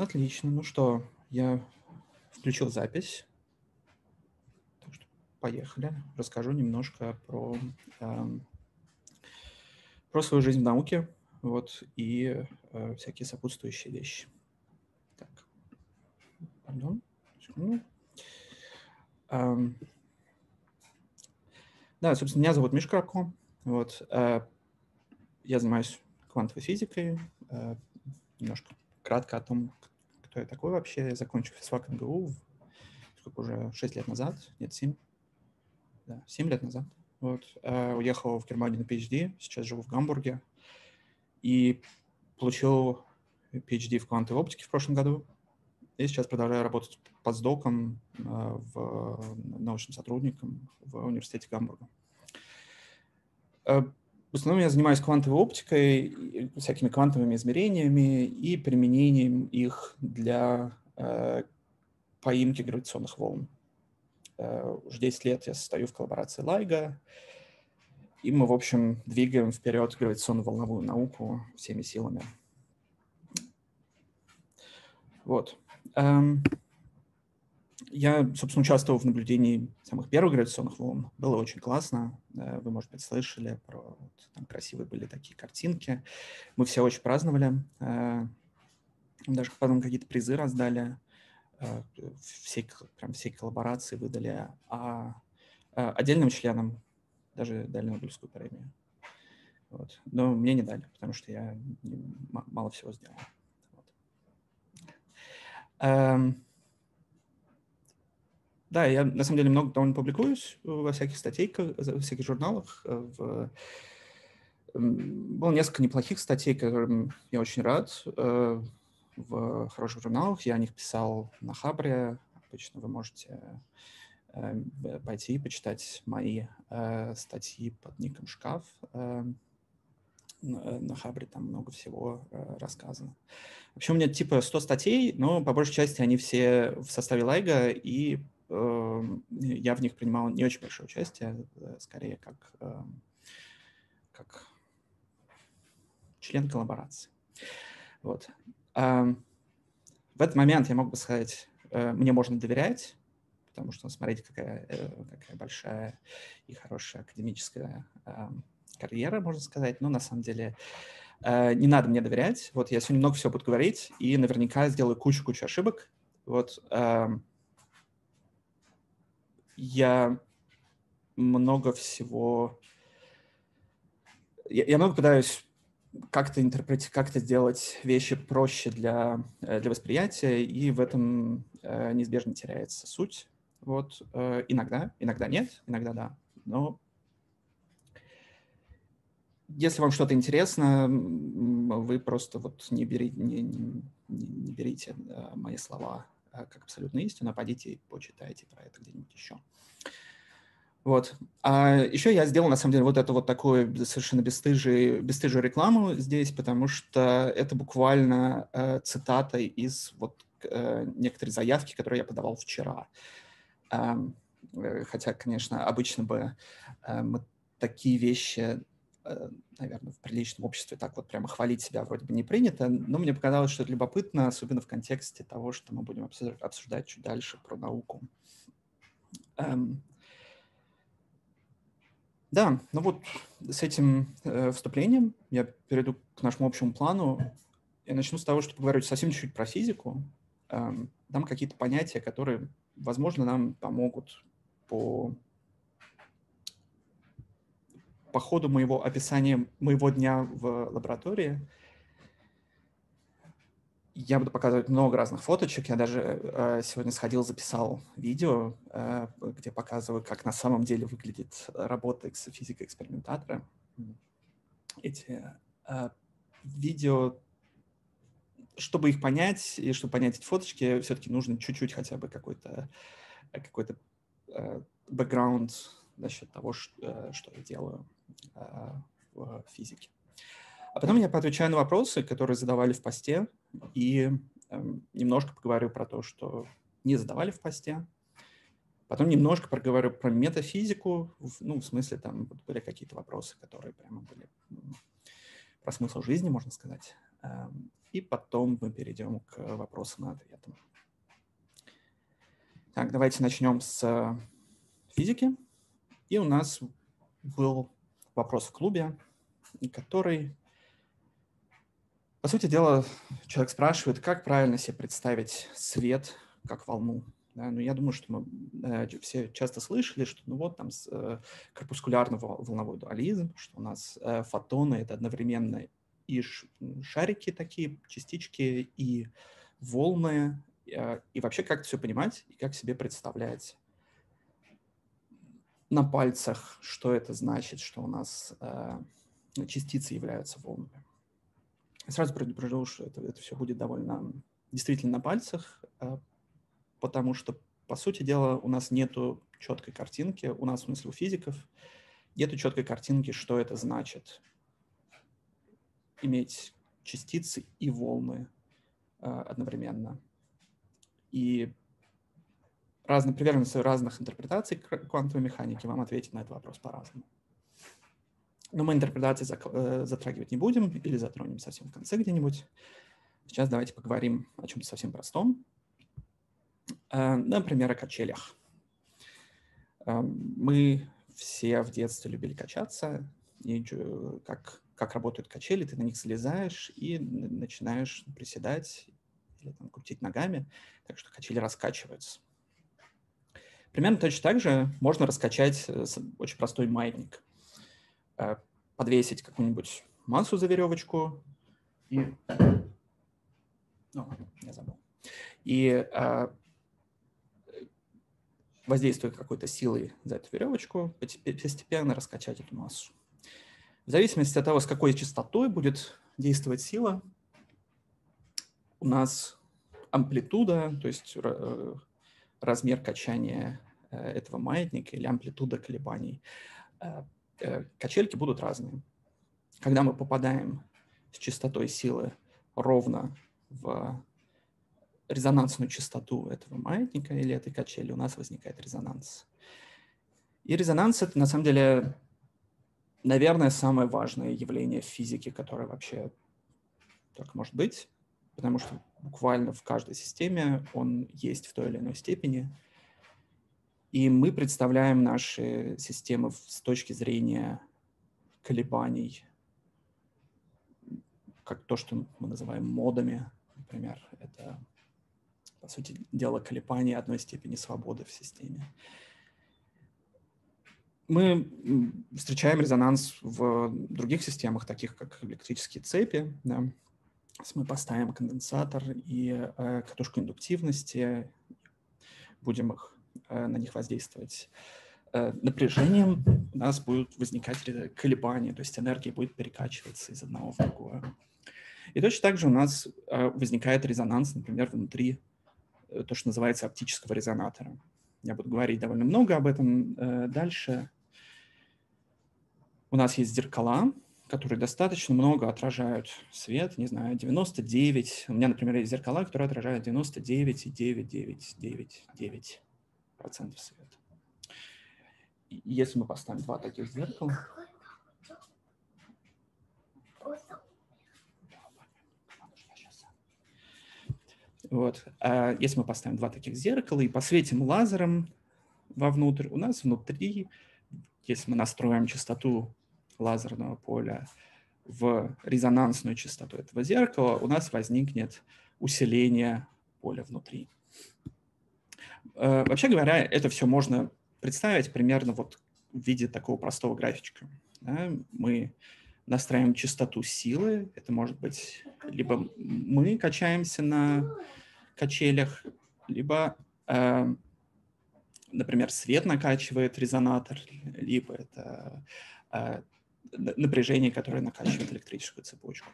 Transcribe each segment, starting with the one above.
Отлично. Ну что, я включил запись. Так что поехали. Расскажу немножко про, э, про свою жизнь в науке вот, и э, всякие сопутствующие вещи. Так, пардон, секунду. Эм, да, собственно, меня зовут Миш Крако. Вот, э, я занимаюсь квантовой физикой. Э, немножко кратко о том, кто я такой вообще. Я закончил физфак МГУ сколько уже, 6 лет назад, нет, 7, да, 7 лет назад. Вот, э, уехал в Германию на PhD, сейчас живу в Гамбурге и получил PhD в квантовой оптике в прошлом году. И сейчас продолжаю работать постдоком э, в научным сотрудником в университете Гамбурга. Э, в основном я занимаюсь квантовой оптикой, всякими квантовыми измерениями и применением их для э, поимки гравитационных волн. Э, уже 10 лет я состою в коллаборации LIGO, и мы, в общем, двигаем вперед гравитационно-волновую науку всеми силами. Вот. Эм, я, собственно, участвовал в наблюдении самых первых гравитационных волн. Было очень классно. Э, вы, может быть, слышали про... Там красивые были такие картинки. Мы все очень праздновали. Э, даже потом какие-то призы раздали. Э, всей, прям всей коллаборации выдали. А отдельным членам даже дали Нобелевскую премию. Вот. Но мне не дали, потому что я мало всего сделал. Вот. Да, я на самом деле много довольно публикуюсь во всяких статейках, во всяких журналах. Э, в... Было несколько неплохих статей, которым я очень рад. Э, в хороших журналах я о них писал на Хабре. Обычно вы можете э, пойти и почитать мои статьи под ником «Шкаф». На Хабре там много всего рассказано. Вообще у меня типа 100 статей, но по большей части они все в составе Лайга и я в них принимал не очень большое участие, э, скорее как, эм, как член коллаборации. Вот. Эм, в этот момент я мог бы сказать, э, мне можно доверять, потому что, смотрите, какая, э, какая большая и хорошая академическая карьера, можно сказать, но на самом деле не надо мне доверять. Вот я сегодня много всего буду говорить, и наверняка сделаю кучу-кучу ошибок. Вот я много всего... Я, я много пытаюсь как-то интерпретировать, как-то сделать вещи проще для, э, для восприятия, и в этом э, неизбежно теряется суть. Вот э, иногда, иногда нет, иногда да, но если вам что-то интересно, вы просто вот не, бери, не, не, не берите э, мои слова как абсолютно истину, пойдите и почитайте про это где-нибудь еще. Вот. А еще я сделал, на самом деле, вот эту вот такую совершенно бесстыжую, бесстыжую рекламу здесь, потому что это буквально э, цитата из вот э, некоторой заявки, которую я подавал вчера. Эм, э, хотя, конечно, обычно бы э, мы такие вещи Э, наверное, в приличном обществе так вот прямо хвалить себя вроде бы не принято, но мне показалось, что это любопытно, особенно в контексте того, что мы будем обсуждать чуть дальше про науку. Эм. Да, ну вот с этим э, вступлением я перейду к нашему общему плану. Я начну с того, что поговорю совсем чуть-чуть про физику. Эм, дам какие-то понятия, которые, возможно, нам помогут по по ходу моего описания моего дня в лаборатории я буду показывать много разных фоточек. Я даже э, сегодня сходил, записал видео, э, где показываю, как на самом деле выглядит работа физика-экспериментатора. Эти э, видео, чтобы их понять и чтобы понять эти фоточки, все-таки нужно чуть-чуть хотя бы какой-то какой-то э, бэкграунд насчет того, что, э, что я делаю. А, в физике. А потом я поотвечаю на вопросы, которые задавали в посте, и эм, немножко поговорю про то, что не задавали в посте. Потом немножко проговорю про метафизику, ну, в смысле, там были какие-то вопросы, которые прямо были про смысл жизни, можно сказать. Эм, и потом мы перейдем к вопросам и ответам. Так, давайте начнем с физики. И у нас был вопрос в клубе, который, по сути дела, человек спрашивает, как правильно себе представить свет как волну. Да, ну, я думаю, что мы э, все часто слышали, что ну вот там э, корпускулярный волновой дуализм, что у нас э, фотоны — это одновременно и шарики такие, частички, и волны, э, и вообще как это все понимать и как себе представлять на пальцах, что это значит, что у нас э, частицы являются волнами. Сразу предупрежу, что это, это все будет довольно действительно на пальцах, э, потому что, по сути дела, у нас нету четкой картинки, у нас, в смысле, у физиков, нету четкой картинки, что это значит иметь частицы и волны э, одновременно. И разные приверженцы разных интерпретаций квантовой механики вам ответят на этот вопрос по-разному. Но мы интерпретации э, затрагивать не будем или затронем совсем в конце где-нибудь. Сейчас давайте поговорим о чем-то совсем простом. Э, например, о качелях. Э, мы все в детстве любили качаться, и как, как работают качели, ты на них слезаешь и начинаешь приседать или там, крутить ногами, так что качели раскачиваются. Примерно точно так же можно раскачать э, очень простой маятник. Подвесить какую-нибудь массу за веревочку и... О, я забыл. И воздействуя какой-то силой за эту веревочку, постепенно раскачать эту массу. В зависимости от того, с какой частотой будет действовать сила, у нас амплитуда, то есть э, размер качания э, этого маятника или амплитуда колебаний, э, качельки будут разные. Когда мы попадаем с частотой силы ровно в резонансную частоту этого маятника или этой качели, у нас возникает резонанс. И резонанс — это, на самом деле, наверное, самое важное явление в физике, которое вообще только может быть, потому что буквально в каждой системе он есть в той или иной степени. И мы представляем наши системы с точки зрения колебаний, как то, что мы называем модами, например. Это по сути дела, колебания одной степени свободы в системе. Мы встречаем резонанс в других системах, таких как электрические цепи. Да. Мы поставим конденсатор и э, катушку индуктивности, будем их, э, на них воздействовать э, напряжением, у нас будут возникать колебания, то есть энергия будет перекачиваться из одного в другое. И точно так же у нас э, возникает резонанс, например, внутри Э, то, что называется оптического резонатора. Я буду говорить довольно много об этом э, дальше. У нас есть зеркала, которые достаточно много отражают свет, не знаю, 99. У меня, например, есть зеркала, которые отражают 99,999% света. Если мы поставим два таких зеркала, Вот. А если мы поставим два таких зеркала и посветим лазером вовнутрь, у нас внутри, если мы настроим частоту лазерного поля в резонансную частоту этого зеркала, у нас возникнет усиление поля внутри. Э, вообще говоря, это все можно представить примерно вот в виде такого простого графичка. Мы настраиваем частоту силы. Это может быть либо мы качаемся на качелях, либо, э, например, свет накачивает резонатор, либо это э, напряжение, которое накачивает электрическую цепочку.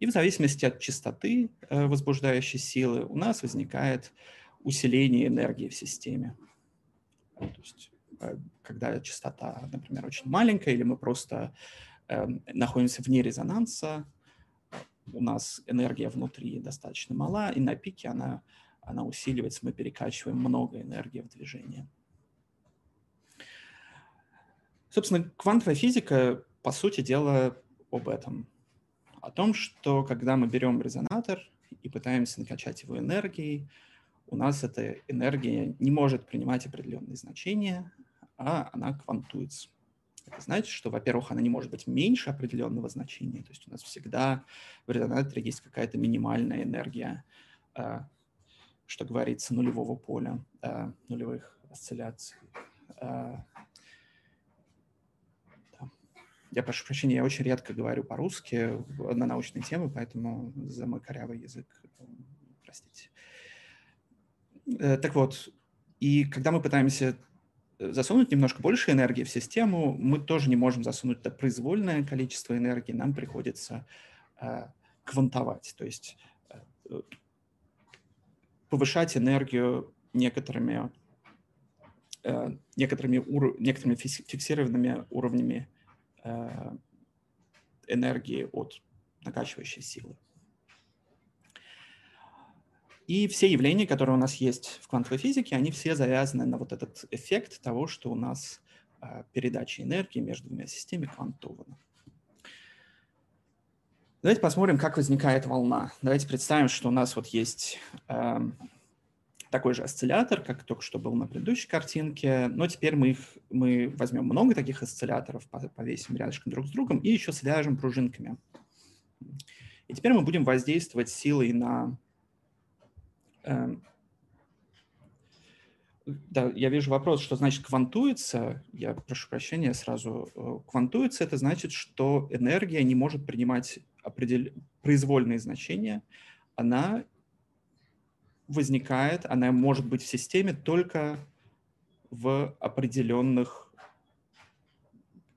И в зависимости от частоты э, возбуждающей силы у нас возникает усиление энергии в системе. То есть, э, когда частота, например, очень маленькая, или мы просто э, находимся вне резонанса, у нас энергия внутри достаточно мала, и на пике она, она усиливается, мы перекачиваем много энергии в движение. Собственно, квантовая физика, по сути дела, об этом. О том, что когда мы берем резонатор и пытаемся накачать его энергией, у нас эта энергия не может принимать определенные значения, а она квантуется. Это значит, что, во-первых, она не может быть меньше определенного значения, то есть у нас всегда в резонаторе есть какая-то минимальная энергия, э, что говорится, нулевого поля, э, нулевых осцилляций. Э, я прошу прощения, я очень редко говорю по-русски на научные темы, поэтому за мой корявый язык, простите. Так вот, и когда мы пытаемся засунуть немножко больше энергии в систему, мы тоже не можем засунуть это произвольное количество энергии, нам приходится э, квантовать, то есть э, повышать энергию некоторыми, э, некоторыми, некоторыми фиксированными уровнями э, энергии от накачивающей силы. И все явления, которые у нас есть в квантовой физике, они все завязаны на вот этот эффект того, что у нас э, передача энергии между двумя системами квантована. Давайте посмотрим, как возникает волна. Давайте представим, что у нас вот есть э, такой же осциллятор, как только что был на предыдущей картинке, но теперь мы, их, мы возьмем много таких осцилляторов, повесим рядышком друг с другом и еще свяжем пружинками. И теперь мы будем воздействовать силой на Эм, да, я вижу вопрос, что значит квантуется. Я прошу прощения сразу. Э, квантуется – это значит, что энергия не может принимать определ... произвольные значения. Она возникает, она может быть в системе только в определенных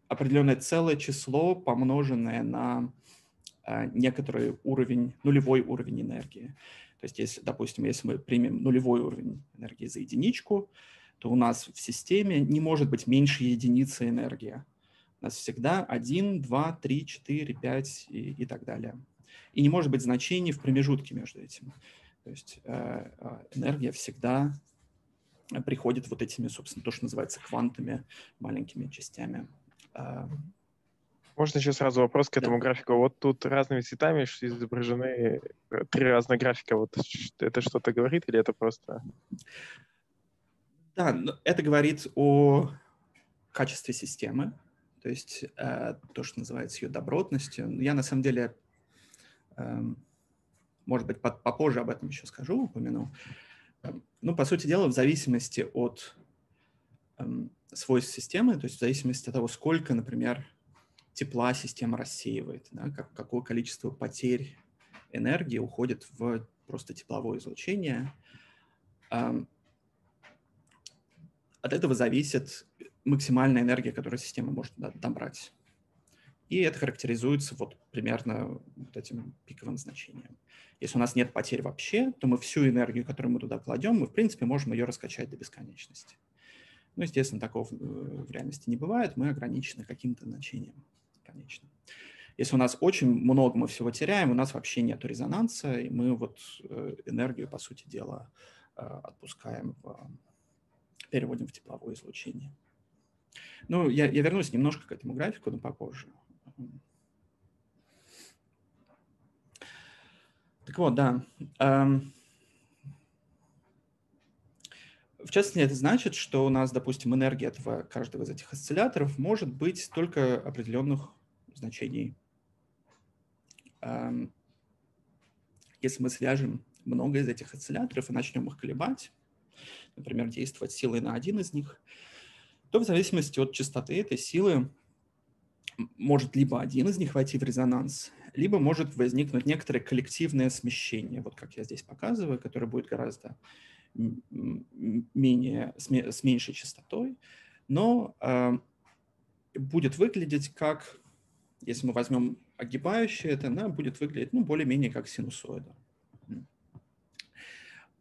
определенное целое число, помноженное на э, некоторый уровень, нулевой уровень энергии. То есть, если, допустим, если мы примем нулевой уровень энергии за единичку, то у нас в системе не может быть меньше единицы энергии. У нас всегда 1, 2, 3, 4, 5 и, и так далее. И не может быть значений в промежутке между этим. То есть э, э энергия всегда приходит вот этими, собственно, то, что называется квантами, маленькими частями. Э, можно еще сразу вопрос к этому да. графику? Вот тут разными цветами изображены э, три разных графика. Вот это что-то говорит или это просто... Да, это говорит о качестве системы, то есть э, то, что называется ее добротностью. Я на самом деле, э, может быть, под, попозже об этом еще скажу, упомяну. Эм, ну, по сути дела, в зависимости от э, свойств системы, то есть в зависимости от того, сколько, например, тепла система рассеивает, да, как, какое количество потерь энергии уходит в просто тепловое излучение. От этого зависит максимальная энергия, которую система может добрать. И это характеризуется вот примерно вот этим пиковым значением. Если у нас нет потерь вообще, то мы всю энергию, которую мы туда кладем, мы, в принципе, можем ее раскачать до бесконечности. Ну, естественно, такого в реальности не бывает, мы ограничены каким-то значением конечно. Если у нас очень много мы всего теряем, у нас вообще нет резонанса, и мы вот э, энергию, по сути дела, э, отпускаем, в, переводим в тепловое излучение. Ну, я, я вернусь немножко к этому графику, но попозже. Так вот, да. Эм, в частности, это значит, что у нас, допустим, энергия этого каждого из этих осцилляторов может быть только определенных значений. Если мы свяжем много из этих осцилляторов и начнем их колебать, например, действовать силой на один из них, то в зависимости от частоты этой силы может либо один из них войти в резонанс, либо может возникнуть некоторое коллективное смещение, вот как я здесь показываю, которое будет гораздо менее, с меньшей частотой, но э, будет выглядеть как если мы возьмем огибающее, это она будет выглядеть ну, более-менее как синусоида.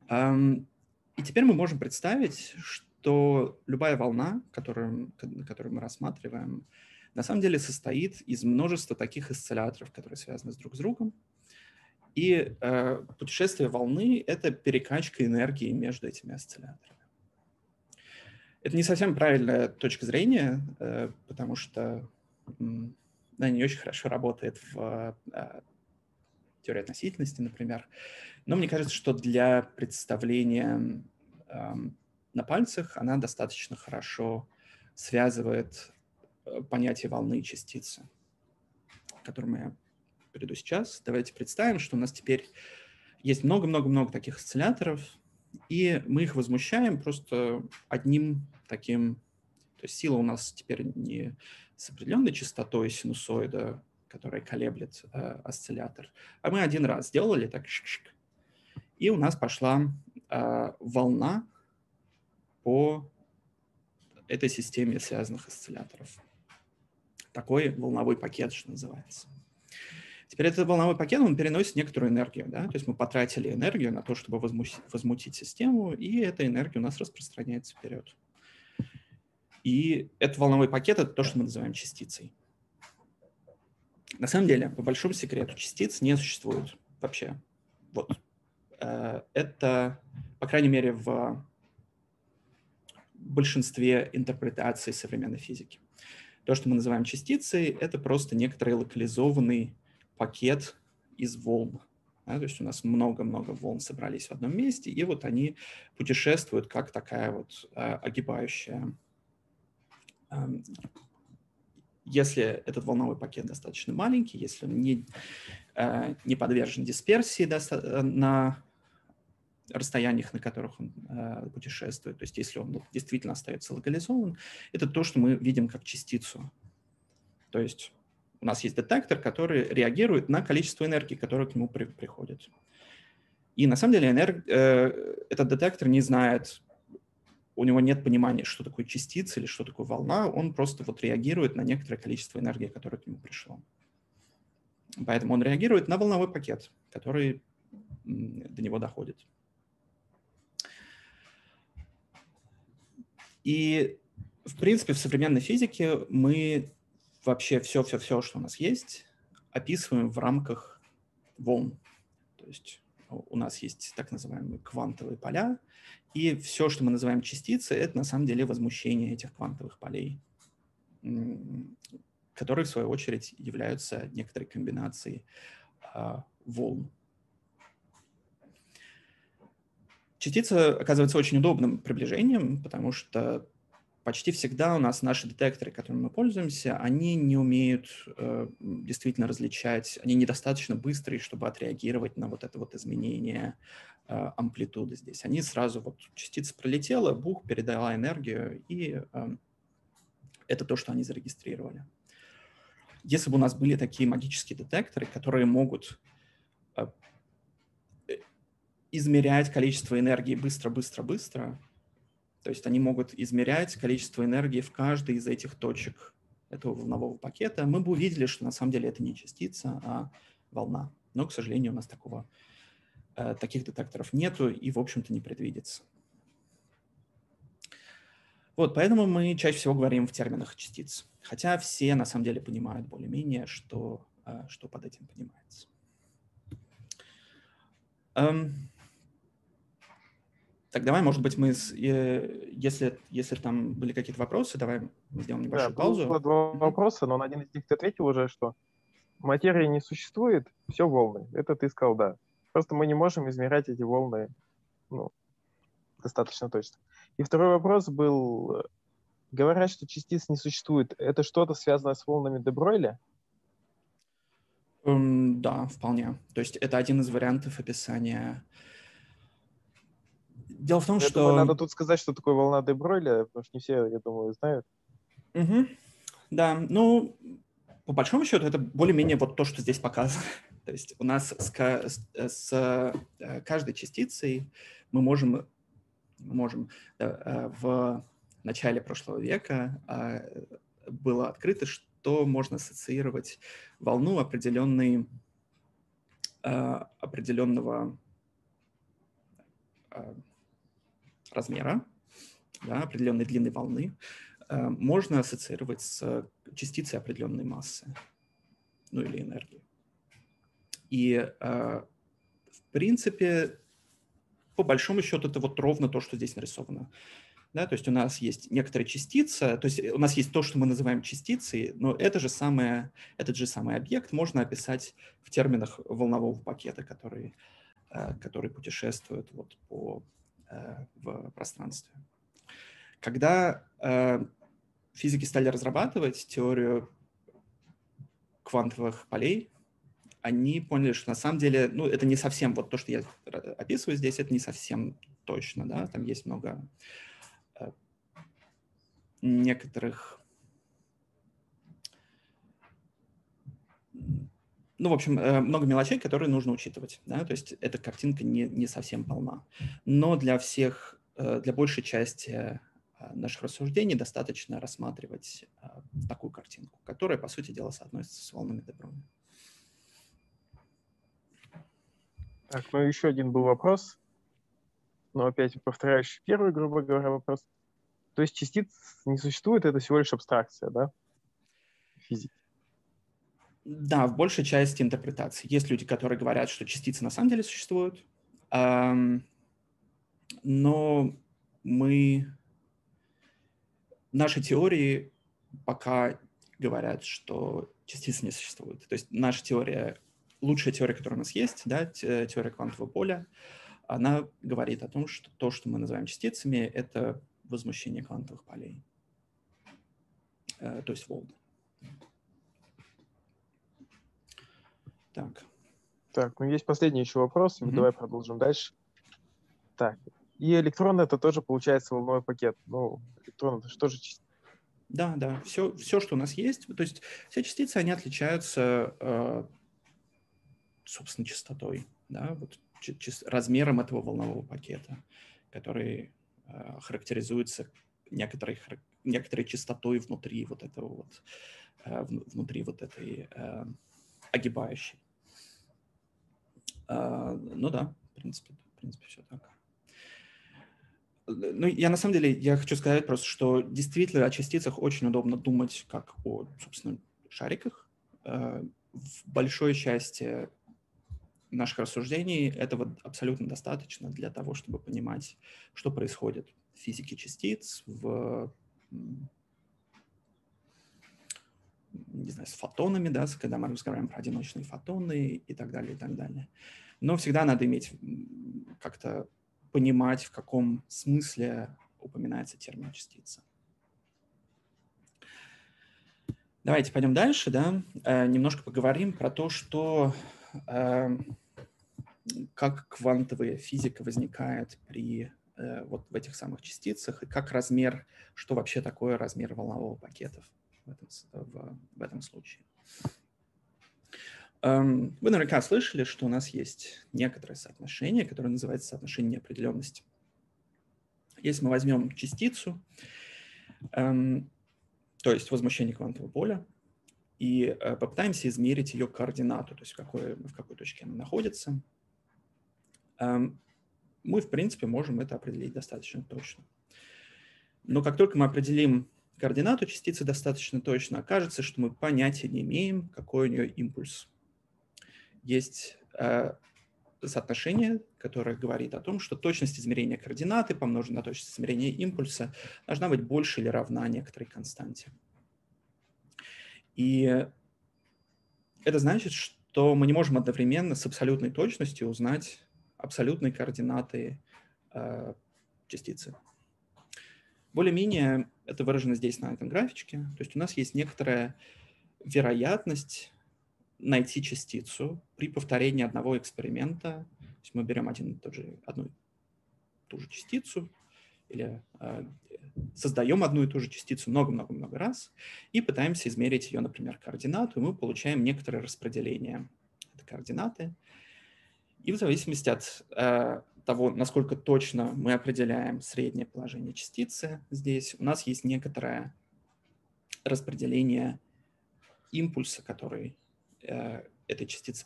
И теперь мы можем представить, что любая волна, которую, которую мы рассматриваем, на самом деле состоит из множества таких осцилляторов, которые связаны с друг с другом. И э, путешествие волны — это перекачка энергии между этими осцилляторами. Это не совсем правильная точка зрения, э, потому что она не очень хорошо работает в э, теория относительности, например. Но мне кажется, что для представления э, на пальцах она достаточно хорошо связывает понятие волны и частицы, к которому я приду сейчас. Давайте представим, что у нас теперь есть много-много-много таких осцилляторов, и мы их возмущаем просто одним таким... То есть сила у нас теперь не с определенной частотой синусоида, которая колеблет э, осциллятор, а мы один раз сделали так, и у нас пошла э, волна по этой системе связанных осцилляторов. Такой волновой пакет, что называется. Теперь этот волновой пакет, он переносит некоторую энергию. Да? То есть мы потратили энергию на то, чтобы возмутить, возмутить систему, и эта энергия у нас распространяется вперед. И этот волновой пакет — это то, что мы называем частицей. На самом деле, по большому секрету, частиц не существует вообще. Вот. Э, это, по крайней мере, в большинстве интерпретаций современной физики. То, что мы называем частицей, это просто некоторый локализованный пакет из волн. Да, то есть у нас много-много волн собрались в одном месте, и вот они путешествуют как такая вот э, огибающая. Э, если этот волновой пакет достаточно маленький, если он не, э, не подвержен дисперсии доста- на расстояниях, на которых он э, путешествует, то есть если он действительно остается локализован, это то, что мы видим как частицу. То есть у нас есть детектор, который реагирует на количество энергии, которое к нему при, приходит. И на самом деле энерг... э, этот детектор не знает, у него нет понимания, что такое частица или что такое волна, он просто вот реагирует на некоторое количество энергии, которое к нему пришло. Поэтому он реагирует на волновой пакет, который до него доходит. И, в принципе, в современной физике мы вообще все-все-все, что у нас есть, описываем в рамках волн. То есть у нас есть так называемые квантовые поля, и все, что мы называем частицы, это на самом деле возмущение этих квантовых полей, которые, в свою очередь, являются некоторой комбинацией а, волн. Частица оказывается очень удобным приближением, потому что почти всегда у нас наши детекторы, которыми мы пользуемся, они не умеют э, действительно различать, они недостаточно быстрые, чтобы отреагировать на вот это вот изменение э, амплитуды здесь. Они сразу, вот частица пролетела, бух, передала энергию, и э, это то, что они зарегистрировали. Если бы у нас были такие магические детекторы, которые могут э, измерять количество энергии быстро-быстро-быстро, то есть они могут измерять количество энергии в каждой из этих точек этого волнового пакета. Мы бы увидели, что на самом деле это не частица, а волна. Но, к сожалению, у нас такого, э, таких детекторов нету и, в общем-то, не предвидится. Вот, поэтому мы чаще всего говорим в терминах частиц. Хотя все на самом деле понимают более-менее, что, э, что под этим понимается. Эм, так, давай, может быть, мы, если, если там были какие-то вопросы, давай сделаем небольшую да, паузу. Было два вопроса, но на один из них ты ответил уже, что материи не существует, все волны. Это ты сказал, да. Просто мы не можем измерять эти волны ну, достаточно точно. И второй вопрос был, говорят, что частиц не существует. Это что-то связано с волнами Дебройля? Um, да, вполне. То есть это один из вариантов описания Дело в том, я что... Думаю, надо тут сказать, что такое волна Дебройля, потому что не все, я думаю, знают. Угу. Да, ну, по большому счету, это более-менее вот то, что здесь показано. То есть у нас с, с, с э, каждой частицей мы можем, можем э, в начале прошлого века э, было открыто, что можно ассоциировать волну определенной, определенного размера, да, определенной длины волны, э, можно ассоциировать с частицей определенной массы, ну или энергии. И э, в принципе, по большому счету, это вот ровно то, что здесь нарисовано. Да, то есть у нас есть некоторая частица, то есть у нас есть то, что мы называем частицей, но это же самое, этот же самый объект можно описать в терминах волнового пакета, который, э, который путешествует вот по, в пространстве. Когда э, физики стали разрабатывать теорию квантовых полей, они поняли, что на самом деле, ну, это не совсем вот то, что я описываю здесь, это не совсем точно, да, там есть много э, некоторых, ну, в общем, э, много мелочей, которые нужно учитывать, да, то есть эта картинка не, не совсем полна. Но для всех, э, для большей части наших рассуждений достаточно рассматривать такую картинку, которая, по сути дела, соотносится с волнами Деброня. Так, ну еще один был вопрос, но опять повторяющий первый, грубо говоря, вопрос. То есть частиц не существует, это всего лишь абстракция, да? Физики. Да, в большей части интерпретации. Есть люди, которые говорят, что частицы на самом деле существуют, но мы... Наши теории пока говорят, что частицы не существуют. То есть наша теория лучшая теория, которая у нас есть, да, теория квантового поля, она говорит о том, что то, что мы называем частицами, это возмущение квантовых полей, э, то есть волны. Так. Так, ну есть последний еще вопрос, mm-hmm. давай продолжим дальше. Так, и электрон это тоже получается волновой пакет. Ну, электрон это же частица? Да, да, все, все, что у нас есть, то есть все частицы, они отличаются э, собственно, частотой, да, вот размером этого волнового пакета, который э, характеризуется некоторой, некоторой частотой внутри вот этого вот, э, внутри вот этой огибающей. Э, ну да, в принципе, в принципе, все так. Ну, я на самом деле, я хочу сказать просто, что действительно о частицах очень удобно думать как о, собственно, шариках. Э, в большой части наших рассуждений этого абсолютно достаточно для того, чтобы понимать, что происходит в физике частиц, в не знаю, с фотонами, да, когда мы разговариваем про одиночные фотоны и так далее, и так далее. Но всегда надо иметь как-то понимать, в каком смысле упоминается термин частица. Давайте пойдем дальше, да, э, немножко поговорим про то, что Эм, как квантовая физика возникает при э, вот в этих самых частицах и как размер, что вообще такое размер волнового пакета в этом, в, в этом случае. Эм, вы наверняка слышали, что у нас есть некоторое соотношение, которое называется соотношение неопределенности. Если мы возьмем частицу, эм, то есть возмущение квантового поля, и э, попытаемся измерить ее координату, то есть в какой, в какой точке она находится. Эм, мы, в принципе, можем это определить достаточно точно. Но как только мы определим координату частицы достаточно точно, окажется, что мы понятия не имеем, какой у нее импульс. Есть э, соотношение, которое говорит о том, что точность измерения координаты, помноженная на точность измерения импульса, должна быть больше или равна некоторой константе. И это значит, что мы не можем одновременно с абсолютной точностью узнать абсолютные координаты э, частицы. Более-менее это выражено здесь на этом графичке. То есть у нас есть некоторая вероятность найти частицу при повторении одного эксперимента. То есть мы берем один и тот же, одну и ту же частицу, или э, создаем одну и ту же частицу много-много-много раз и пытаемся измерить ее, например, координату, и мы получаем некоторое распределение этой координаты. И в зависимости от э, того, насколько точно мы определяем среднее положение частицы здесь, у нас есть некоторое распределение импульса, который э, эта частица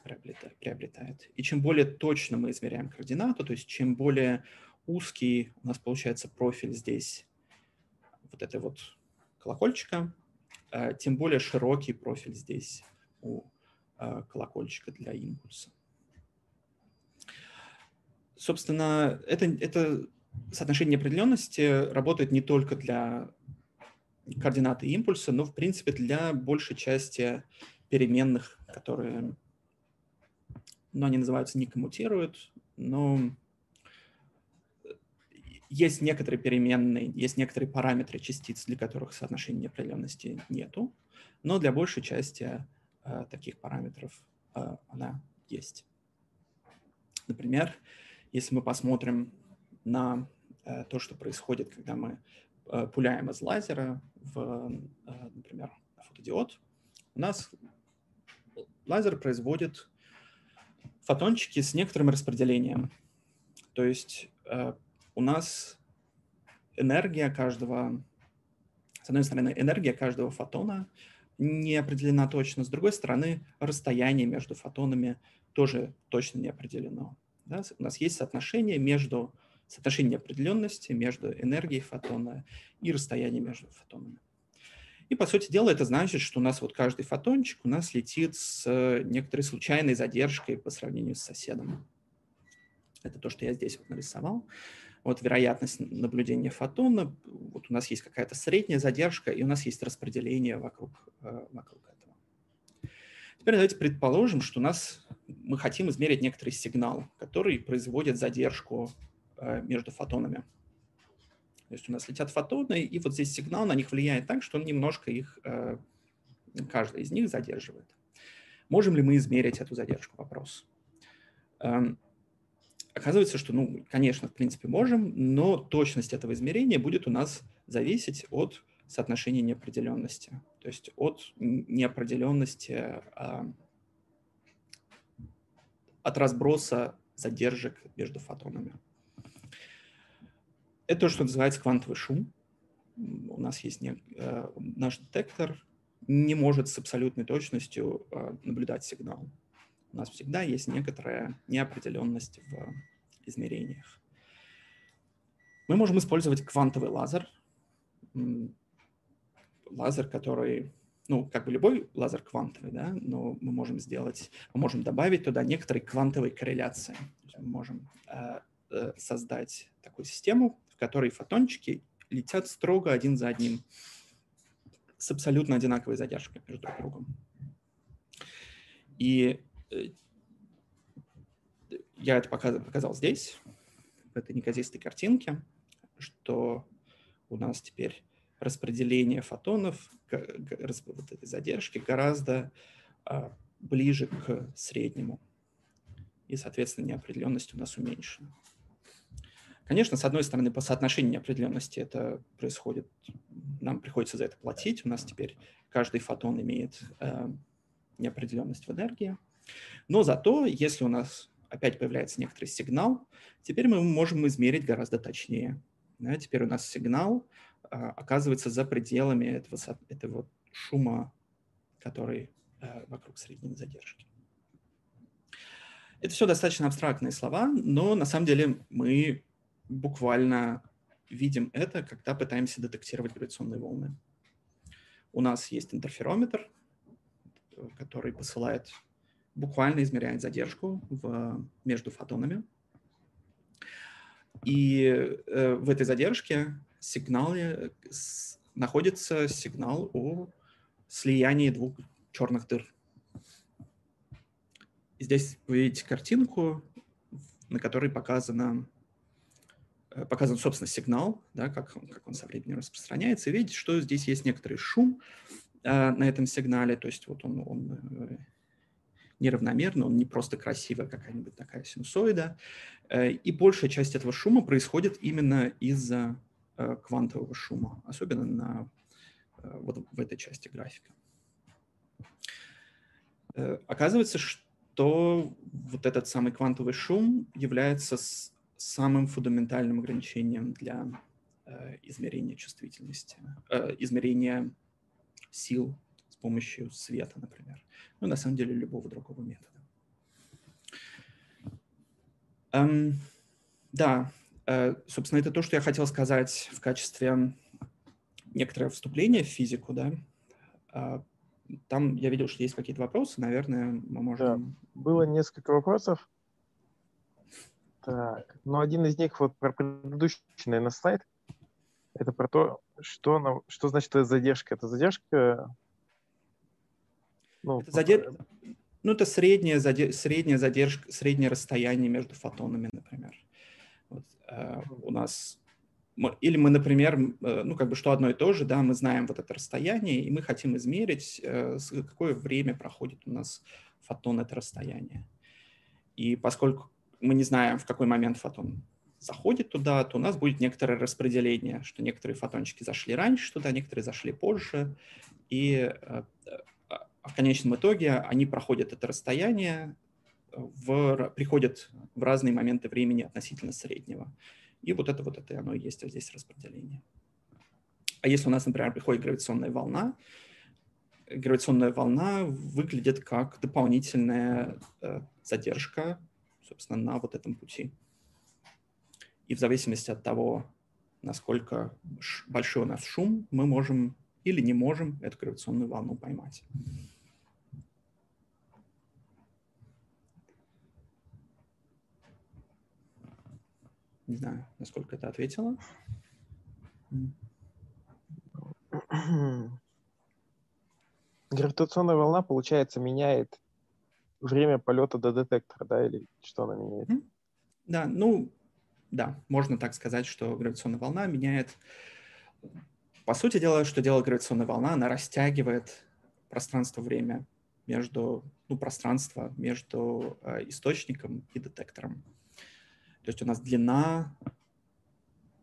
приобретает. И чем более точно мы измеряем координату, то есть чем более узкий у нас получается профиль здесь вот этой вот колокольчика, э, тем более широкий профиль здесь у э, колокольчика для импульса. Собственно, это, это соотношение неопределенности работает не только для координаты импульса, но, в принципе, для большей части переменных, которые, ну, они называются не коммутируют, но есть некоторые переменные, есть некоторые параметры частиц, для которых соотношения неопределенности нету, но для большей части э, таких параметров э, она есть. Например, если мы посмотрим на э, то, что происходит, когда мы э, пуляем из лазера в, э, например, фотодиод, у нас лазер производит фотончики с некоторым распределением. То есть у нас энергия каждого, с одной стороны, энергия каждого фотона не определена точно, с другой стороны, расстояние между фотонами тоже точно не определено. Да? У нас есть соотношение между соотношение неопределенности между энергией фотона и расстоянием между фотонами. И, по сути дела, это значит, что у нас вот каждый фотончик у нас летит с некоторой случайной задержкой по сравнению с соседом. Это то, что я здесь вот нарисовал вот вероятность наблюдения фотона, вот у нас есть какая-то средняя задержка, и у нас есть распределение вокруг, э, вокруг этого. Теперь давайте предположим, что у нас мы хотим измерить некоторый сигнал, который производит задержку э, между фотонами. То есть у нас летят фотоны, и вот здесь сигнал на них влияет так, что он немножко их, э, каждый из них задерживает. Можем ли мы измерить эту задержку? Вопрос. Эм, Оказывается, что, ну, конечно, в принципе можем, но точность этого измерения будет у нас зависеть от соотношения неопределенности, то есть от неопределенности, а, от разброса задержек между фотонами. Это то, что называется квантовый шум. У нас есть не, э, наш детектор не может с абсолютной точностью э, наблюдать сигнал у нас всегда есть некоторая неопределенность в измерениях. Мы можем использовать квантовый лазер, лазер, который, ну, как бы любой лазер квантовый, да, но мы можем сделать, мы можем добавить туда некоторые квантовые корреляции. Мы можем э, э, создать такую систему, в которой фотончики летят строго один за одним с абсолютно одинаковой задержкой между друг другом. И Э, я это показал здесь, в этой неказистой картинке, что у нас теперь распределение фотонов, вот этой задержки гораздо а, ближе к среднему. И, соответственно, неопределенность у нас уменьшена. Конечно, с одной стороны, по соотношению неопределенности это происходит, нам приходится за это платить. У нас теперь каждый фотон имеет э, неопределенность в энергии. Но зато, если у нас опять появляется некоторый сигнал, теперь мы можем измерить гораздо точнее. Да, теперь у нас сигнал а, оказывается за пределами этого, этого шума, который а, вокруг средней задержки. Это все достаточно абстрактные слова, но на самом деле мы буквально видим это, когда пытаемся детектировать гравитационные волны. У нас есть интерферометр, который посылает буквально измеряет задержку в, между фотонами. И э, в этой задержке сигнале с, находится сигнал о слиянии двух черных дыр. Здесь вы видите картинку, на которой показано, э, показан, собственно, сигнал, да, как, как он со временем распространяется. Видите, что здесь есть некоторый шум э, на этом сигнале, то есть вот он, он э, неравномерно, он не просто красивая какая-нибудь такая синусоида. Э, и большая часть этого шума происходит именно из-за э, квантового шума, особенно на, э, вот в этой части графика. Оказывается, что вот этот самый квантовый шум является самым фундаментальным ограничением для измерения чувствительности, измерения сил с помощью света, например ну, на самом деле, любого другого метода. Эм, да, э, собственно, это то, что я хотел сказать в качестве некоторого вступления в физику, да. Э, там я видел, что есть какие-то вопросы, наверное, мы можем... Да, было несколько вопросов. Так, ну один из них вот про предыдущий, наверное, слайд. Это про то, что, нам, что значит это задержка. Это задержка... Ну, это задер... ну, это средняя, задер... средняя задержка, среднее расстояние между фотонами, например. Вот, э, у нас или мы, например, э, ну, как бы что одно и то же, да, мы знаем вот это расстояние, и мы хотим измерить, э, какое время проходит у нас фотон это расстояние. И поскольку мы не знаем, в какой момент фотон заходит туда, то у нас будет некоторое распределение, что некоторые фотончики зашли раньше туда, некоторые зашли позже, и э, а в конечном итоге они проходят это расстояние, в, приходят в разные моменты времени относительно среднего. И вот это вот это оно и есть вот здесь распределение. А если у нас, например, приходит гравитационная волна, гравитационная волна выглядит как дополнительная э, задержка, собственно, на вот этом пути. И в зависимости от того, насколько большой у нас шум, мы можем или не можем эту гравитационную волну поймать. Не знаю, насколько это ответило. Гравитационная волна, получается, меняет время полета до детектора, да, или что она меняет? Да, ну, да, можно так сказать, что гравитационная волна меняет... По сути дела, что делает гравитационная волна, она растягивает пространство-время между, ну, пространство между э, источником и детектором. То есть у нас длина,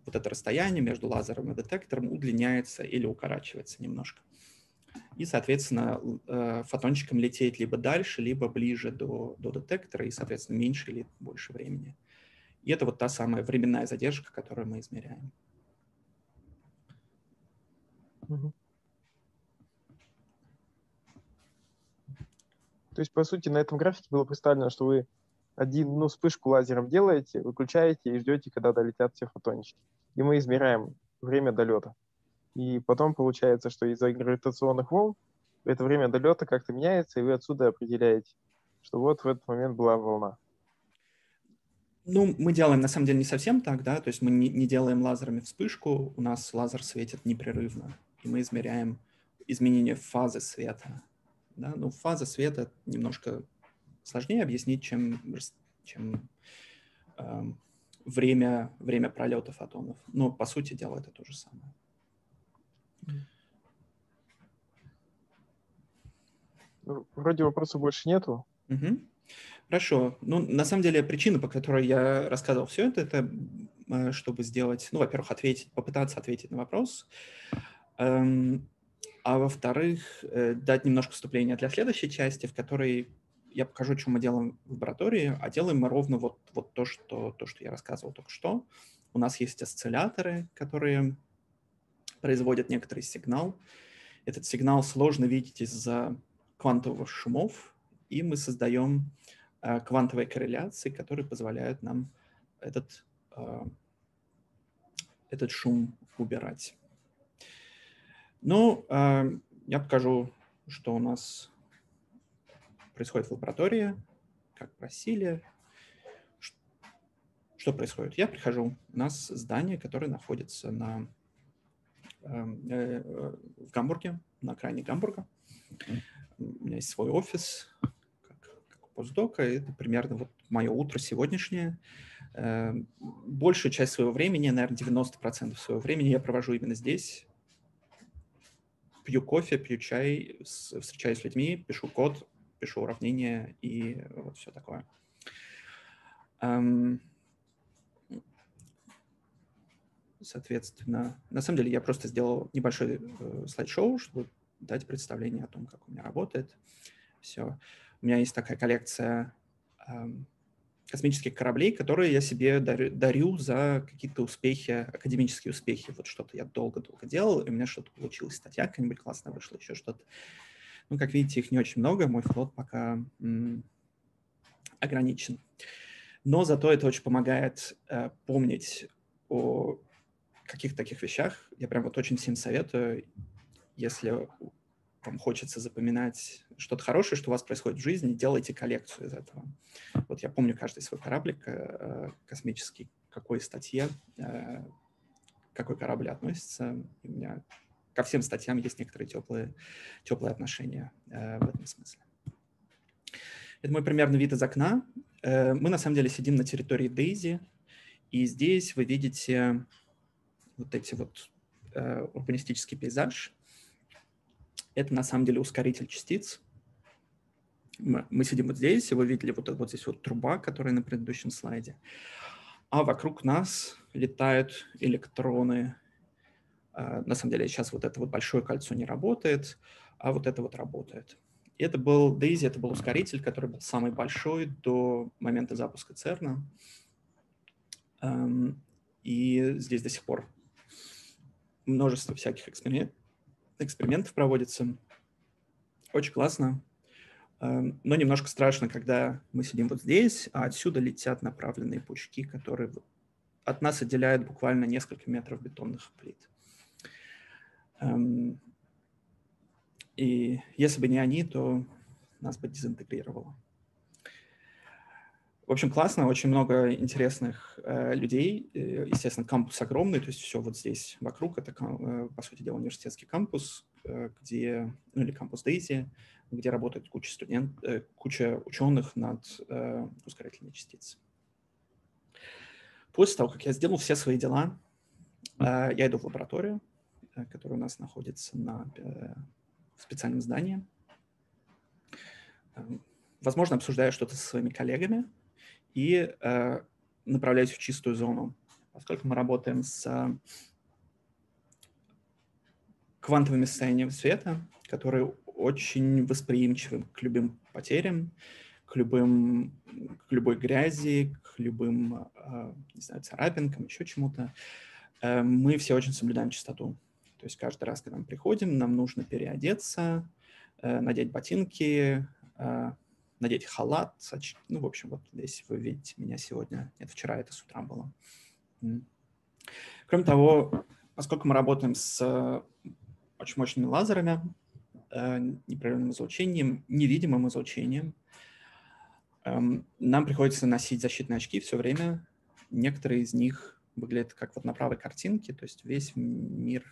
вот это расстояние между лазером и детектором удлиняется или укорачивается немножко. И, соответственно, э, фотончикам лететь либо дальше, либо ближе до, до детектора, и, соответственно, меньше или больше времени. И это вот та самая временная задержка, которую мы измеряем. То есть, по сути, на этом графике было представлено, что вы один, ну, вспышку лазером делаете, выключаете и ждете, когда долетят все фотончики. И мы измеряем время долета. И потом получается, что из-за гравитационных волн это время долета как-то меняется, и вы отсюда определяете, что вот в этот момент была волна. Ну, мы делаем на самом деле не совсем так, да, то есть мы не, не делаем лазерами вспышку, у нас лазер светит непрерывно, и мы измеряем изменение фазы света. Да? Ну, фаза света немножко сложнее объяснить, чем, чем э, время, время пролета фотонов. Но, по сути дела, это то же самое. Ну, вроде вопросов больше нету. Угу. Хорошо. Ну, на самом деле, причина, по которой я рассказывал все это, это э, чтобы сделать, ну, во-первых, ответить, попытаться ответить на вопрос, эм, а во-вторых, э, дать немножко вступления для следующей части, в которой я покажу, что мы делаем в лаборатории, а делаем мы ровно вот, вот то, что, то, что я рассказывал только что. У нас есть осцилляторы, которые производят некоторый сигнал. Этот сигнал сложно видеть из-за квантовых шумов, и мы создаем э, квантовые корреляции, которые позволяют нам этот, э, этот шум убирать. Ну, э, я покажу, что у нас происходит в лаборатории, как просили. Что происходит? Я прихожу, у нас здание, которое находится на, эм, э, в Гамбурге, на окраине Гамбурга. У меня есть свой офис, как, как у постдока. Это примерно вот мое утро сегодняшнее. Э, большую часть своего времени, наверное, 90% своего времени я провожу именно здесь. Пью кофе, пью чай, встречаюсь с людьми, пишу код, пишу уравнения и вот все такое. Соответственно, на самом деле я просто сделал небольшой э, слайд-шоу, чтобы дать представление о том, как у меня работает. Все. У меня есть такая коллекция космических кораблей, которые я себе дарю, дарю за какие-то успехи, академические успехи. Вот что-то я долго-долго делал, и у меня что-то получилось, статья какая-нибудь классная вышла, еще что-то. Ну, как видите, их не очень много, мой флот пока ограничен. Но зато это очень помогает э, помнить о каких-то таких вещах. Я прям вот очень всем советую, если вам хочется запоминать что-то хорошее, что у вас происходит в жизни, делайте коллекцию из этого. Вот я помню каждый свой кораблик э, космический, какой статье, э, какой корабль относится. У меня ко всем статьям есть некоторые теплые, теплые отношения э, в этом смысле. Это мой примерный вид из окна. Э, мы на самом деле сидим на территории Дейзи, и здесь вы видите вот эти вот э, урбанистический пейзаж. Это на самом деле ускоритель частиц. Мы, сидим вот здесь, и вы видели вот, вот здесь вот труба, которая на предыдущем слайде. А вокруг нас летают электроны. Э, на самом деле сейчас вот это вот большое кольцо не работает, а вот это вот работает. И это был Daisy, это был ускоритель, который был самый большой до момента запуска ЦЕРНа. Эм, и здесь до сих пор множество всяких эксперимент, экспериментов проводится. Очень классно. Эм, но немножко страшно, когда мы сидим вот здесь, а отсюда летят направленные пучки, которые от нас отделяют буквально несколько метров бетонных плит. Эм, и если бы не они, то нас бы дезинтегрировало. В общем, классно, очень много интересных э, людей. Естественно, кампус огромный, то есть все вот здесь вокруг. Это, э, по сути дела, университетский кампус, э, где, ну или кампус Дейзи, где работает куча студентов, э, куча ученых над э, ускорительной частицей. После того, как я сделал все свои дела, э, я иду в лабораторию, э, которая у нас находится на э, в специальном здании. Эм, возможно, обсуждаю что-то со своими коллегами и э, направляюсь в чистую зону. Поскольку мы работаем с квантовыми состояниями света, которые очень восприимчивы к любым потерям, к, любым, к любой грязи, к любым, не знаю, царапинкам, еще чему-то, мы все очень соблюдаем чистоту. То есть каждый раз, когда мы приходим, нам нужно переодеться, э, надеть ботинки, э, надеть халат. Ну, в общем, вот здесь вы видите меня сегодня. Нет, вчера это с утра было. Кроме того, поскольку мы работаем с очень мощными лазерами, э, непрерывным излучением, невидимым излучением, эм, нам приходится носить защитные очки все время. Некоторые из них выглядит как вот на правой картинке, то есть весь мир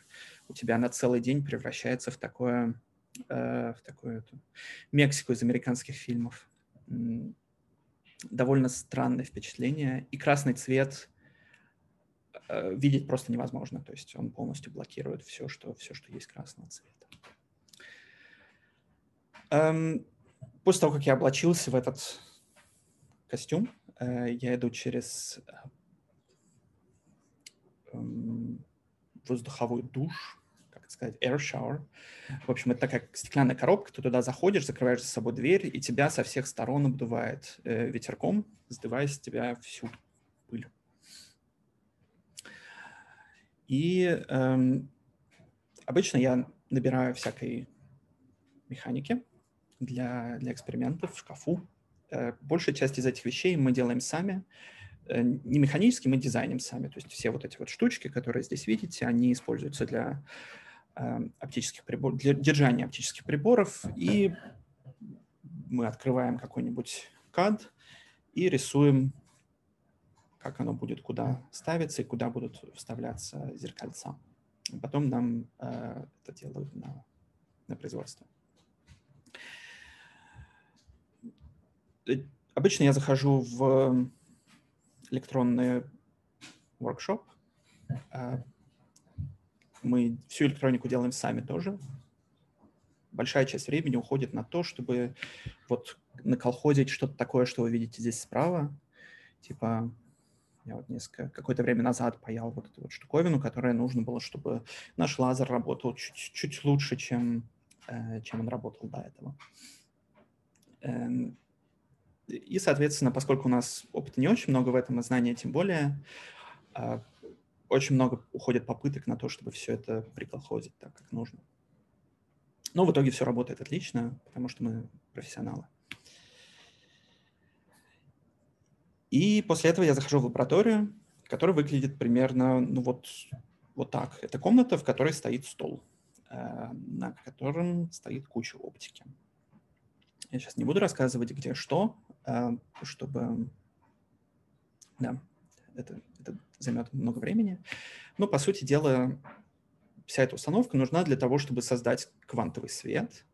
у тебя на целый день превращается в такое, э, в такую эту, Мексику из американских фильмов. Довольно странное впечатление. И красный цвет э, видеть просто невозможно, то есть он полностью блокирует все, что, все, что есть красного цвета. Эм, после того, как я облачился в этот костюм, э, я иду через воздуховой душ, как это сказать, air shower. В общем, это такая стеклянная коробка, ты туда заходишь, закрываешь за собой дверь, и тебя со всех сторон обдувает э, ветерком, сдувая с тебя всю пыль. И эм, обычно я набираю всякой механики для, для экспериментов в шкафу. Э, большая часть из этих вещей мы делаем сами. Не механически, мы дизайним сами. То есть все вот эти вот штучки, которые здесь видите, они используются для э, оптических приборов, для держания оптических приборов, и мы открываем какой-нибудь CAD и рисуем, как оно будет куда ставиться и куда будут вставляться зеркальца. Потом нам э, это делают на, на производство. Э, обычно я захожу в электронный воркшоп. А, мы всю электронику делаем сами тоже. Большая часть времени уходит на то, чтобы вот наколхозить что-то такое, что вы видите здесь справа. Типа я вот несколько, какое-то время назад паял вот эту вот штуковину, которая нужно было, чтобы наш лазер работал чуть, чуть лучше, чем, э, чем он работал до этого. И, соответственно, поскольку у нас опыта не очень много в этом, и знания тем более, а, очень много уходит попыток на то, чтобы все это приколхозить так, как нужно. Но в итоге все работает отлично, потому что мы профессионалы. И после этого я захожу в лабораторию, которая выглядит примерно ну вот, вот так. Это комната, в которой стоит стол. на котором стоит куча оптики. Я сейчас не буду рассказывать, где что, чтобы... Да, это, это займет много времени. Но, по сути дела, вся эта установка нужна для того, чтобы создать квантовый свет.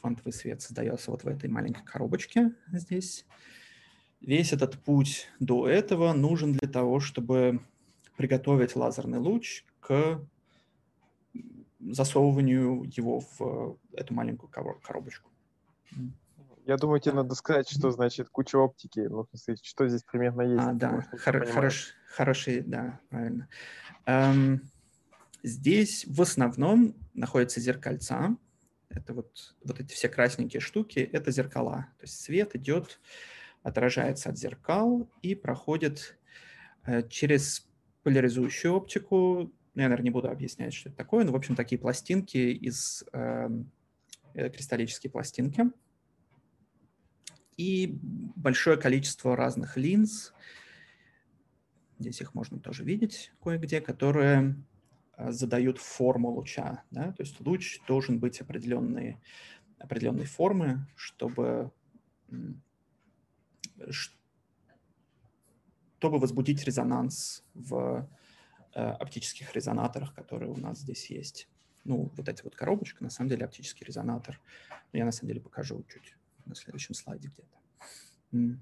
Квантовый свет создается вот в этой маленькой коробочке здесь. Весь этот путь до этого нужен для того, чтобы приготовить лазерный луч к засовыванию его в эту маленькую коробочку. Я думаю, тебе надо сказать, что значит куча оптики. Ну, что здесь примерно есть. А, да, Хор- хорош, хороший, да, правильно. Эм, здесь в основном находятся зеркальца. Это вот, вот эти все красненькие штуки, это зеркала. То есть свет идет, отражается от зеркал и проходит э, через поляризующую оптику. Я, наверное, не буду объяснять, что это такое, но, в общем, такие пластинки из эм, э, кристаллические пластинки и большое количество разных линз. Здесь их можно тоже видеть кое-где, которые а, задают форму луча. Да? То есть луч должен быть определенной, определенной формы, чтобы, чтобы возбудить резонанс в э, оптических резонаторах, которые у нас здесь есть. Ну, вот эти вот коробочка, на самом деле, оптический резонатор. Я, на самом деле, покажу чуть на следующем слайде где-то.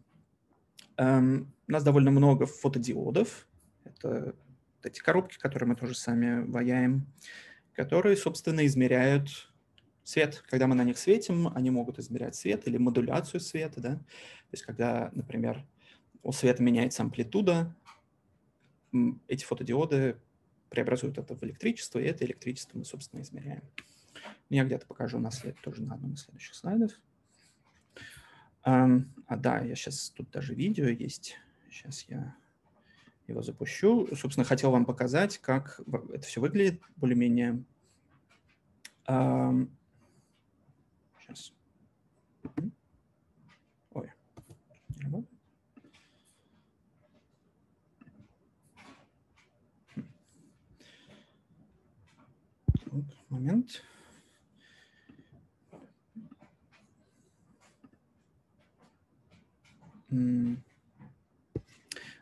Um, у нас довольно много фотодиодов. Это эти коробки, которые мы тоже сами ваяем, которые, собственно, измеряют свет. Когда мы на них светим, они могут измерять свет или модуляцию света. Да? То есть когда, например, у света меняется амплитуда, эти фотодиоды преобразуют это в электричество, и это электричество мы, собственно, измеряем. Я где-то покажу на след, тоже на одном из следующих слайдов. А, да, я сейчас, тут даже видео есть. Сейчас я его запущу. Собственно, хотел вам показать, как это все выглядит более-менее. Сейчас. Ой, не работает. Момент.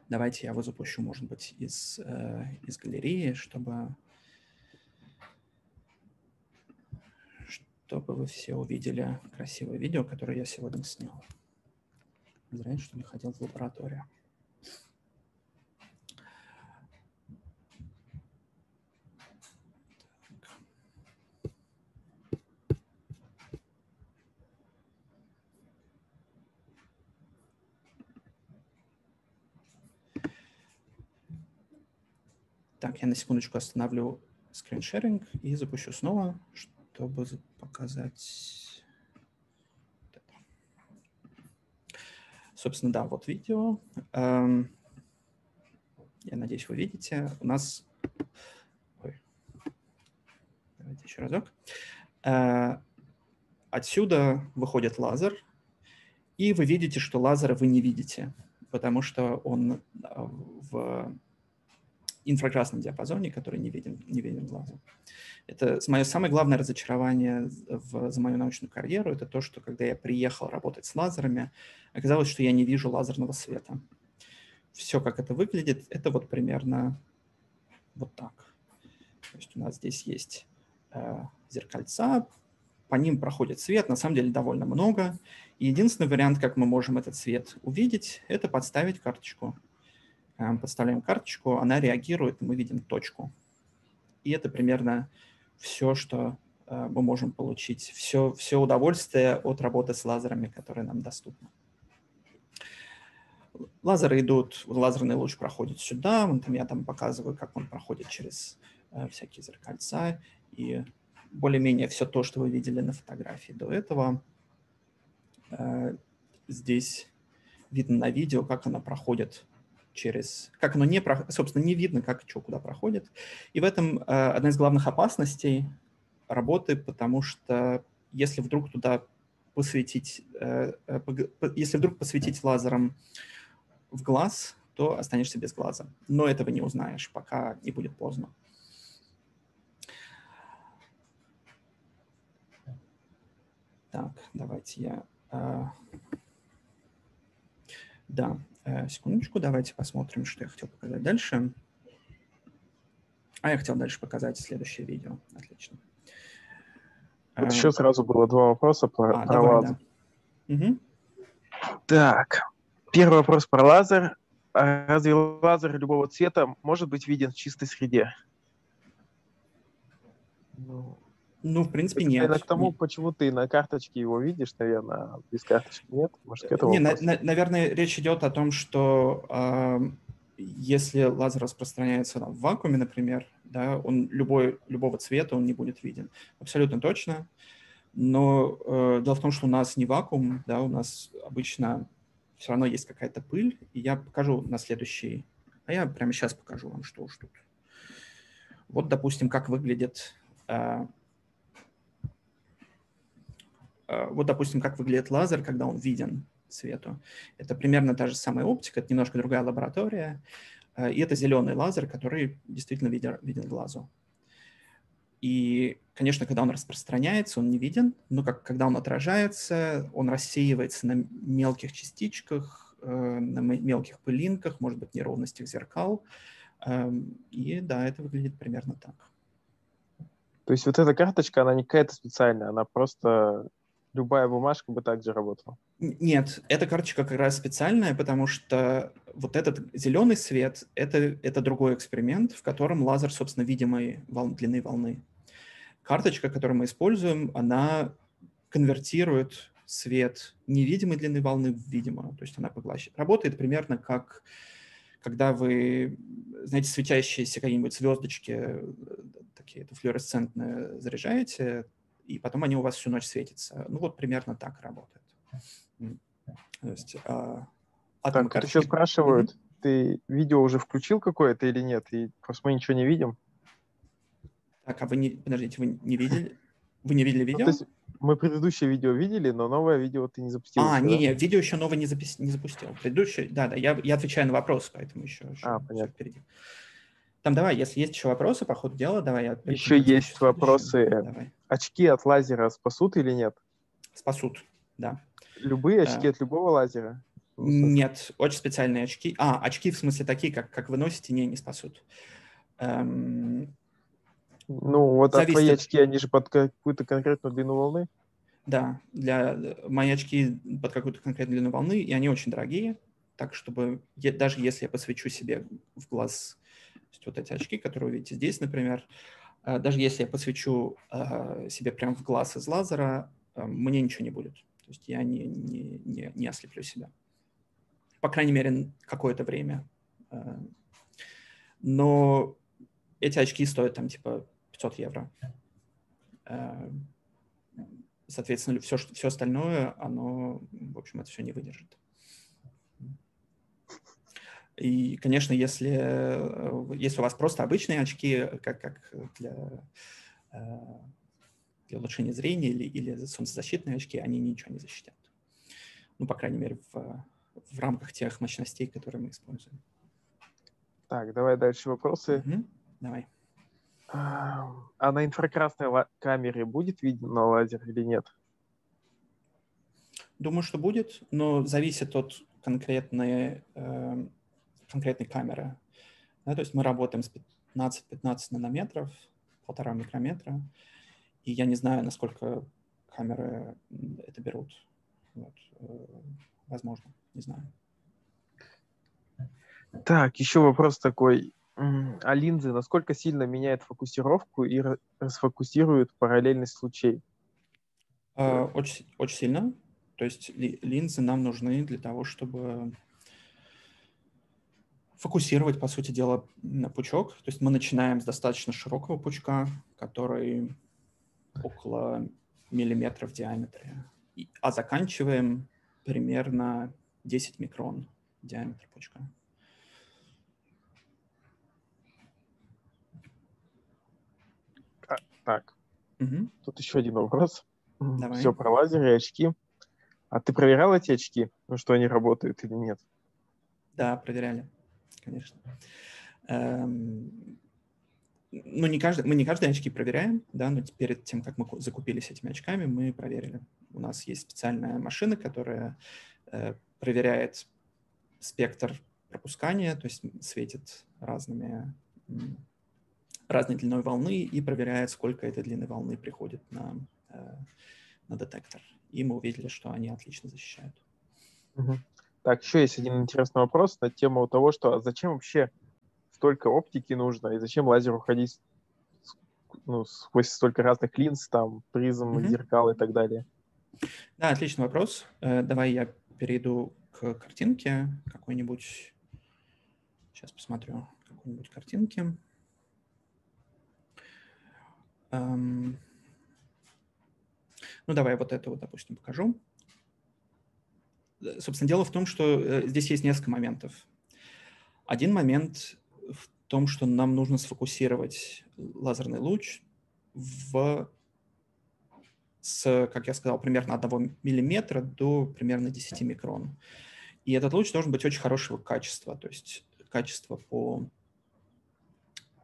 Давайте я его запущу, может быть, из, э, из галереи, чтобы, чтобы вы все увидели красивое видео, которое я сегодня снял. Зря, что не ходил в лабораторию. Так, я на секундочку остановлю скриншеринг и запущу снова, чтобы показать. Собственно, да, вот видео. Эм, я надеюсь, вы видите. У нас... Ой. Давайте еще разок. Э, отсюда выходит лазер, и вы видите, что лазера вы не видите, потому что он э, в инфракрасном диапазоне, который не виден, не виден глазу. Это мое самое главное разочарование в, за мою научную карьеру, это то, что когда я приехал работать с лазерами, оказалось, что я не вижу лазерного света. Все, как это выглядит, это вот примерно вот так. То есть у нас здесь есть э, зеркальца, по ним проходит свет, на самом деле довольно много. И единственный вариант, как мы можем этот свет увидеть, это подставить карточку подставляем карточку, она реагирует, и мы видим точку. И это примерно все, что э, мы можем получить, все, все удовольствие от работы с лазерами, которые нам доступны. Лазеры идут, лазерный луч проходит сюда, вон там я там показываю, как он проходит через э, всякие зеркальца, и более-менее все то, что вы видели на фотографии до этого, э, здесь видно на видео, как она проходит через, как оно не, собственно, не видно, как что куда проходит. И в этом э, одна из главных опасностей работы, потому что если вдруг туда посветить, э, э, если вдруг посветить лазером в глаз, то останешься без глаза. Но этого не узнаешь, пока не будет поздно. Так, давайте я... Да, секундочку, давайте посмотрим, что я хотел показать дальше. А я хотел дальше показать следующее видео. Отлично. Вот еще сразу было два вопроса про, а, про давай, лазер. Да. Угу. Так, первый вопрос про лазер. А разве лазер любого цвета может быть виден в чистой среде? Ну, ну в принципе, это, нет. Это к тому, почему ты на карточке его видишь, наверное, а без карточки нет? Может, к этому не, на, на, наверное, речь идет о том, что э, если лазер распространяется там, в вакууме, например, да, он любой, любого цвета он не будет виден. Абсолютно точно. Но э, дело в том, что у нас не вакуум, да, у нас обычно все равно есть какая-то пыль, и я покажу на следующий, а я прямо сейчас покажу вам, что уж тут. Вот, допустим, как выглядит, э, вот, допустим, как выглядит лазер, когда он виден свету. Это примерно та же самая оптика, это немножко другая лаборатория, э, и это зеленый лазер, который действительно виден, виден глазу. И, конечно, когда он распространяется, он не виден, но как, когда он отражается, он рассеивается на мелких частичках, э, на мелких пылинках, может быть, неровностях зеркал. Э, и да, это выглядит примерно так. То есть вот эта карточка, она не какая-то специальная, она просто любая бумажка бы также работала? Нет, эта карточка как раз специальная, потому что вот этот зеленый свет это, — это другой эксперимент, в котором лазер, собственно, видимой вол... длины волны. Карточка, которую мы используем, она конвертирует свет невидимой длины волны в видимую, то есть она поглощает. Работает примерно как когда вы, знаете, светящиеся какие-нибудь звездочки, такие это флуоресцентные, заряжаете, и потом они у вас всю ночь светятся. Ну вот примерно так работает. То есть, а, так, тут еще спрашивают, mm-hmm. ты видео уже включил какое-то или нет? И просто мы ничего не видим. Так, а вы не, подождите, вы не видели? Вы не видели ну, видео? Ну, то есть мы предыдущее видео видели, но новое видео ты не запустил. А, не, не, видео еще новое не, запис... не запустил. Предыдущее, да, да, я, я отвечаю на вопросы, поэтому еще, еще а, понятно. впереди. Там давай, если есть еще вопросы по ходу дела, давай я... Еще есть вопросы. Давай. Очки от лазера спасут или нет? Спасут, да. Любые очки да. от любого лазера? Нет, очень специальные очки. А, очки в смысле такие, как, как вы носите, не, не спасут. Эм... Ну, вот а твои очки, они же под какую-то конкретную длину волны? Да, для мои очки под какую-то конкретную длину волны, и они очень дорогие, так чтобы даже если я посвечу себе в глаз есть вот эти очки, которые вы видите здесь, например, э, даже если я посвечу э, себе прямо в глаз из лазера, э, мне ничего не будет. То есть я не, не, не, не ослеплю себя. По крайней мере, какое-то время. Но эти очки стоят там типа 500 евро. Соответственно, все, все остальное, оно, в общем, это все не выдержит. И, конечно, если, э, если у вас просто обычные очки, как, как для, э, для улучшения зрения или, или солнцезащитные очки, они ничего не защитят. Ну, по крайней мере, в, в рамках тех мощностей, которые мы используем. Так, давай дальше вопросы. Угу. Давай. А, на инфракрасной камере будет виден лазер или нет? Думаю, что будет, но зависит от конкретной э, конкретной камеры. Да, то есть мы работаем с 15-15 нанометров, полтора микрометра, и я не знаю, насколько камеры это берут. Вот. Э, возможно, не знаю. Так, еще вопрос такой. А линзы насколько сильно меняют фокусировку и расфокусируют параллельность лучей? Э, очень, очень сильно. То есть линзы нам нужны для того, чтобы фокусировать, по сути дела, на пучок. То есть мы начинаем с достаточно широкого пучка, который около миллиметра в диаметре, а заканчиваем примерно 10 микрон диаметр пучка. А, так, угу. тут еще один вопрос. Давай. Все про лазеры и очки. А ты проверял эти очки, ну, что они работают или нет? Да, проверяли конечно. Эм, ну, не каждый, мы не каждые очки проверяем, да, но перед тем, как мы закупились этими очками, мы проверили. У нас есть специальная машина, которая э, проверяет спектр пропускания, то есть светит разными, разной длиной волны и проверяет, сколько этой длины волны приходит на, э, на детектор. И мы увидели, что они отлично защищают. Угу. Так, еще есть один интересный вопрос на тему того, что а зачем вообще столько оптики нужно, и зачем лазеру ходить ну, сквозь столько разных линз, там, призм, mm-hmm. зеркал и так далее? Да, отличный вопрос. Э, давай я перейду к картинке какой-нибудь. Сейчас посмотрю какой-нибудь картинки. Эм... Ну, давай вот это вот, допустим, покажу. Э, собственно, дело в том, что э, здесь есть несколько моментов. Один момент в том, что нам нужно сфокусировать лазерный луч в, с, как я сказал, примерно 1 миллиметра до примерно 10 микрон. И этот луч должен быть очень хорошего качества, то есть качество по,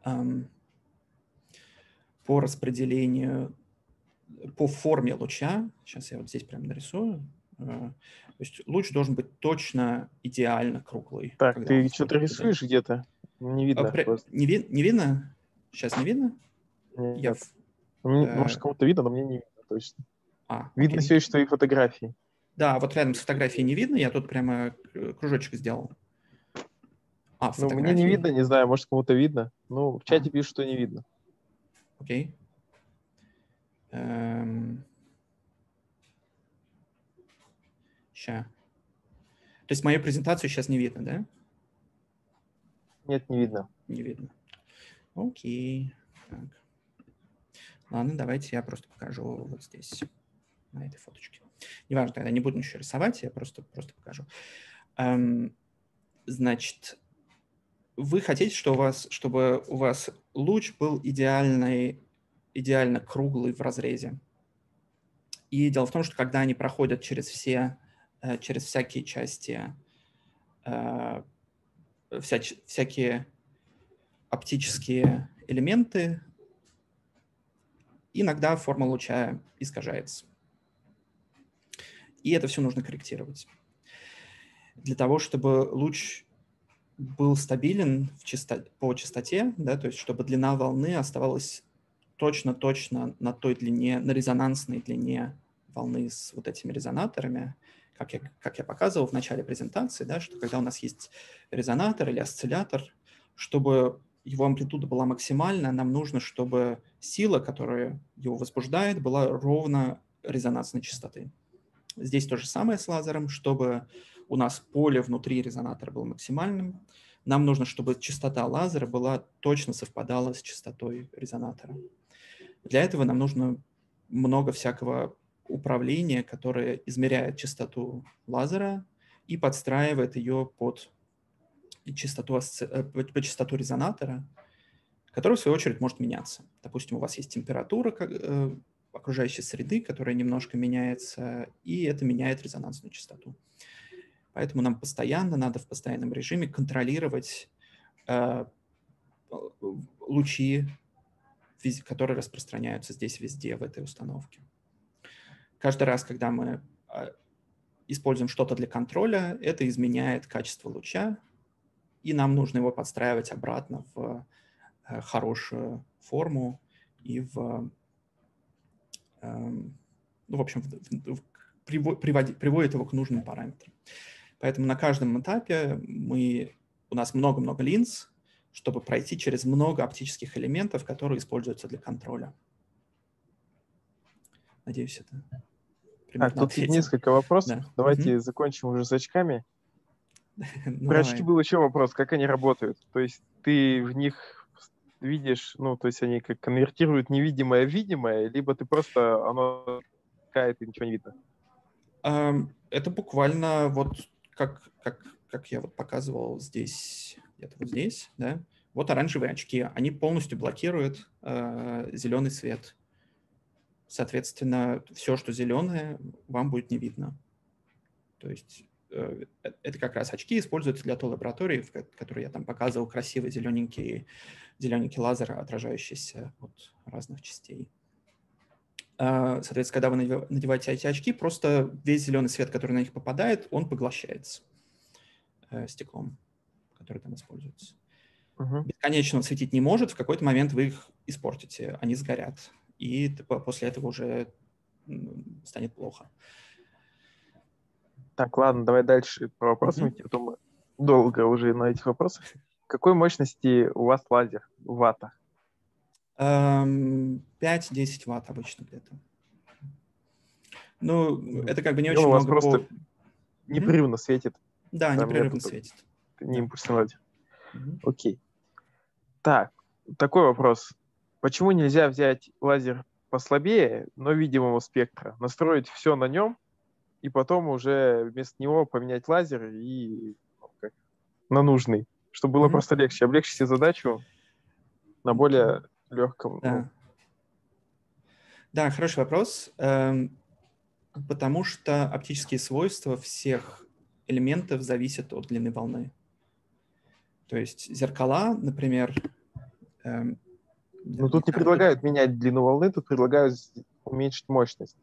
эм, по распределению, по форме луча. Сейчас я вот здесь прям нарисую. Э, то есть луч должен быть точно идеально круглый. Так, ты что-то рисуешь где-то? Не видно. А, при... не, ви... не видно? Сейчас не видно? Нет. Я... Мне, э... Может, кому-то видно, но мне не видно точно. А, видно окей. все еще твои фотографии. Да, вот рядом с фотографией не видно, я тут прямо кружочек сделал. А, ну, мне не видно, не знаю, может, кому-то видно. Ну, в чате а. пишут, что не видно. Окей. Эм... Ща. То есть мою презентацию сейчас не видно, да? Нет, не видно. Не видно. Окей. Так. Ладно, давайте я просто покажу вот здесь, на этой фоточке. Неважно, тогда не буду еще рисовать, я просто, просто покажу. Эм, значит, вы хотите, что у вас, чтобы у вас луч был идеальный, идеально круглый в разрезе. И дело в том, что когда они проходят через все, через всякие части э, вся, всякие оптические элементы, иногда форма луча искажается. И это все нужно корректировать. Для того, чтобы луч был стабилен в чисто, по частоте, да, то есть чтобы длина волны оставалась точно-точно на той длине, на резонансной длине волны с вот этими резонаторами, как я, как я показывал в начале презентации, да, что когда у нас есть резонатор или осциллятор, чтобы его амплитуда была максимальна, нам нужно, чтобы сила, которая его возбуждает, была ровно резонансной частоты. Здесь то же самое с лазером, чтобы у нас поле внутри резонатора было максимальным, нам нужно, чтобы частота лазера была точно совпадала с частотой резонатора. Для этого нам нужно много всякого управление, которое измеряет частоту лазера и подстраивает ее под частоту, э, под частоту резонатора, которая, в свою очередь, может меняться. Допустим, у вас есть температура э, окружающей среды, которая немножко меняется, и это меняет резонансную частоту. Поэтому нам постоянно надо в постоянном режиме контролировать э, лучи, которые распространяются здесь везде, в этой установке каждый раз, когда мы а, используем что-то для контроля, это изменяет качество луча, и нам нужно его подстраивать обратно в э, хорошую форму и в, эм, ну, в общем, в, в, приводит, приводит его к нужным параметрам. Поэтому на каждом этапе мы, у нас много-много линз, чтобы пройти через много оптических элементов, которые используются для контроля. Надеюсь, это так, тут несколько вопросов. Да. Давайте угу. закончим уже с очками. ну, Про очки был еще вопрос, как они работают. То есть ты в них видишь, ну, то есть они как конвертируют невидимое в видимое, либо ты просто, оно кает и ничего не видно? Это буквально вот как, как, как я вот показывал здесь, где-то вот здесь, да, вот оранжевые очки, они полностью блокируют э, зеленый свет. Соответственно, все, что зеленое, вам будет не видно. То есть э, это как раз очки используются для той лаборатории, в которой я там показывал красивый зелененький, зелененький лазер, отражающийся от разных частей. А, соответственно, когда вы надеваете эти очки, просто весь зеленый свет, который на них попадает, он поглощается э, стеклом, который там используется. Uh-huh. Бесконечно он светить не может, в какой-то момент вы их испортите, они сгорят. И после этого уже станет плохо. Так, ладно, давай дальше по вопросам mm-hmm. то мы долго уже на этих вопросах. Какой мощности у вас лазер в ваттах? 5-10 ватт обычно где-то. Ну, это как бы не очень у вас просто по... непрерывно mm-hmm. светит. Да, Там непрерывно светит. Не импульсный лазер. Mm-hmm. Окей. Так, такой вопрос. Почему нельзя взять лазер послабее, но видимого спектра, настроить все на нем, и потом уже вместо него поменять лазер и ну, как, на нужный, чтобы было mm-hmm. просто легче. Облегчить себе задачу на более легком. Да, ну. да хороший вопрос. Эм, потому что оптические свойства всех элементов зависят от длины волны. То есть зеркала, например... Но тут не предлагают менять длину волны, тут предлагают уменьшить мощность.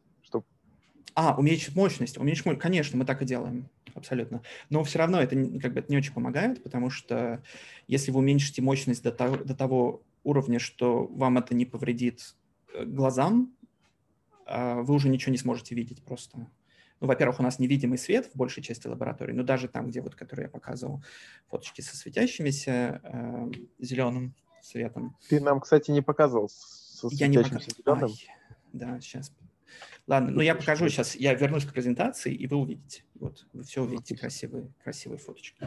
А, уменьшить мощность. Уменьшить мощность. Конечно, мы так и делаем. Абсолютно. Но все равно это как бы это не очень помогает, потому что если вы уменьшите мощность до того, до того уровня, что вам это не повредит э, глазам, а, вы уже ничего не сможете видеть просто. Ну, во-первых, у нас невидимый свет в большей части лаборатории, но даже там, где вот, который я показывал, фоточки со светящимися э, зеленым светом. Ты нам, кстати, не показывал со я не пока... зеленым. Ай, да, сейчас Ладно, ну я покажу сейчас, я вернусь к презентации, и вы увидите. Вот, вы все увидите, красивые, красивые фоточки.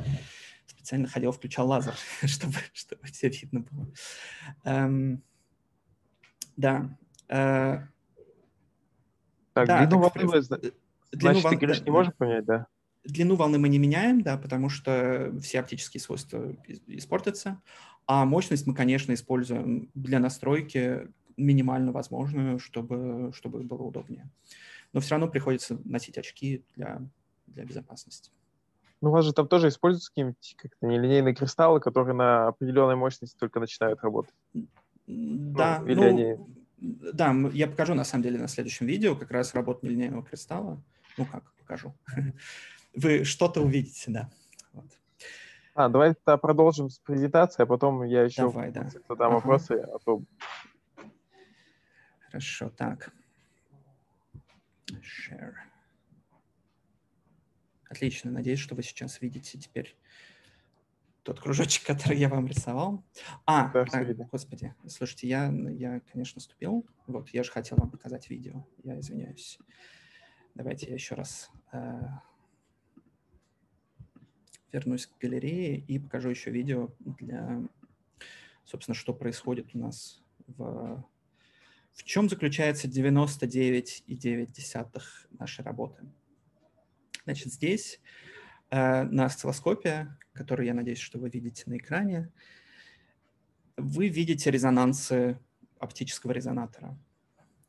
Специально ходил, включал лазер, чтобы, чтобы все видно было. Эм, да. Э, так, да, длину так, волны, значит, длину ты говоришь, да, не можем поменять, да? Длину волны мы не меняем, да, потому что все оптические свойства испортятся. А мощность мы, конечно, используем для настройки минимально возможную, чтобы, чтобы было удобнее. Но все равно приходится носить очки для, для безопасности. Ну, у вас же там тоже используются какие-нибудь как-то нелинейные кристаллы, которые на определенной мощности только начинают работать? Да, ну, ну, они... да, я покажу на самом деле на следующем видео как раз работу нелинейного кристалла. Ну как, покажу. Вы что-то увидите, да. А, давай тогда продолжим с презентацией, а потом я еще Давай, да. задам ага. вопросы, а то Хорошо, так. Share. Отлично, надеюсь, что вы сейчас видите теперь тот кружочек, который я вам рисовал. А, да, а господи, слушайте, я, я, конечно, ступил. Вот, я же хотел вам показать видео. Я извиняюсь. Давайте я еще раз э, вернусь к галерее и покажу еще видео для, собственно, что происходит у нас в в чем заключается 99,9 нашей работы? Значит, здесь э, на осциллоскопе, который, я надеюсь, что вы видите на экране, вы видите резонансы оптического резонатора.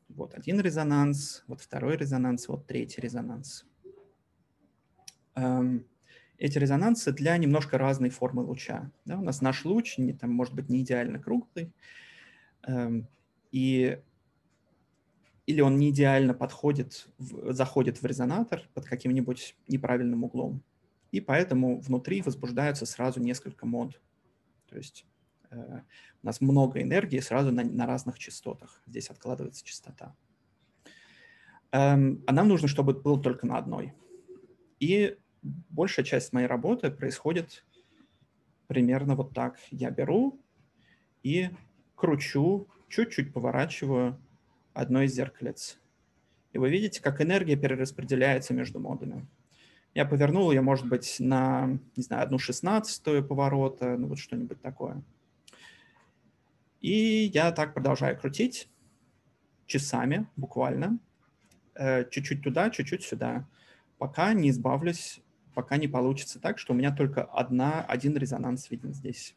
Вот один резонанс, вот второй резонанс, вот третий резонанс. Эм, эти резонансы для немножко разной формы луча. Да, у нас наш луч не, там, может быть не идеально круглый, эм, и или он не идеально подходит, в, заходит в резонатор под каким-нибудь неправильным углом. И поэтому внутри возбуждаются сразу несколько мод. То есть э, у нас много энергии сразу на, на разных частотах. Здесь откладывается частота. Эм, а нам нужно, чтобы был только на одной. И большая часть моей работы происходит примерно вот так. Я беру и кручу, чуть-чуть поворачиваю одно из зеркалец. И вы видите, как энергия перераспределяется между модами. Я повернул ее, может быть, на, не знаю, одну шестнадцатую поворота, ну вот что-нибудь такое. И я так продолжаю крутить часами, буквально. Э, чуть-чуть туда, чуть-чуть сюда, пока не избавлюсь, пока не получится так, что у меня только одна, один резонанс виден здесь.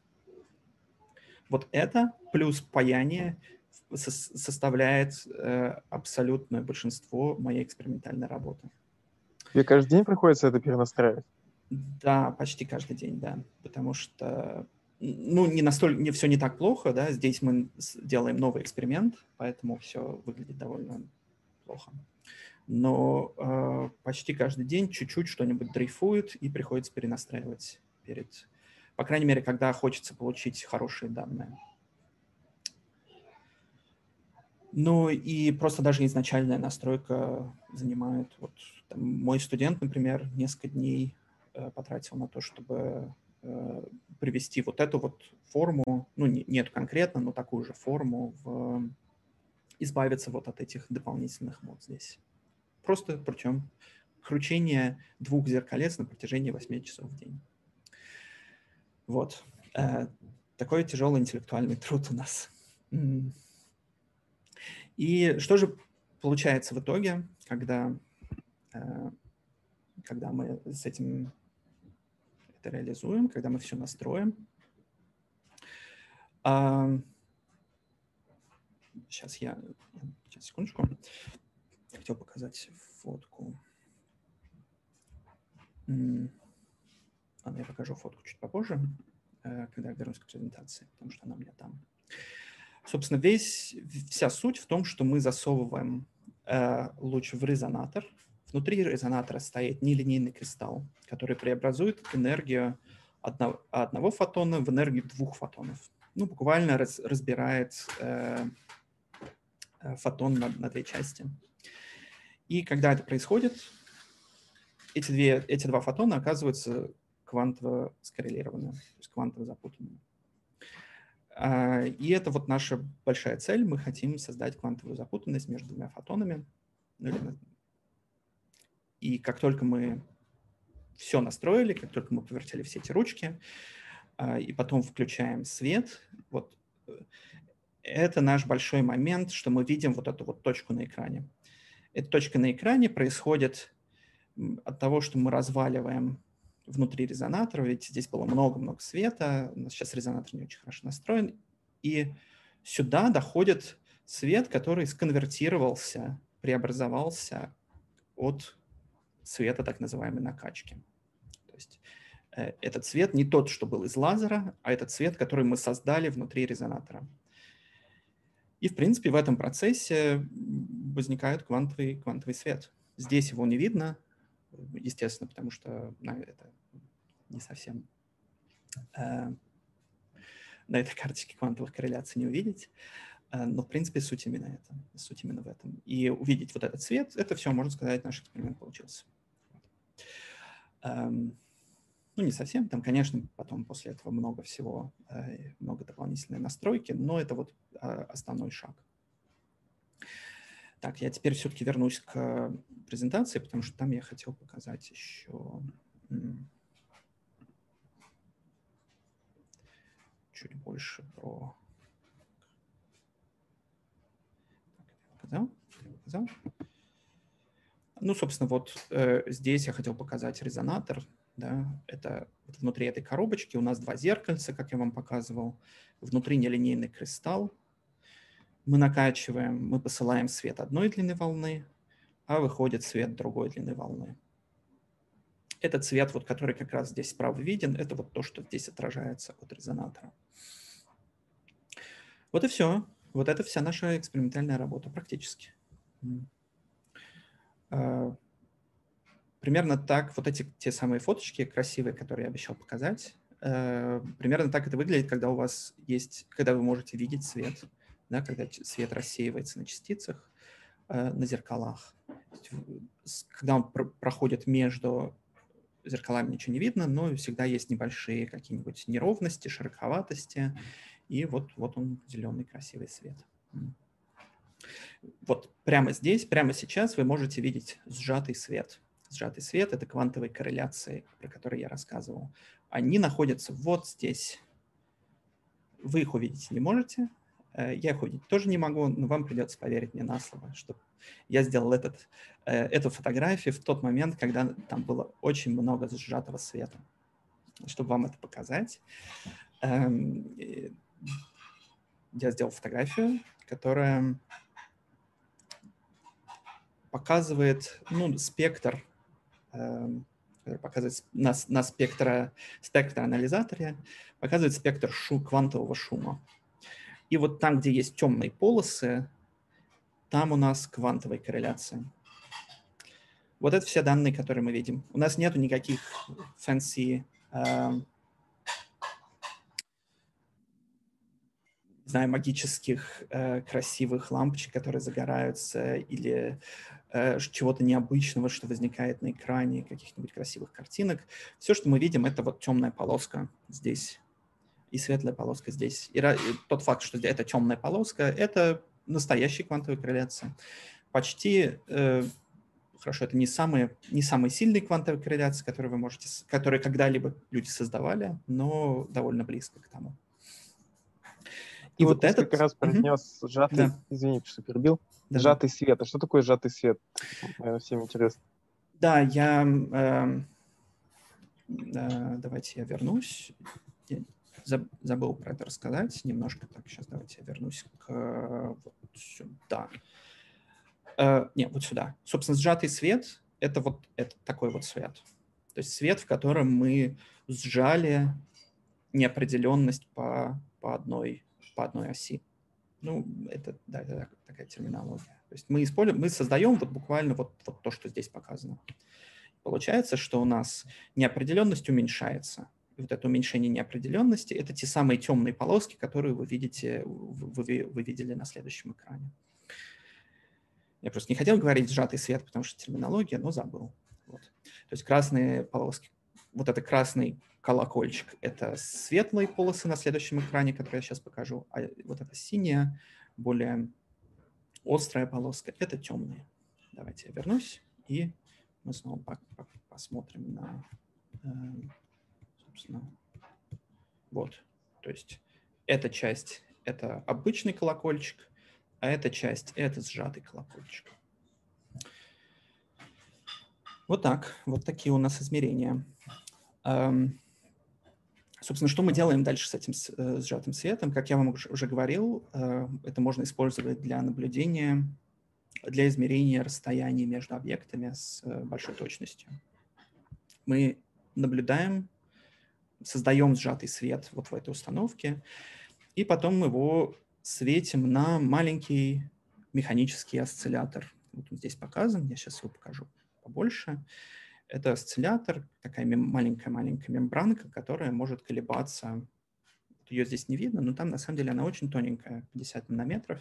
Вот это плюс паяние составляет э, абсолютное большинство моей экспериментальной работы. Тебе каждый день приходится это перенастраивать? Да, почти каждый день, да. Потому что, ну, не настолько, не, все не так плохо, да. Здесь мы делаем новый эксперимент, поэтому все выглядит довольно плохо. Но э, почти каждый день чуть-чуть что-нибудь дрейфует и приходится перенастраивать перед, по крайней мере, когда хочется получить хорошие данные. Ну и просто даже изначальная настройка занимает. Вот там, мой студент, например, несколько дней э, потратил на то, чтобы э, привести вот эту вот форму, ну не, нет конкретно, но такую же форму, в, избавиться вот от этих дополнительных мод здесь. Просто причем кручение двух зеркалец на протяжении 8 часов в день. Вот. Э, такой тяжелый интеллектуальный труд у нас. И что же получается в итоге, когда, э, когда мы с этим это реализуем, когда мы все настроим? Сейчас я, сейчас, секундочку, хотел показать фотку. Ладно, я покажу фотку чуть попозже, э, когда вернусь к презентации, потому что она у меня там. Собственно, весь, вся суть в том, что мы засовываем э, луч в резонатор. Внутри резонатора стоит нелинейный кристалл, который преобразует энергию одного, одного фотона в энергию двух фотонов. Ну, буквально раз, разбирает э, э, фотон на, на две части. И когда это происходит, эти, две, эти два фотона оказываются квантово скоррелированными, то есть квантово запутанными. А, и это вот наша большая цель. Мы хотим создать квантовую запутанность между двумя фотонами. Ну и как только мы все настроили, как только мы повертели все эти ручки, а, и потом включаем свет, вот э, это наш большой момент, что мы видим вот эту вот точку на экране. Эта точка на экране происходит от того, что мы разваливаем внутри резонатора, ведь здесь было много-много света, у нас сейчас резонатор не очень хорошо настроен, и сюда доходит свет, который сконвертировался, преобразовался от света так называемой накачки. То есть э, этот свет не тот, что был из лазера, а этот свет, который мы создали внутри резонатора. И, в принципе, в этом процессе возникает квантовый, квантовый свет. Здесь его не видно, естественно, потому что на, это не совсем э, на этой карточке квантовых корреляций не увидеть. Э, но, в принципе, суть именно это. Суть именно в этом. И увидеть вот этот цвет, это все, можно сказать, наш эксперимент получился. Эм, ну, не совсем. Там, конечно, потом после этого много всего, э, много дополнительной настройки, но это вот э, основной шаг. Так, я теперь все-таки вернусь к презентации, потому что там я хотел показать еще чуть больше про... показал? показал? Ну, собственно, вот э, здесь я хотел показать резонатор. Да, это вот внутри этой коробочки у нас два зеркальца, как я вам показывал. Внутри нелинейный кристалл. Мы накачиваем, мы посылаем свет одной длины волны, а выходит свет другой длины волны. Этот цвет, вот, который как раз здесь справа виден, это вот то, что здесь отражается от резонатора. Вот и все. Вот это вся наша экспериментальная работа практически. Примерно так, вот эти те самые фоточки красивые, которые я обещал показать, э, примерно так это выглядит, когда у вас есть, когда вы можете видеть свет, да, когда свет рассеивается на частицах, э, на зеркалах. Когда он проходит между зеркалами ничего не видно, но всегда есть небольшие какие-нибудь неровности, широковатости, и вот, вот он, зеленый красивый свет. Вот прямо здесь, прямо сейчас вы можете видеть сжатый свет. Сжатый свет — это квантовые корреляции, про которые я рассказывал. Они находятся вот здесь. Вы их увидеть не можете, э, я их увидеть тоже не могу, но вам придется поверить мне на слово, что я сделал этот, э, эту фотографию в тот момент, когда там было очень много сжатого света. Чтобы вам это показать, эм, я сделал фотографию, которая показывает ну, спектр который показывает на, на спектро, спектроанализаторе, показывает спектр шу, квантового шума. И вот там, где есть темные полосы, там у нас квантовая корреляция. Вот это все данные, которые мы видим. У нас нету никаких fancy э, знаю, магических э, красивых лампочек, которые загораются, или чего-то необычного, что возникает на экране, каких-нибудь красивых картинок. Все, что мы видим, это вот темная полоска здесь и светлая полоска здесь. И, тот факт, что это темная полоска, это настоящая квантовая корреляция. Почти э, хорошо, это не самые, не самые сильные квантовые корреляции, которые вы можете, которые когда-либо люди создавали, но довольно близко к тому. И вот, вот этот... как раз произнес угу. сжатый, да. извините, что перебил. Сжатый свет. А что такое сжатый свет? Наверное, всем интересно. Да, я... Э, э, давайте я вернусь. Я забыл про это рассказать немножко. Так, сейчас давайте я вернусь к вот сюда. Э, не, вот сюда. Собственно, сжатый свет — это вот это такой вот свет. То есть свет, в котором мы сжали неопределенность по, по, одной, по одной оси. Ну, это, да, это такая терминология. То есть мы используем, мы создаем вот буквально вот, вот то, что здесь показано. Получается, что у нас неопределенность уменьшается. И вот это уменьшение неопределенности — это те самые темные полоски, которые вы видите, вы, вы видели на следующем экране. Я просто не хотел говорить сжатый свет, потому что терминология, но забыл. Вот. То есть красные полоски, вот это красный колокольчик – это светлые полосы на следующем экране, которые я сейчас покажу, а вот эта синяя, более острая полоска – это темные. Давайте я вернусь, и мы снова посмотрим на, э, собственно, вот. То есть эта часть – это обычный колокольчик, а эта часть – это сжатый колокольчик. Вот так, вот такие у нас измерения. Эм, собственно, что мы делаем дальше с этим э, сжатым светом? Как я вам уже говорил, э, это можно использовать для наблюдения, для измерения расстояния между объектами с э, большой точностью. Мы наблюдаем, создаем сжатый свет вот в этой установке, и потом его светим на маленький механический осциллятор. Вот он здесь показан, я сейчас его покажу побольше. Это осциллятор, такая маленькая-маленькая мембранка, которая может колебаться. Ее здесь не видно, но там на самом деле она очень тоненькая, 50 нанометров.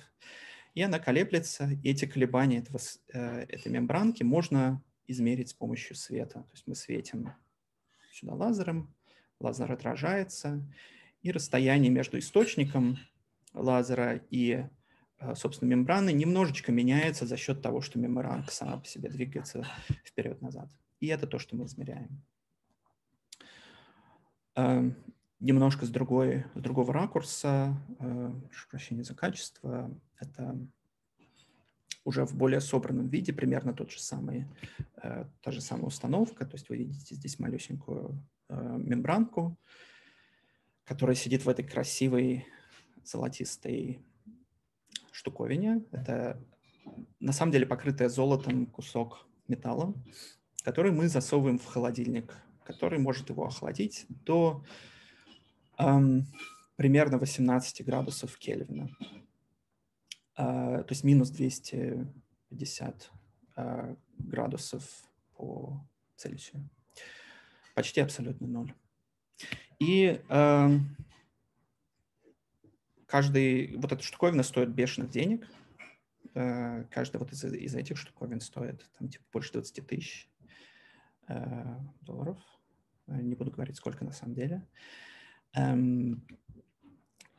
И она колеблется, и эти колебания этого, э, этой мембранки можно измерить с помощью света. То есть мы светим сюда лазером, лазер отражается, и расстояние между источником лазера и, э, собственно, мембраны немножечко меняется за счет того, что мембранка сама по себе двигается вперед-назад. И это то, что мы измеряем. Эм, немножко с, другой, с другого ракурса, э, прошу прощения за качество, это уже в более собранном виде, примерно тот же самый, э, та же самая установка. То есть вы видите здесь малюсенькую мембранку, которая сидит в этой красивой золотистой штуковине. Это на самом деле покрытая золотом кусок металла, который мы засовываем в холодильник, который может его охладить до эм, примерно 18 градусов Кельвина. Э, то есть минус 250 э, градусов по Цельсию. Почти абсолютно ноль. И э, каждый, вот эта штуковина стоит бешеных денег. Э, каждая вот из, из этих штуковин стоит там типа больше 20 тысяч долларов. Э, не буду говорить, сколько на самом деле. Эм,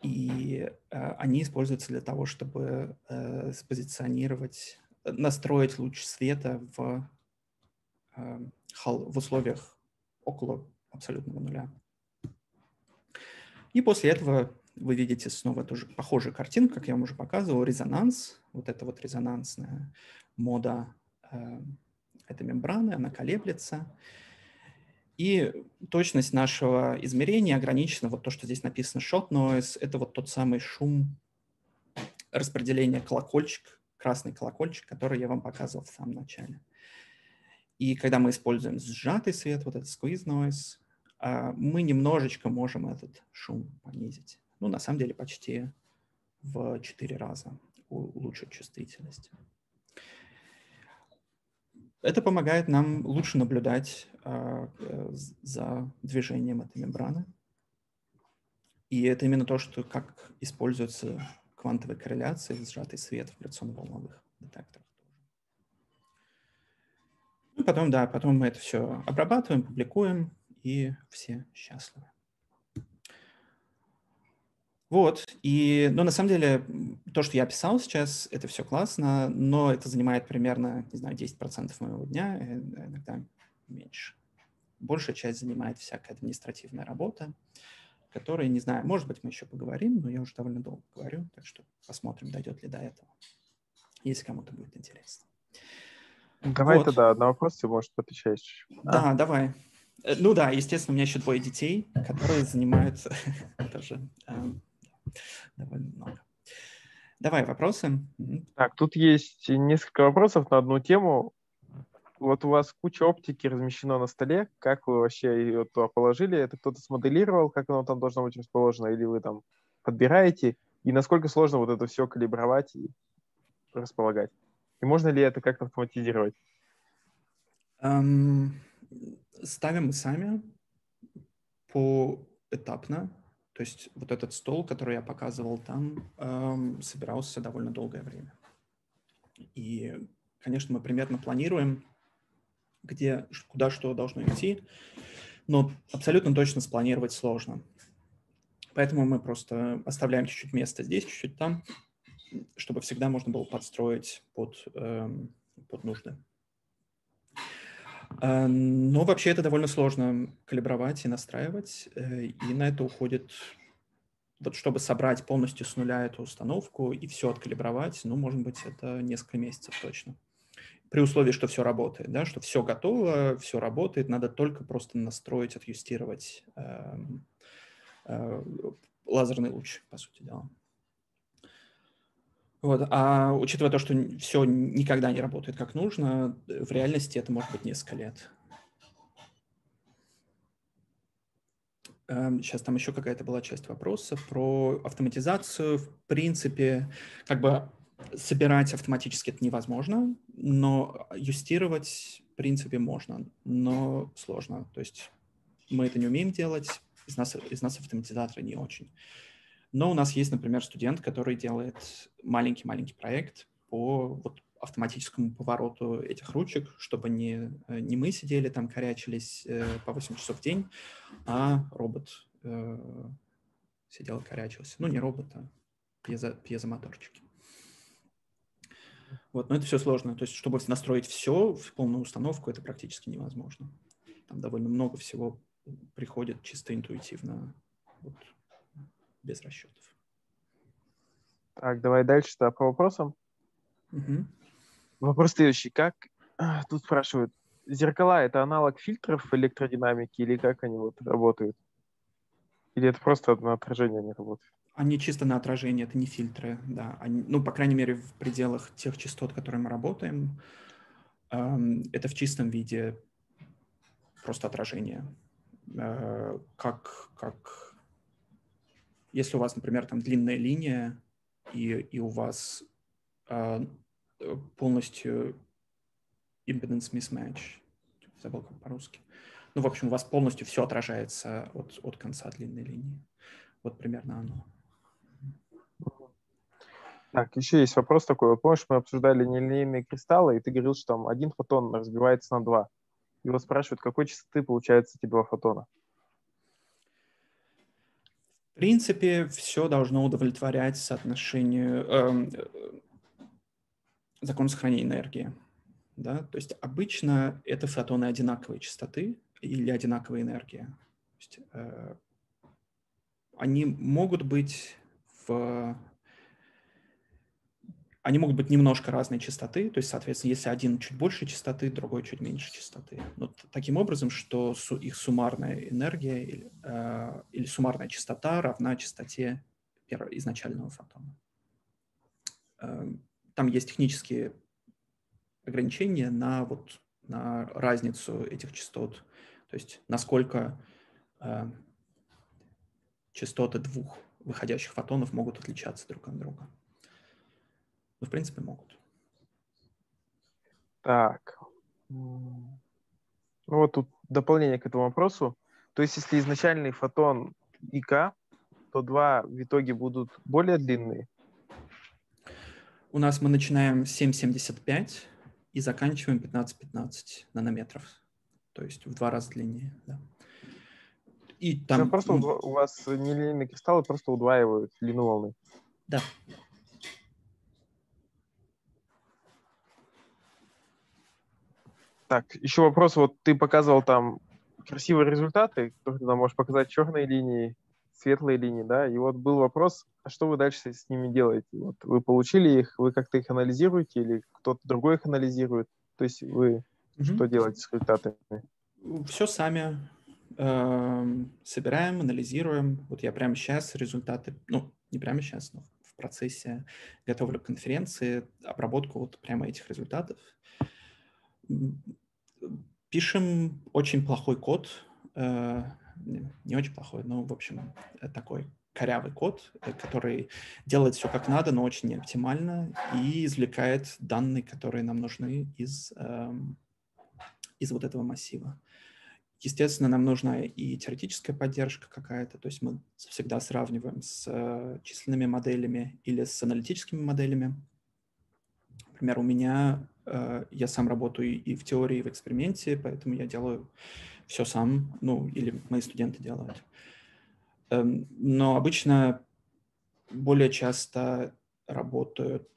и они используются для того, чтобы спозиционировать, настроить луч света в, в условиях около абсолютного нуля. И после этого вы видите снова тоже похожую картинку, как я вам уже показывал, резонанс, вот это вот резонансная мода э, этой мембраны, она колеблется. И точность нашего измерения ограничена, вот то, что здесь написано shot noise, это вот тот самый шум распределения колокольчик, красный колокольчик, который я вам показывал в самом начале. И когда мы используем сжатый свет, вот этот squeeze noise, а, мы немножечко можем этот шум понизить. Ну, на самом деле, почти в 4 раза улучшить чувствительность. Это помогает нам лучше наблюдать а, э, за движением этой мембраны. И это именно то, что как используется квантовая корреляция сжатый свет в гравитационно-волновых детекторах. Ну, потом, да, потом мы это все обрабатываем, публикуем, и все счастливы. Вот, и, ну, на самом деле, то, что я описал сейчас, это все классно, но это занимает примерно, не знаю, 10% моего дня, э, иногда меньше. Большая часть занимает всякая административная работа, которая, не знаю, может быть, мы еще поговорим, но я уже довольно долго говорю, так что посмотрим, дойдет ли до этого, если кому-то будет интересно. Давай вот. тогда на вопрос ты, может, отвечаешь. Да, а? давай. Э, ну да, естественно, у меня еще двое детей, которые занимаются тоже довольно много. Давай вопросы. Так, тут есть несколько вопросов на одну тему. Вот у вас куча оптики размещена на столе. Как вы вообще ее туда положили? Это кто-то смоделировал, как оно там должно быть расположено, или вы там подбираете? И насколько сложно вот это все калибровать и располагать? И можно ли это как-то автоматизировать? Um, ставим мы сами поэтапно. То есть вот этот стол, который я показывал там, эм, собирался довольно долгое время. И, конечно, мы примерно планируем, где, куда что должно идти, но абсолютно точно спланировать сложно. Поэтому мы просто оставляем чуть-чуть места здесь, чуть-чуть там, чтобы всегда можно было подстроить под, эм, под нужды. Э, но вообще это довольно сложно калибровать и настраивать, э, и на это уходит, вот чтобы собрать полностью с нуля эту установку и все откалибровать, ну, может быть, это несколько месяцев точно. При условии, что все работает, да, что все готово, все работает, надо только просто настроить, отъюстировать э, э, лазерный луч, по сути дела. Вот. А учитывая то, что все никогда не работает как нужно, в реальности это может быть несколько лет. Сейчас эм, там еще какая-то была часть вопроса про автоматизацию. В принципе, как бы собирать автоматически это невозможно, но юстировать в принципе можно, но сложно. То есть мы это не умеем делать, из нас, из нас автоматизаторы не очень. Но у нас есть, например, студент, который делает маленький-маленький проект по вот автоматическому повороту этих ручек, чтобы не, э, не мы сидели там, корячились э, по 8 часов в день, а робот э, сидел и корячился. Ну, не робот, а пьезо, пьезомоторчики. Вот, но это все сложно. То есть, чтобы настроить все в полную установку, это практически невозможно. Там довольно много всего приходит чисто интуитивно. Вот, без расчетов. Так, давай дальше да, по вопросам. Угу. Вопрос следующий. Как тут спрашивают, зеркала это аналог фильтров в электродинамике или как они вот работают? Или это просто на отражение они работают? Они чисто на отражение, это не фильтры, да. Они, ну, по крайней мере, в пределах тех частот, которые мы работаем, эм, это в чистом виде просто отражение. Э, как, как если у вас, например, там длинная линия, и, и у вас э, полностью impedance mismatch, забыл как по-русски. Ну, в общем, у вас полностью все отражается от, от конца длинной линии. Вот примерно оно. Так, еще есть вопрос такой. Вот помнишь, мы обсуждали нелинейные кристаллы, и ты говорил, что там один фотон разбивается на два. Вот спрашивают, какой частоты получается эти два фотона? В принципе, все должно удовлетворять соотношению э, закон сохранения энергии. Да? То есть обычно это фотоны одинаковой частоты или одинаковой энергии. То есть, э, они могут быть в они могут быть немножко разной частоты, то есть, соответственно, если один чуть больше частоты, другой чуть меньше частоты. Но таким образом, что их суммарная энергия или, э, или суммарная частота равна частоте изначального фотона. Э, там есть технические ограничения на вот на разницу этих частот. То есть насколько э, частоты двух выходящих фотонов могут отличаться друг от друга. Ну, в принципе, могут. Так. Ну, вот тут дополнение к этому вопросу. То есть, если изначальный фотон ИК, то два в итоге будут более длинные? У нас мы начинаем 7,75 и заканчиваем 15-15 нанометров. То есть в два раза длиннее. Да. И там... Ну, просто у вас нелинейные кристаллы просто удваивают длину волны. Да. Так, еще вопрос. Вот ты показывал там красивые результаты, ты там можешь показать черные линии, светлые линии, да, и вот был вопрос, а что вы дальше с ними делаете? Вот вы получили их, вы как-то их анализируете или кто-то другой их анализирует? То есть вы mm-hmm. что делаете с результатами? Все сами э, собираем, анализируем. Вот я прямо сейчас результаты, ну, не прямо сейчас, но в процессе готовлю конференции, обработку вот прямо этих результатов. Пишем очень плохой код, э, не очень плохой, но, в общем, такой корявый код, э, который делает все как надо, но очень неоптимально, и извлекает данные, которые нам нужны из, эм, из вот этого массива. Естественно, нам нужна и теоретическая поддержка какая-то, то есть мы всегда сравниваем с э, численными моделями или с аналитическими моделями. Например, у меня, я сам работаю и в теории, и в эксперименте, поэтому я делаю все сам, ну, или мои студенты делают. Эм, но обычно более часто работают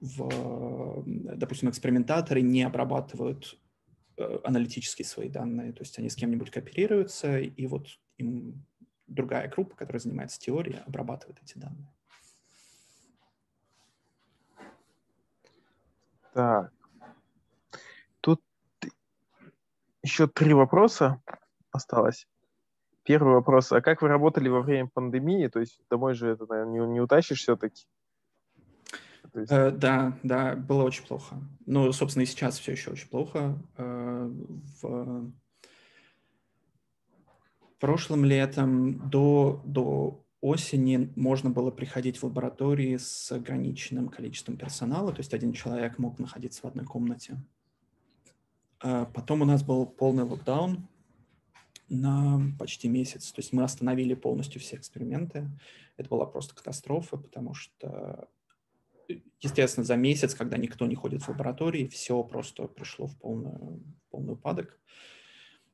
в, допустим, экспериментаторы не обрабатывают э, аналитически свои данные, то есть они с кем-нибудь кооперируются, и вот им другая группа, которая занимается теорией, обрабатывает эти данные. Так. Тут еще три вопроса осталось. Первый вопрос. А как вы работали во время пандемии? То есть домой же это, наверное, не, не утащишь все-таки? Есть... Э, да, да, было очень плохо. Ну, собственно, и сейчас все еще очень плохо. Э, в прошлым летом до, до осени можно было приходить в лаборатории с ограниченным количеством персонала, то есть один человек мог находиться в одной комнате. Э, потом у нас был полный локдаун, на почти месяц. То есть мы остановили полностью все эксперименты. Это была просто катастрофа, потому что, э, естественно, за месяц, когда никто не ходит в лаборатории, все просто пришло в полную, полный упадок.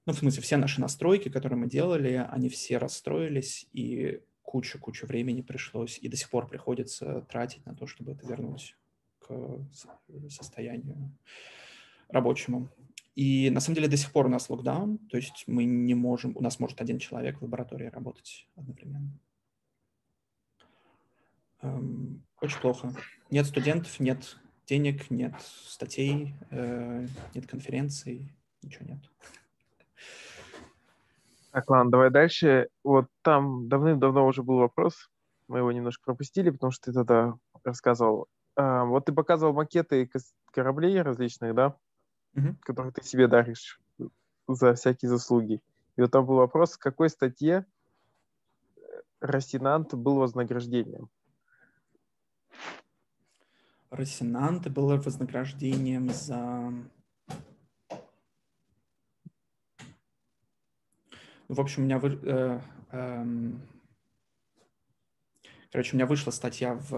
Ну, в смысле, все наши настройки, которые мы делали, они все расстроились, и куча-куча времени пришлось, и до сих пор приходится тратить на то, чтобы это вернуть к состоянию рабочему. И на самом деле до сих пор у нас локдаун, то есть мы не можем, у нас может один человек в лаборатории работать одновременно. Эм, очень плохо. Нет студентов, нет денег, нет статей, э, нет конференций, ничего нет. Так, ладно, давай дальше. Вот там давным-давно уже был вопрос, мы его немножко пропустили, потому что ты тогда рассказывал. А, вот ты показывал макеты кораблей различных, да? угу. который ты себе даришь за всякие заслуги. И вот там был вопрос, в какой статье Росинант был вознаграждением? Росинант был вознаграждением за... в общем, у меня... Вы... Э, э, короче, у меня вышла статья в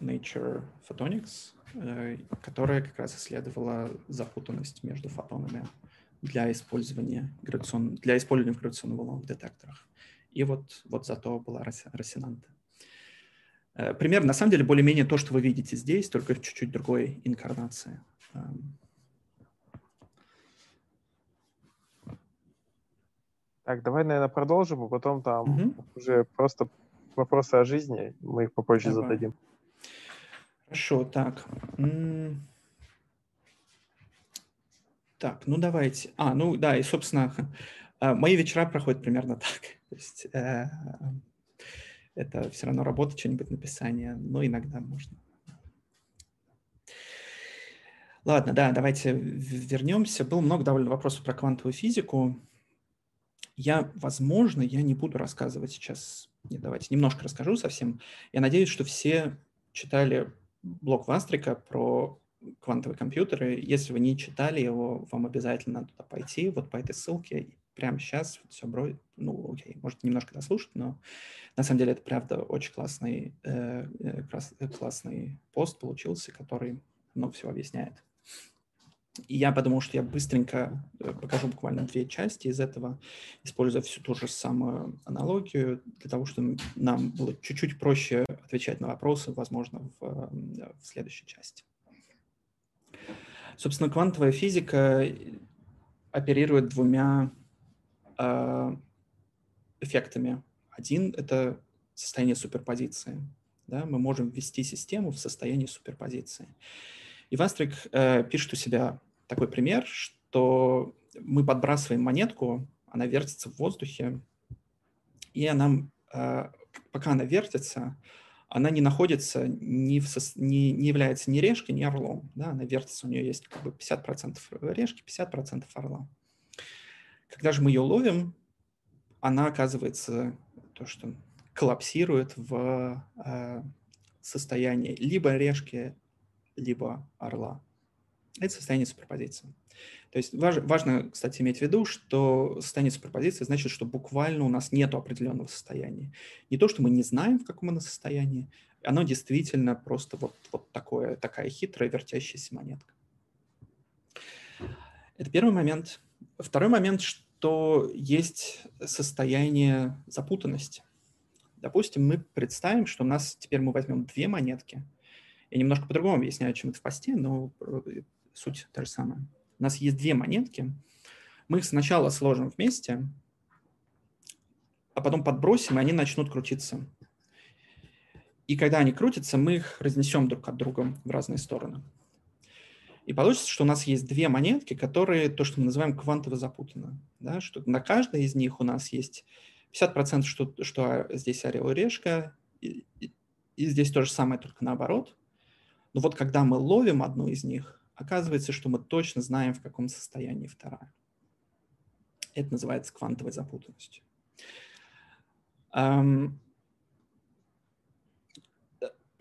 Nature Photonics, Э, которая как раз исследовала запутанность между фотонами для использования, гравитацион... для использования в гравитационно-волновых детекторах. И вот, вот зато была Росинанта. Э, пример, на самом деле, более-менее то, что вы видите здесь, только в чуть-чуть другой инкарнации. Так, давай, наверное, продолжим, а потом там угу. уже просто вопросы о жизни, мы их попозже давай. зададим. Хорошо, так. Так, ну давайте. А, ну да, и, собственно, а, мои вечера проходят примерно так. То есть э, это все равно работа, что-нибудь написание, но иногда можно. Ладно, да, давайте вернемся. Было много довольно вопросов про квантовую физику. Я, возможно, я не буду рассказывать сейчас. Нет, давайте немножко расскажу совсем. Я надеюсь, что все читали блог Вастрика про квантовые компьютеры. Если вы не читали его, вам обязательно туда пойти, вот по этой ссылке. Прямо сейчас все бро... Ну, окей, может немножко дослушать, но на самом деле это, правда, очень классный, э, э, э классный пост получился, который много всего объясняет. И я подумал, что я быстренько э, покажу буквально две части из этого, используя всю ту же самую аналогию, для того, чтобы нам было чуть-чуть проще отвечать на вопросы, возможно, в, э, в следующей части. Собственно, квантовая физика оперирует двумя э, эффектами. Один — это состояние суперпозиции. Да? Мы можем ввести систему в состояние суперпозиции. И Вастрик э, пишет у себя такой пример, что мы подбрасываем монетку, она вертится в воздухе, и она, э, пока она вертится, она не находится, не, в, не, не является ни решкой, ни орлом. Да? Она вертится, у нее есть как бы 50% решки, 50% орла. Когда же мы ее ловим, она оказывается то, что коллапсирует в э, состоянии либо решки, либо орла. Это состояние суперпозиции. То есть важ, важно, кстати, иметь в виду, что состояние суперпозиции значит, что буквально у нас нет определенного состояния. Не то, что мы не знаем, в каком оно состоянии, оно действительно просто вот, вот такое, такая хитрая вертящаяся монетка. Это первый момент. Второй момент, что есть состояние запутанности. Допустим, мы представим, что у нас теперь мы возьмем две монетки – я немножко по-другому объясняю, чем это в посте, но э, суть та же самая. У нас есть две монетки. Мы их сначала сложим вместе, а потом подбросим, и они начнут крутиться. И когда они крутятся, мы их разнесем друг от друга в разные стороны. И получится, что у нас есть две монетки, которые то, что мы называем квантово запутаны. Да? Что на каждой из них у нас есть 50%, что, что здесь орел и решка, и, и здесь то же самое, только наоборот. Но вот когда мы ловим одну из них, оказывается, что мы точно знаем, в каком состоянии вторая. Это называется квантовой запутанностью. Это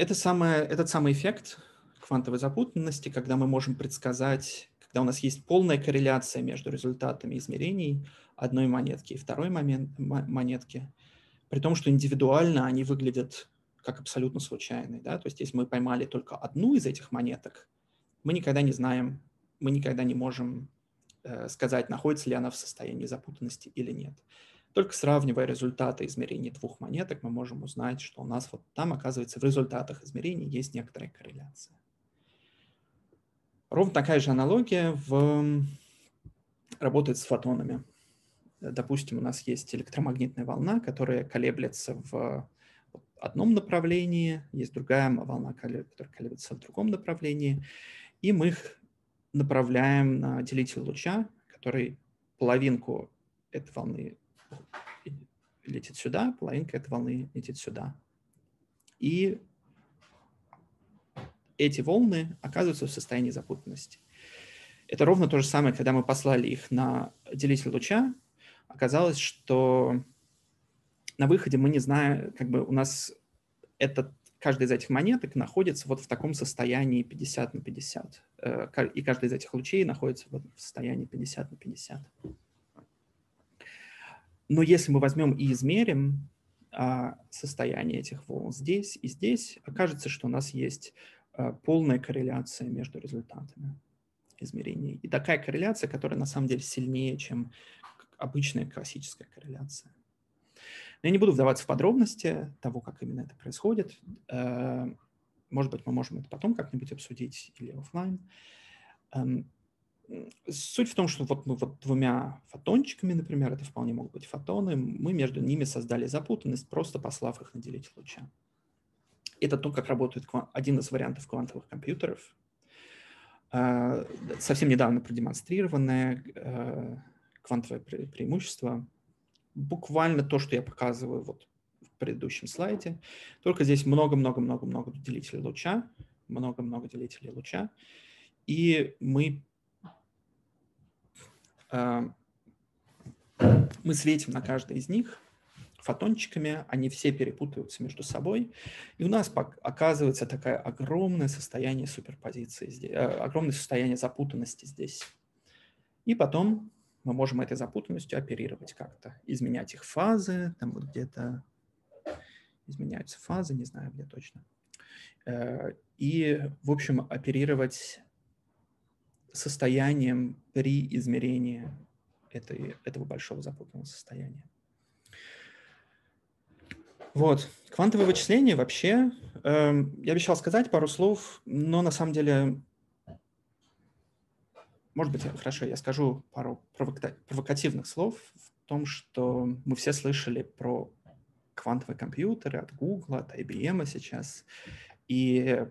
самое, этот самый эффект квантовой запутанности, когда мы можем предсказать, когда у нас есть полная корреляция между результатами измерений одной монетки и второй момент, монетки, при том, что индивидуально они выглядят как абсолютно случайный. Да? То есть если мы поймали только одну из этих монеток, мы никогда не знаем, мы никогда не можем э, сказать, находится ли она в состоянии запутанности или нет. Только сравнивая результаты измерений двух монеток, мы можем узнать, что у нас вот там, оказывается, в результатах измерений есть некоторая корреляция. Ровно такая же аналогия в... работает с фотонами. Допустим, у нас есть электромагнитная волна, которая колеблется в одном направлении, есть другая волна, которая колеблется в другом направлении, и мы их направляем на делитель луча, который половинку этой волны летит сюда, половинка этой волны летит сюда. И эти волны оказываются в состоянии запутанности. Это ровно то же самое, когда мы послали их на делитель луча, оказалось, что на выходе мы не знаем, как бы у нас этот, каждая из этих монеток находится вот в таком состоянии 50 на 50. Э, и каждый из этих лучей находится вот в состоянии 50 на 50. Но если мы возьмем и измерим а, состояние этих волн здесь и здесь, окажется, что у нас есть а, полная корреляция между результатами измерений. И такая корреляция, которая на самом деле сильнее, чем обычная классическая корреляция. Я не буду вдаваться в подробности того, как именно это происходит. Э, может быть, мы можем это потом как-нибудь обсудить или офлайн. Эм, суть в том, что вот мы вот двумя фотончиками, например, это вполне могут быть фотоны, мы между ними создали запутанность, просто послав их на делитель луча. Это то, как работает один из вариантов квантовых компьютеров. Э, совсем недавно продемонстрированное э, квантовое преимущество буквально то, что я показываю вот в предыдущем слайде. Только здесь много-много-много-много делителей луча, много-много делителей луча. и мы, мы светим на каждый из них фотончиками, они все перепутаются между собой, и у нас оказывается такое огромное состояние суперпозиции, здесь, э, огромное состояние запутанности здесь. И потом мы можем этой запутанностью оперировать как-то, изменять их фазы, там вот где-то изменяются фазы, не знаю где точно. Э, и, в общем, оперировать состоянием при измерении этой, этого большого запутанного состояния. Вот. Квантовое вычисление вообще, э, я обещал сказать пару слов, но на самом деле, может быть, хорошо, я скажу пару провокативных слов в том, что мы все слышали про квантовые компьютеры от Google, от IBM сейчас, и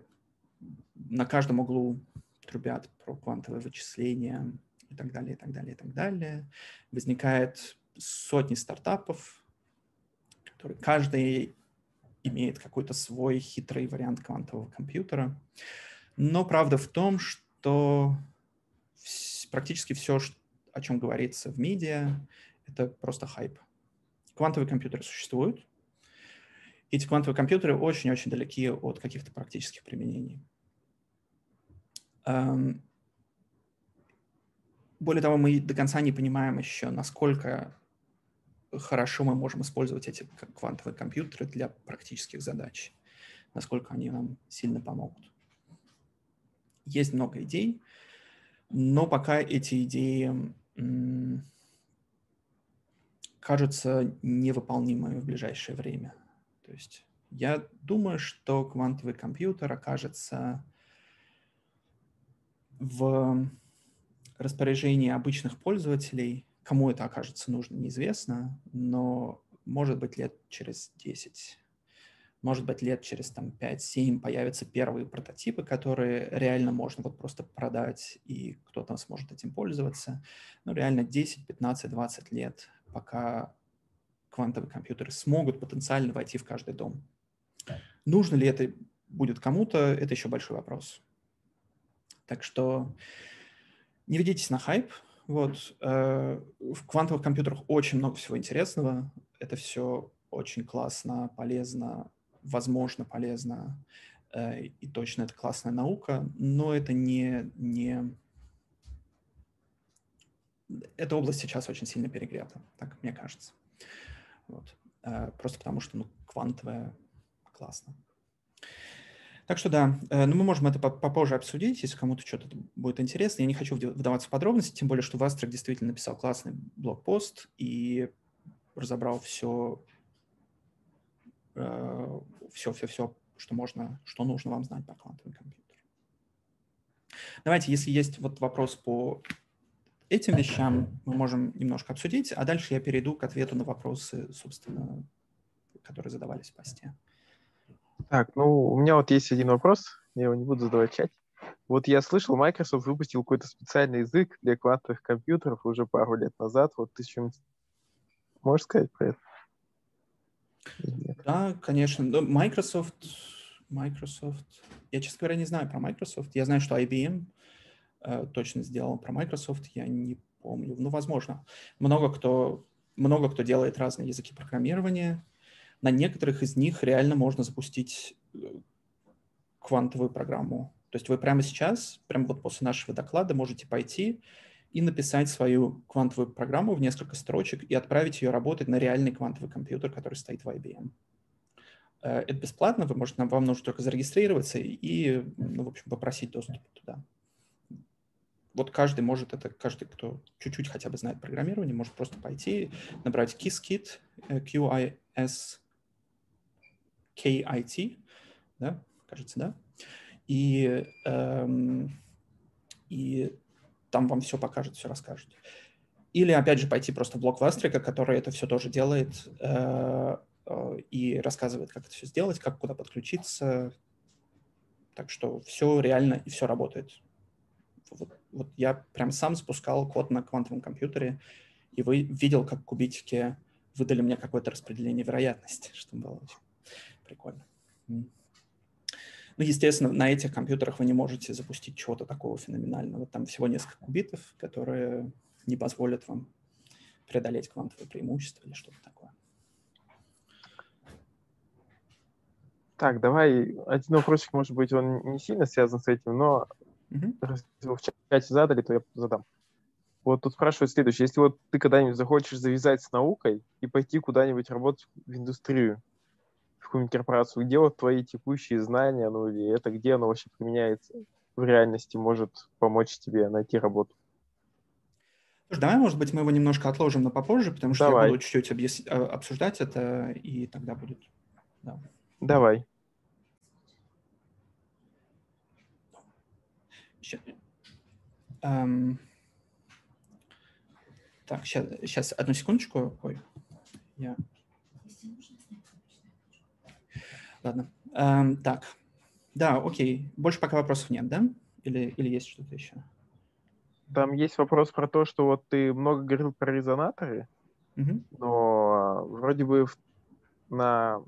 на каждом углу трубят про квантовое вычисление и так далее, и так далее, и так далее. Возникает сотни стартапов, который каждый имеет какой-то свой хитрый вариант квантового компьютера. Но правда в том, что практически все, о чем говорится в медиа, это просто хайп. Квантовые компьютеры существуют. Эти квантовые компьютеры очень-очень далеки от каких-то практических применений. Эм, более того, мы до конца не понимаем еще, насколько хорошо мы можем использовать эти квантовые компьютеры для практических задач, насколько они нам сильно помогут. Есть много идей, но пока эти идеи кажутся невыполнимыми в ближайшее время. То есть я думаю, что квантовый компьютер окажется в распоряжении обычных пользователей Кому это окажется нужно, неизвестно, но может быть лет через 10, может быть лет через там, 5-7 появятся первые прототипы, которые реально можно вот просто продать, и кто-то сможет этим пользоваться. Ну, реально 10, 15, 20 лет, пока квантовые компьютеры смогут потенциально войти в каждый дом. Нужно ли это будет кому-то, это еще большой вопрос. Так что не ведитесь на хайп, вот. Э, в квантовых компьютерах очень много всего интересного. Это все очень классно, полезно, возможно, полезно. Э, и точно это классная наука, но это не, не... Эта область сейчас очень сильно перегрета, так мне кажется. Вот. Э, просто потому что ну, квантовая классно. Так что да, э, ну мы можем это попозже обсудить, если кому-то что-то будет интересно. Я не хочу вдаваться в подробности, тем более, что Вастрик действительно написал классный блокпост и разобрал все, все, все, все, что можно, что нужно вам знать про квантовый компьютер. Давайте, если есть вот вопрос по этим вещам, мы можем немножко обсудить, а дальше я перейду к ответу на вопросы, собственно, которые задавались в посте. Так, ну, у меня вот есть один вопрос, я его не буду задавать в чате. Вот я слышал, Microsoft выпустил какой-то специальный язык для квантовых компьютеров уже пару лет назад. Вот ты чем можешь сказать про это? Да, конечно. Microsoft, Microsoft. Я, честно говоря, не знаю про Microsoft. Я знаю, что IBM э, точно сделал про Microsoft. Я не помню. Ну, возможно. Много кто, много кто делает разные языки программирования на некоторых из них реально можно запустить э, квантовую программу. То есть вы прямо сейчас, прямо вот после нашего доклада можете пойти и написать свою квантовую программу в несколько строчек и отправить ее работать на реальный квантовый компьютер, который стоит в IBM. Э, это бесплатно, вы можете, вам нужно только зарегистрироваться и, ну, в общем, попросить доступ туда. Вот каждый может это, каждый, кто чуть-чуть хотя бы знает программирование, может просто пойти, набрать KISS-KIT, QIS KIT, да, кажется, да, и, эм, и там вам все покажет, все расскажет. Или, опять же, пойти просто в блог Вастрика, который это все тоже делает э, э, и рассказывает, как это все сделать, как куда подключиться. Так что все реально и все работает. Вот, вот я прям сам запускал код на квантовом компьютере, и вы видел, как кубитики выдали мне какое-то распределение вероятности, что было очень Прикольно. Ну, естественно, на этих компьютерах вы не можете запустить чего-то такого феноменального. Там всего несколько кубитов, которые не позволят вам преодолеть квантовое преимущество или что-то такое. Так, давай один вопросик, может быть, он не сильно связан с этим, но угу. раз его в чате задали, то я задам. Вот тут спрашивают следующее. Если вот ты когда-нибудь захочешь завязать с наукой и пойти куда-нибудь работать в индустрию, в какую-нибудь корпорацию, где вот твои текущие знания, ну или это, где оно вообще применяется в реальности, может помочь тебе найти работу? Слушай, давай, может быть, мы его немножко отложим на попозже, потому что давай. я буду чуть-чуть объяс... А, обсуждать это, и тогда будет... Да. Давай. Сейчас. Эм... Так, сейчас, сейчас, одну секундочку. Ой, я... Ладно. Эм, так, да, окей. Больше пока вопросов нет, да? Или, или есть что-то еще? Там есть вопрос про то, что вот ты много говорил про резонаторы, угу. но вроде бы в, на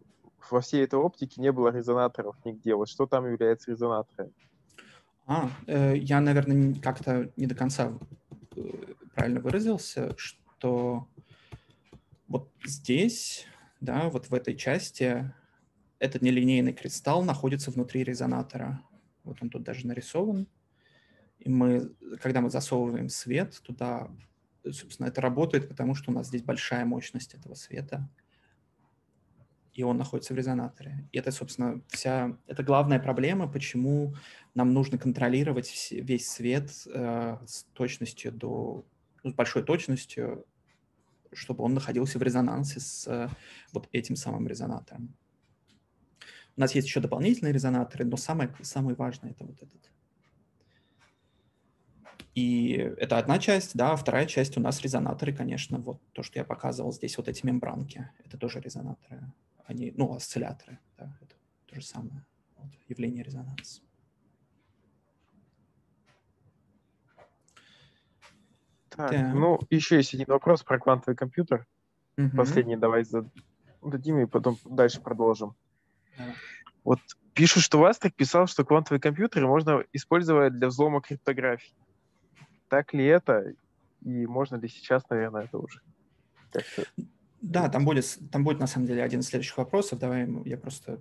во всей этой оптике не было резонаторов нигде. Вот что там является резонатором? А, э, я, наверное, как-то не до конца э, правильно выразился, что вот здесь, да, вот в этой части этот нелинейный кристалл находится внутри резонатора. Вот он тут даже нарисован. И мы, когда мы засовываем свет туда, собственно, это работает, потому что у нас здесь большая мощность этого света и он находится в резонаторе. И это, собственно, вся, это главная проблема, почему нам нужно контролировать весь свет э, с точностью до, ну, с большой точностью, чтобы он находился в резонансе с э, вот этим самым резонатором. У нас есть еще дополнительные резонаторы, но самое, самое важное это вот этот. И это одна часть, да, вторая часть у нас резонаторы, конечно, вот то, что я показывал здесь, вот эти мембранки, это тоже резонаторы они, ну, осцилляторы, да, это то же самое вот, явление резонанса. Так, да. ну, еще есть один вопрос про квантовый компьютер. Угу. Последний давай зададим и потом дальше продолжим. Вот пишут, что Вастрик писал, что квантовые компьютеры можно использовать для взлома криптографии. Так ли это? И можно ли сейчас, наверное, это уже? Как-то да, там будет, там будет на самом деле один из следующих вопросов. Давай я просто...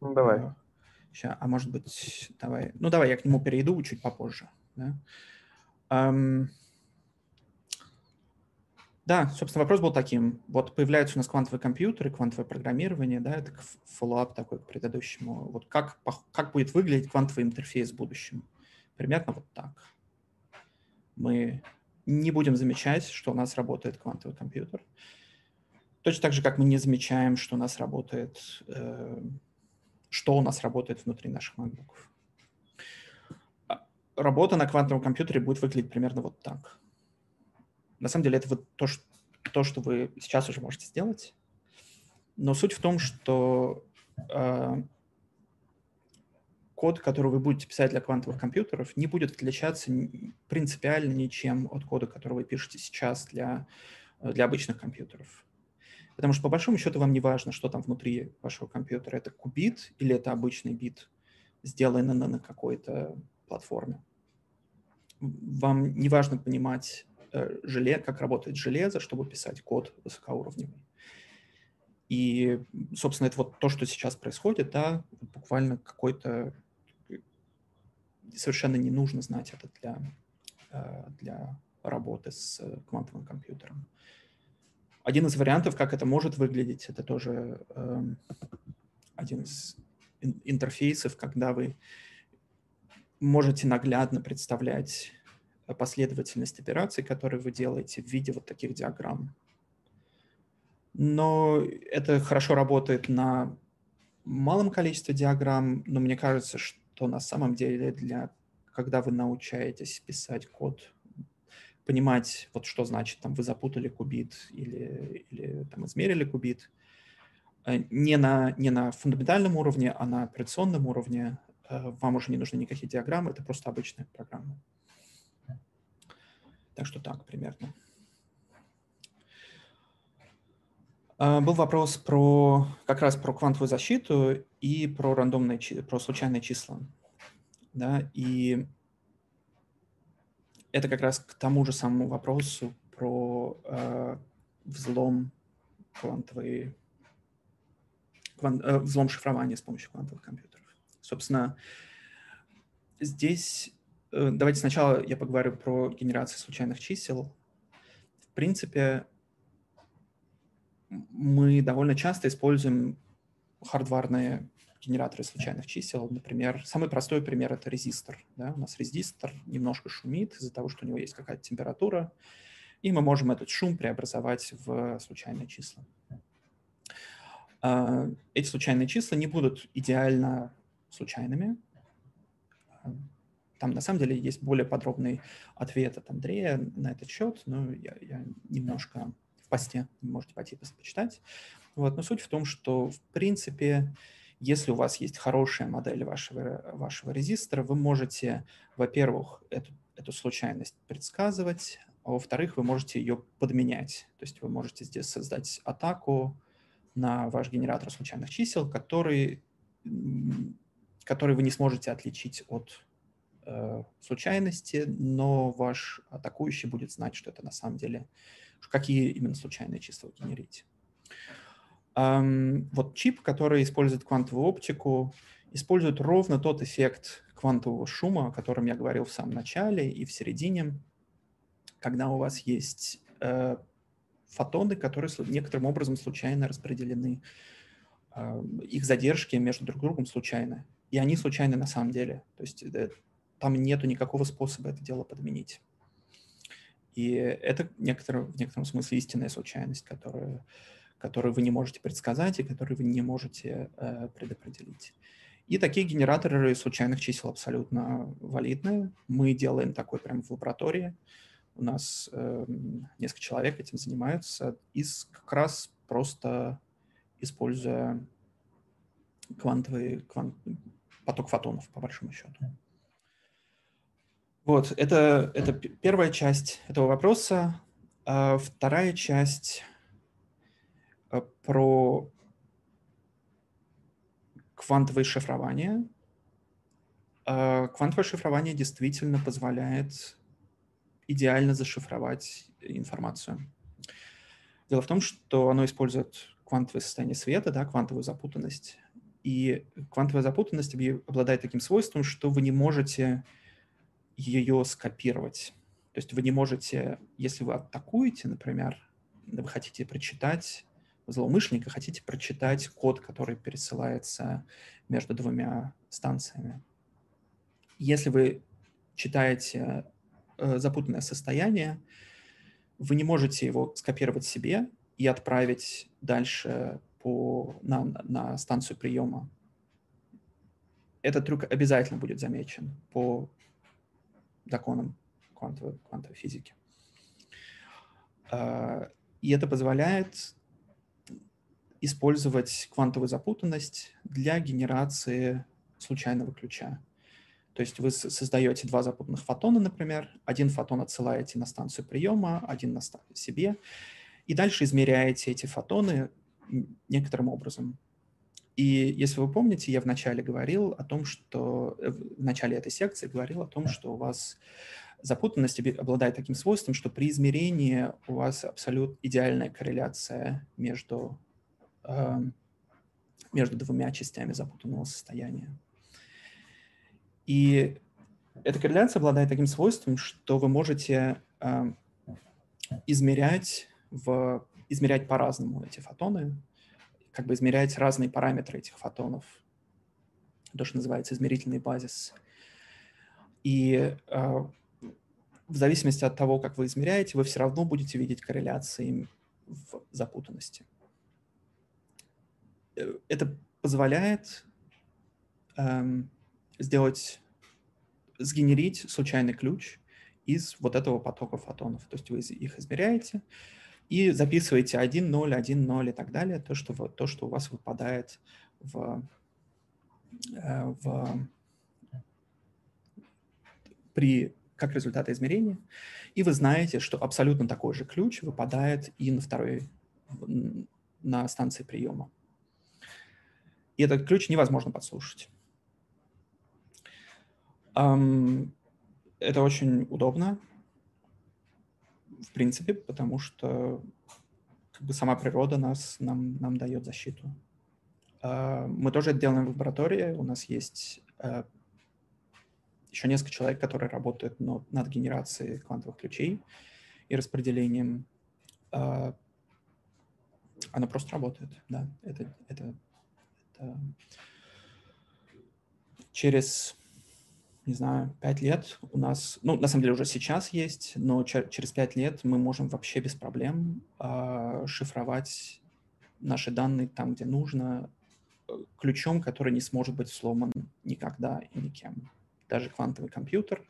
Ну, давай. Сейчас, э, а может быть, давай... Ну, давай я к нему перейду чуть попозже. Да, um, да собственно, вопрос был таким. Вот появляются у нас квантовые компьютеры, квантовое программирование, да, это follow-up такой к предыдущему. Вот как, как будет выглядеть квантовый интерфейс в будущем? Примерно вот так. Мы не будем замечать, что у нас работает квантовый компьютер. Точно так же, как мы не замечаем, что у нас работает, э, что у нас работает внутри наших MacBook. А, работа на квантовом компьютере будет выглядеть примерно вот так. На самом деле это вот то, что, то, что вы сейчас уже можете сделать. Но суть в том, что э, код, который вы будете писать для квантовых компьютеров, не будет отличаться принципиально ничем от кода, который вы пишете сейчас для, для обычных компьютеров. Потому что по большому счету вам не важно, что там внутри вашего компьютера. Это кубит или это обычный бит, сделанный на, какой-то платформе. Вам не важно понимать, э, желе, как работает железо, чтобы писать код высокоуровневый. И, собственно, это вот то, что сейчас происходит, да, буквально какой-то совершенно не нужно знать это для, э, для работы с квантовым компьютером. Один из вариантов, как это может выглядеть, это тоже э, один из интерфейсов, когда вы можете наглядно представлять последовательность операций, которые вы делаете в виде вот таких диаграмм. Но это хорошо работает на малом количестве диаграмм, но мне кажется, что на самом деле для когда вы научаетесь писать код понимать, вот что значит, там, вы запутали кубит или, или там, измерили кубит, э, не на, не на фундаментальном уровне, а на операционном уровне. Э, вам уже не нужны никакие диаграммы, это просто обычная программа. Так что так примерно. А, был вопрос про как раз про квантовую защиту и про рандомные, про случайные числа. Да, и это как раз к тому же самому вопросу про э, взлом квантовой кван, э, взлом шифрования с помощью квантовых компьютеров. Собственно, здесь давайте сначала я поговорю про генерацию случайных чисел. В принципе, мы довольно часто используем хардварные генераторы случайных чисел. Например, самый простой пример — это резистор. Да? У нас резистор немножко шумит из-за того, что у него есть какая-то температура, и мы можем этот шум преобразовать в случайные числа. А, эти случайные числа не будут идеально случайными. Там на самом деле есть более подробный ответ от Андрея на этот счет, но я, я немножко в посте можете пойти почитать. Вот. Но суть в том, что в принципе, если у вас есть хорошая модель вашего, вашего резистора, вы можете, во-первых, эту, эту случайность предсказывать, а во-вторых, вы можете ее подменять. То есть вы можете здесь создать атаку на ваш генератор случайных чисел, который, который вы не сможете отличить от случайности, но ваш атакующий будет знать, что это на самом деле какие именно случайные числа генерить. Um, вот чип, который использует квантовую оптику, использует ровно тот эффект квантового шума, о котором я говорил в самом начале и в середине, когда у вас есть э, фотоны, которые некоторым образом случайно распределены. Э, их задержки между друг другом случайны. И они случайны на самом деле. То есть э, там нету никакого способа это дело подменить. И это некоторое, в некотором смысле истинная случайность, которую, которую вы не можете предсказать и которую вы не можете э, предопределить. И такие генераторы случайных чисел абсолютно валидные. Мы делаем такой прямо в лаборатории. У нас э, несколько человек этим занимаются, и как раз просто используя квантовый квант, поток фотонов, по большому счету. Вот, это, это первая часть этого вопроса. А вторая часть э, про квантовое шифрование. А квантовое шифрование действительно позволяет идеально зашифровать информацию. Дело в том, что оно использует квантовое состояние света, да, квантовую запутанность. И квантовая запутанность обладает таким свойством, что вы не можете ее скопировать. То есть вы не можете, если вы атакуете, например, вы хотите прочитать злоумышленника, хотите прочитать код, который пересылается между двумя станциями. Если вы читаете э, запутанное состояние, вы не можете его скопировать себе и отправить дальше по, на, на станцию приема. Этот трюк обязательно будет замечен по законам квантовой, квантовой физики. А, и это позволяет использовать квантовую запутанность для генерации случайного ключа. То есть вы создаете два запутанных фотона, например, один фотон отсылаете на станцию приема, один на себе, и дальше измеряете эти фотоны некоторым образом. И если вы помните, я вначале говорил о том, что э, в начале этой секции говорил о том, что у вас запутанность обладает таким свойством, что при измерении у вас абсолютно идеальная корреляция между, э, между двумя частями запутанного состояния. И эта корреляция обладает таким свойством, что вы можете э, измерять, в, измерять по-разному эти фотоны, как бы измерять разные параметры этих фотонов, то, что называется измерительный базис. И э, в зависимости от того, как вы измеряете, вы все равно будете видеть корреляции в запутанности. Э, это позволяет эм, сделать, сгенерить случайный ключ из вот этого потока фотонов. То есть вы их измеряете, и записываете 1, 0, 1, 0 и так далее, то, что, то, что у вас выпадает в, э, в, при, как результат измерения. И вы знаете, что абсолютно такой же ключ выпадает и на второй, на станции приема. И этот ключ невозможно подслушать. Это очень удобно, в принципе, потому что как бы сама природа нас, нам, нам дает защиту. А, мы тоже это делаем в лаборатории. У нас есть э, еще несколько человек, которые работают над генерацией квантовых ключей и распределением. А, она просто работает, да. Это, это, это через не знаю, пять лет у нас, ну, на самом деле уже сейчас есть, но через пять лет мы можем вообще без проблем э, шифровать наши данные там, где нужно, э, ключом, который не сможет быть сломан никогда и никем. Даже квантовый компьютер,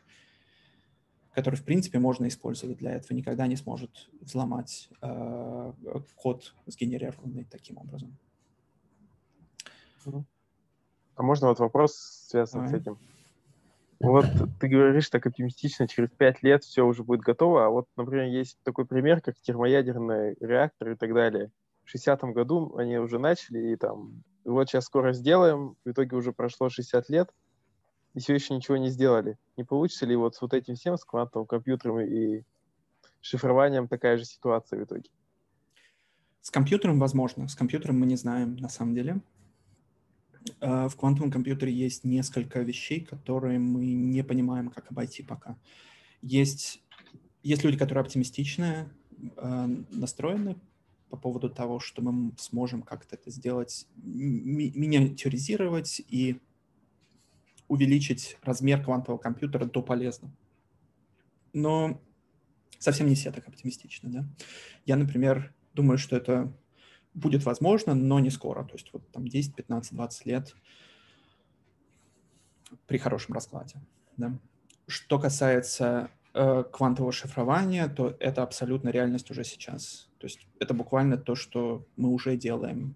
который, в принципе, можно использовать для этого, никогда не сможет взломать э, код, сгенерированный таким образом. А можно вот вопрос связан Давай. с этим? Вот ты говоришь так оптимистично, через пять лет все уже будет готово, а вот, например, есть такой пример, как термоядерный реактор и так далее. В 60-м году они уже начали, и там, вот сейчас скоро сделаем, в итоге уже прошло 60 лет, и все еще ничего не сделали. Не получится ли вот с вот этим всем, с квантовым компьютером и шифрованием такая же ситуация в итоге? С компьютером возможно, с компьютером мы не знаем на самом деле. Э, в квантовом компьютере есть несколько вещей, которые мы не понимаем, как обойти пока. Есть, есть люди, которые оптимистично э, настроены по поводу того, что мы сможем как-то это сделать, ми миниатюризировать и увеличить размер квантового компьютера до полезного. Но совсем не все так оптимистичны. Да? Я, например, думаю, что это будет возможно, но не скоро. То есть вот там 10, 15, 20 лет при хорошем раскладе. Да. Что касается э, квантового шифрования, то это абсолютно реальность уже сейчас. То есть это буквально то, что мы уже делаем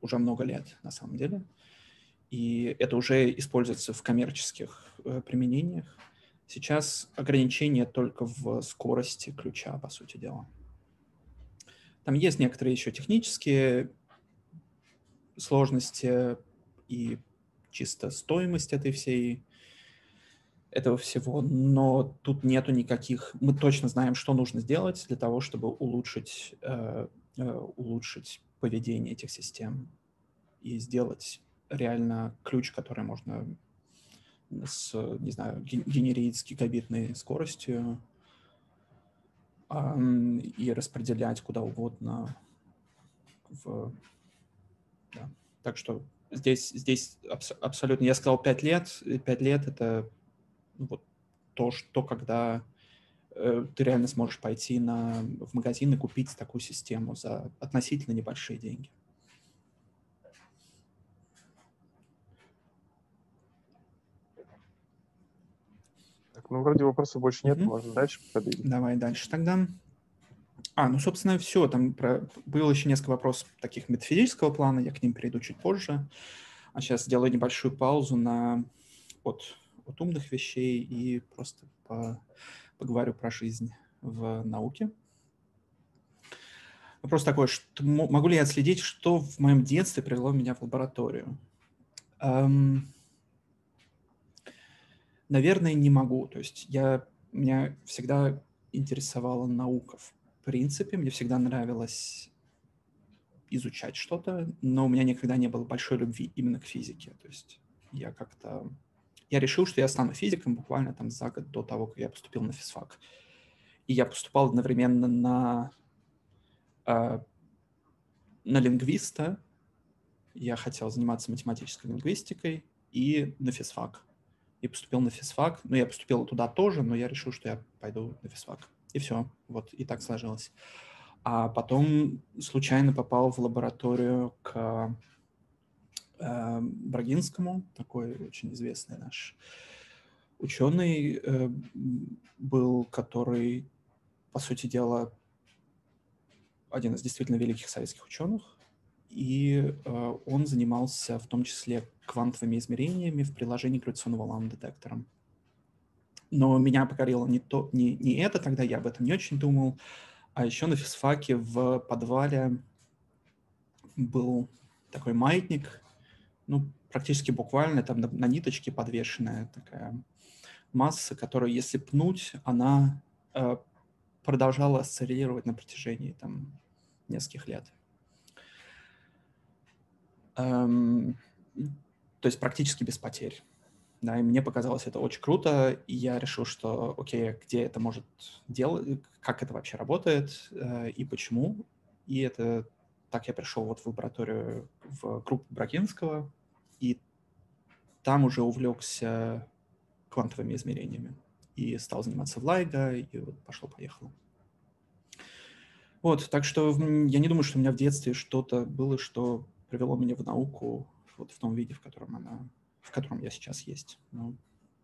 уже много лет на самом деле. И это уже используется в коммерческих э, применениях. Сейчас ограничение только в скорости ключа, по сути дела. Там есть некоторые еще технические сложности и чисто стоимость этой всей этого всего, но тут нету никаких. Мы точно знаем, что нужно сделать для того, чтобы улучшить э, э, улучшить поведение этих систем и сделать реально ключ, который можно с, не знаю, генерить с гигабитной скоростью и распределять куда угодно. В... Да. Так что здесь, здесь абс- абсолютно... Я сказал 5 лет. 5 лет — это ну, вот то, что когда э, ты реально сможешь пойти на, в магазин и купить такую систему за относительно небольшие деньги. Ну, вроде вопросов больше нет, mm-hmm. можно дальше подойти. Давай дальше тогда. А, ну, собственно, все. Там про... было еще несколько вопросов таких метафизического плана, я к ним перейду чуть позже. А сейчас сделаю небольшую паузу на от, от умных вещей и просто по... поговорю про жизнь в науке. Вопрос такой, что, могу ли я отследить, что в моем детстве привело меня в лабораторию? Эм, Наверное, не могу. То есть я, меня всегда интересовала наука в принципе. Мне всегда нравилось изучать что-то, но у меня никогда не было большой любви именно к физике. То есть я как-то... Я решил, что я стану физиком буквально там за год до того, как я поступил на физфак. И я поступал одновременно на, э, на лингвиста. Я хотел заниматься математической лингвистикой и на физфак и поступил на физфак. Ну, я поступил туда тоже, но я решил, что я пойду на физфак. И все, вот, и так сложилось. А потом случайно попал в лабораторию к э, Брагинскому, такой очень известный наш ученый э, был, который, по сути дела, один из действительно великих советских ученых, и э, он занимался в том числе квантовыми измерениями в приложении гравитационного ламп-детектора. Но меня покорило не, то, не, не это, тогда я об этом не очень думал, а еще на физфаке в подвале был такой маятник, ну, практически буквально там на, на ниточке подвешенная такая масса, которую, если пнуть, она э, продолжала осциллировать на протяжении там нескольких лет. Эм, то есть практически без потерь. Да, и мне показалось это очень круто, и я решил, что, окей, где это может делать, как это вообще работает э, и почему. И это так я пришел вот в лабораторию в группу Брагинского, и там уже увлекся квантовыми измерениями и стал заниматься в Лайго, и вот пошло-поехало. Вот, так что я не думаю, что у меня в детстве что-то было, что привело меня в науку вот в том виде, в котором она, в котором я сейчас есть. Ну,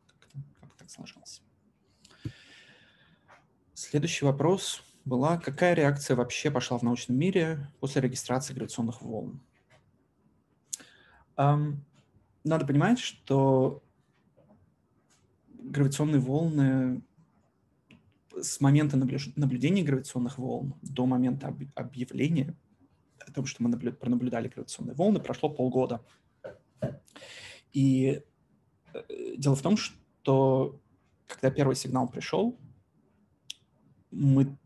как-то, как так сложилось. Следующий вопрос была, какая реакция вообще пошла в научном мире после регистрации гравитационных волн? Надо понимать, что гравитационные волны с момента наблюдения гравитационных волн до момента объявления о том, что мы пронаблюдали гравитационные волны, прошло полгода. И э, дело в том, что когда первый сигнал пришел, мы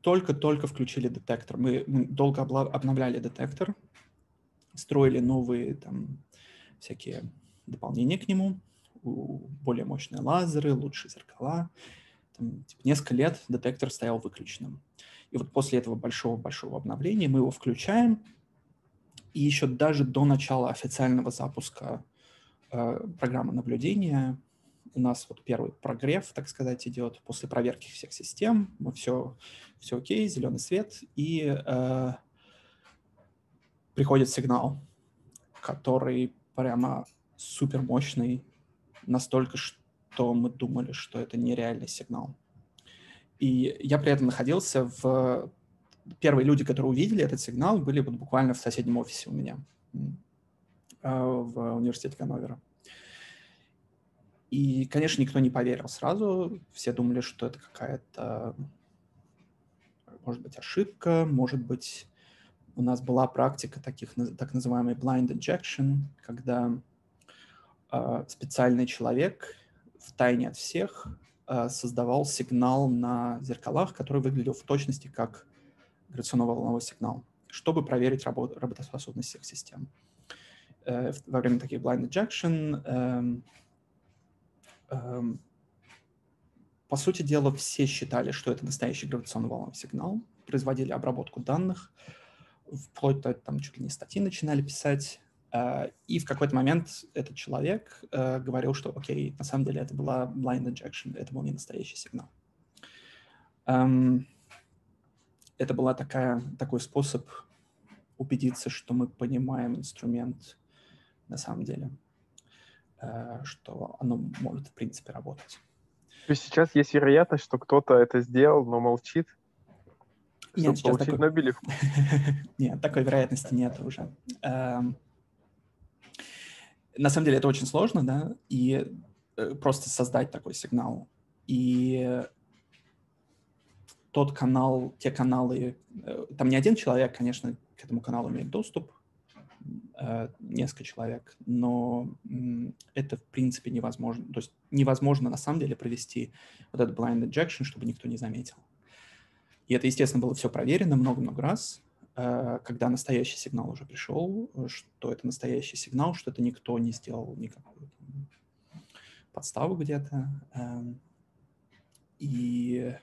только-только включили детектор. Мы, мы долго обновляли детектор, строили новые там всякие дополнения к нему, более мощные лазеры, лучшие зеркала. Там, типа, несколько лет детектор стоял выключенным. И вот после этого большого-большого обновления мы его включаем, и еще даже до начала официального запуска э, программы наблюдения у нас вот первый прогрев, так сказать, идет после проверки всех систем. Мы все, все окей, зеленый свет, и э, приходит сигнал, который прямо супер мощный, настолько, что мы думали, что это нереальный сигнал. И я при этом находился в... Первые люди, которые увидели этот сигнал, были вот буквально в соседнем офисе у меня э, в университете Ганновера. И, конечно, никто не поверил сразу. Все думали, что это какая-то, может быть, ошибка, может быть, у нас была практика таких, так называемый blind injection, когда э, специальный человек в тайне от всех создавал сигнал на зеркалах, который выглядел в точности как гравитационно-волновой сигнал, чтобы проверить работ, работоспособность всех систем. Э, во время таких blind injection э, Эм, по сути дела, все считали, что это настоящий гравитационно-волновой сигнал, производили обработку данных, вплоть до там чуть ли не статьи начинали писать, э, и в какой-то момент этот человек э, говорил, что, окей, на самом деле это была blind injection, это был не настоящий сигнал. Эм, это была такая, такой способ убедиться, что мы понимаем инструмент на самом деле. Э, что оно может, в принципе, работать. То есть сейчас есть вероятность, что кто-то это сделал, но молчит, нет, сейчас такой... Нобелевку? нет, такой вероятности нет уже. На самом деле это очень сложно, да, и э, просто создать такой сигнал. И тот канал, те каналы, э, там не один человек, конечно, к этому каналу имеет доступ, Э, несколько человек, но это в принципе невозможно. То есть невозможно на самом деле провести вот этот blind injection, чтобы никто не заметил. И это, естественно, было все проверено много-много раз, когда настоящий сигнал уже пришел, что это настоящий сигнал, что это никто не сделал никакую подставу где-то. Эм. И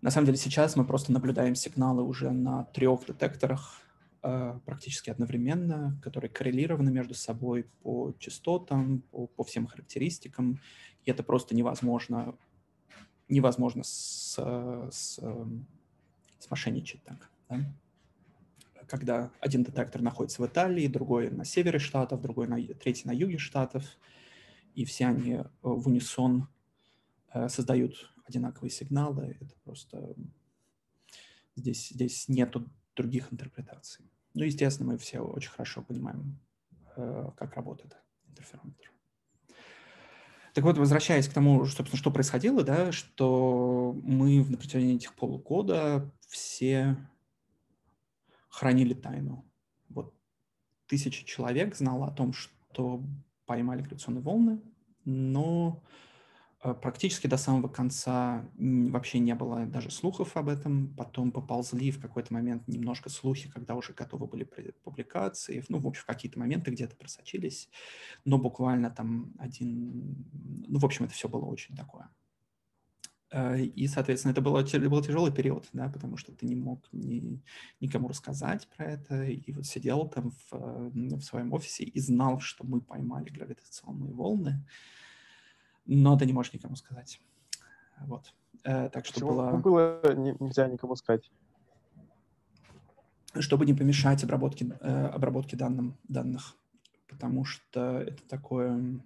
на самом деле сейчас мы просто наблюдаем сигналы уже на трех детекторах а, практически одновременно, которые коррелированы между собой по частотам, по, по всем характеристикам. И это просто невозможно, невозможно с, с, смошенничать так. Да? Когда один детектор находится в Италии, другой на севере штатов, другой на, третий на юге штатов, и все они э, в унисон э, создают одинаковые сигналы. Это просто здесь, здесь нету других интерпретаций. Ну, естественно, мы все очень хорошо понимаем, э, как работает интерферометр. Так вот, возвращаясь к тому, собственно, что происходило, да, что мы на протяжении этих полугода все хранили тайну. вот тысяча человек знало о том, что поймали гравитационные волны, но Э, практически до самого конца вообще не было даже слухов об этом. Потом поползли в какой-то момент немножко слухи, когда уже готовы были публикации. Ну, в общем, в какие-то моменты где-то просочились. Но буквально там один... Ну, в общем, это все было очень такое. Э, и, соответственно, это было, был тяжелый период, да, потому что ты не мог ни, никому рассказать про это. И вот сидел там в, в своем офисе и знал, что мы поймали гравитационные волны но ты не можешь никому сказать. Вот. Э, так что Почему было... было нельзя никому сказать? Чтобы не помешать обработке, э, обработке данным, данных. Потому что это такое...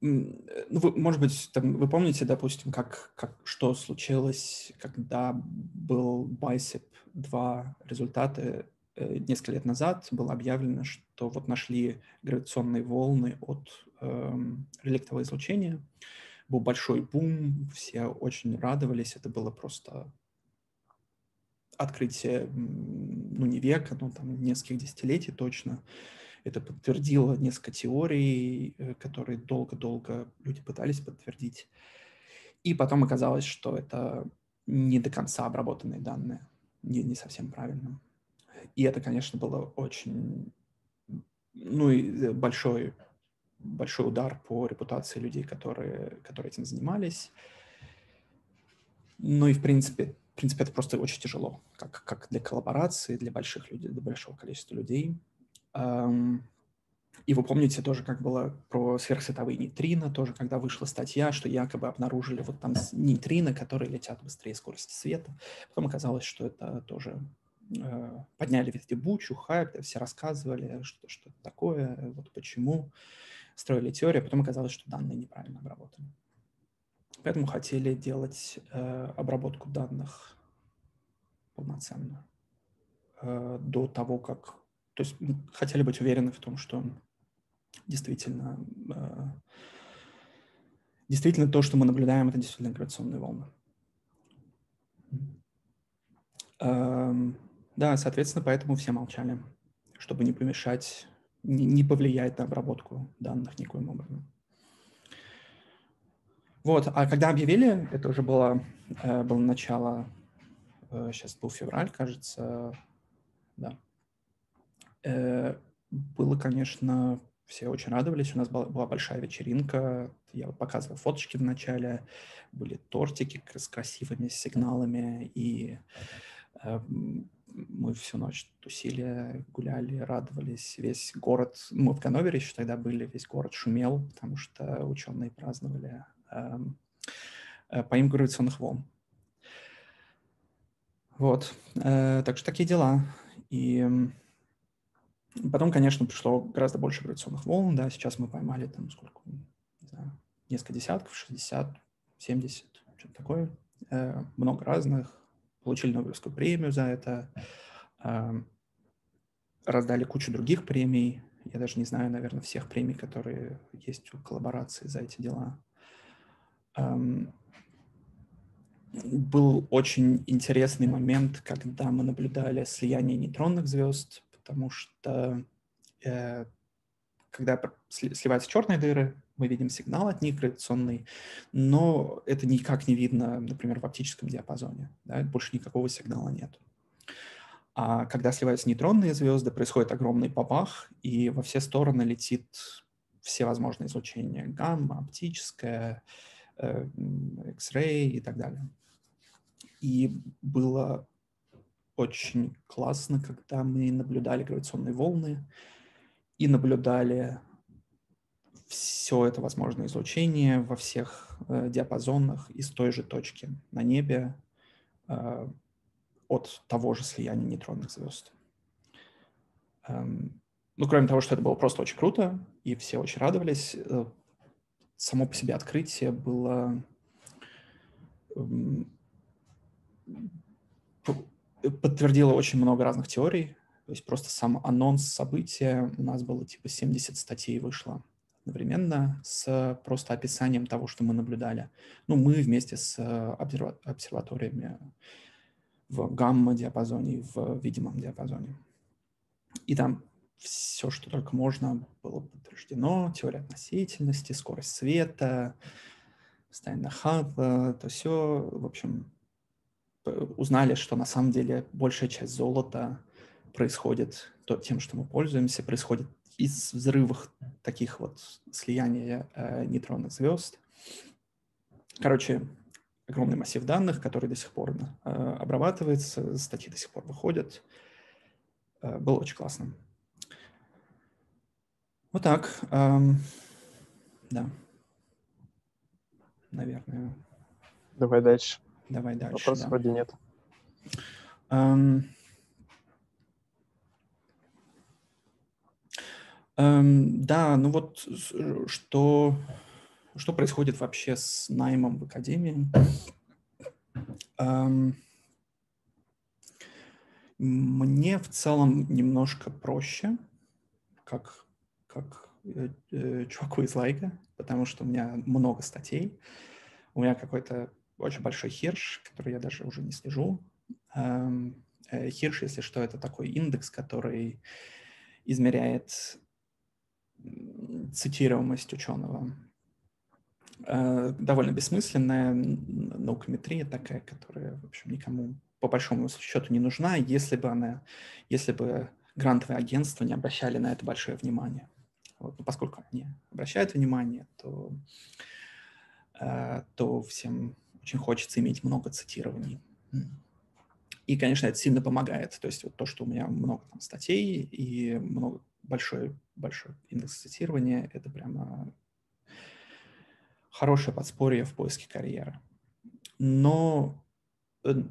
Ну, вы, может быть, там, вы помните, допустим, как, как, что случилось, когда был Bicep 2 результаты э, несколько лет назад было объявлено, что вот нашли гравитационные волны от Эм, реликтовое излучение. Был большой бум, все очень радовались, это было просто открытие, ну, не века, но там нескольких десятилетий точно. Это подтвердило несколько теорий, э, которые долго-долго люди пытались подтвердить. И потом оказалось, что это не до конца обработанные данные, не, не совсем правильно. И это, конечно, было очень, ну и большой большой удар по репутации людей, которые, которые этим занимались. Ну и, в принципе, в принципе, это просто очень тяжело, как, как для коллаборации, для больших людей, для большого количества людей. И вы помните тоже, как было про сверхсветовые нейтрино, тоже, когда вышла статья, что якобы обнаружили вот там нейтрино, которые летят быстрее скорости света. Потом оказалось, что это тоже э, подняли везде бучу, хайп, все рассказывали, что, что это такое, вот почему строили теорию, а потом оказалось, что данные неправильно обработаны. Поэтому хотели делать э, обработку данных полноценную э, до того, как... То есть хотели быть уверены в том, что действительно, э, действительно то, что мы наблюдаем, это действительно гравитационные волны. Да, соответственно, поэтому все молчали, чтобы не помешать не, повлияет на обработку данных никоим образом. Вот, а когда объявили, это уже было, э, было начало, э, сейчас был февраль, кажется, да. Э, было, конечно, все очень радовались. У нас была, была большая вечеринка. Я показывал фоточки в начале. Были тортики с красивыми сигналами. И мы всю ночь тусили, гуляли, радовались. Весь город, мы в Ганновере еще тогда были, весь город шумел, потому что ученые праздновали эм, э, поимку гравитационных волн. Вот, э, так что такие дела. И потом, конечно, пришло гораздо больше гравитационных волн, да, сейчас мы поймали там сколько, не знаю, несколько десятков, 60, 70, что-то такое, э, много разных, получили Нобелевскую премию за это, раздали кучу других премий. Я даже не знаю, наверное, всех премий, которые есть у коллаборации за эти дела. Был очень интересный момент, когда мы наблюдали слияние нейтронных звезд, потому что э, когда сливаются черные дыры, мы видим сигнал от них гравитационный, но это никак не видно, например, в оптическом диапазоне. Да, больше никакого сигнала нет. А когда сливаются нейтронные звезды, происходит огромный бабах, и во все стороны летит все возможные излучения. Гамма, оптическое, э, X-ray и так далее. И было очень классно, когда мы наблюдали гравитационные волны и наблюдали все это возможное излучение во всех э, диапазонах из той же точки на небе э, от того же слияния нейтронных звезд. Эм, ну, кроме того, что это было просто очень круто, и все очень радовались, э, само по себе открытие было эм, подтвердило очень много разных теорий. То есть просто сам анонс события у нас было типа 70 статей вышло одновременно с просто описанием того, что мы наблюдали. Ну, мы вместе с э, обсерваториями в гамма-диапазоне, в видимом диапазоне. И там все, что только можно, было подтверждено. Теория относительности, скорость света, состояние Хаббла, то все, в общем, узнали, что на самом деле большая часть золота происходит то, тем, что мы пользуемся, происходит из взрывов таких вот слияния э, нейтронных звезд. Короче, огромный массив данных, который до сих пор э, обрабатывается, статьи до сих пор выходят. Э, было очень классно. Вот так. Эм, да. Наверное. Давай дальше. Давай дальше. Вопросов да. вроде нет. Эм, эм, да, ну вот что, что происходит вообще с наймом в академии? Эм, мне в целом немножко проще, как, как э, э, чуваку из лайка, потому что у меня много статей. У меня какой-то очень большой хирш, который я даже уже не слежу. Эм, э, хирш, если что, это такой индекс, который измеряет цитируемость ученого. Э, довольно бессмысленная наукометрия такая, которая, в общем, никому по большому счету не нужна, если бы она, если бы грантовые агентства не обращали на это большое внимание. Вот. Но поскольку они обращают внимание, то, э, то всем очень хочется иметь много цитирований. И, конечно, это сильно помогает. То есть вот то, что у меня много там статей и много, большой, большой индекс цитирования, это прямо хорошее подспорье в поиске карьеры. Но э,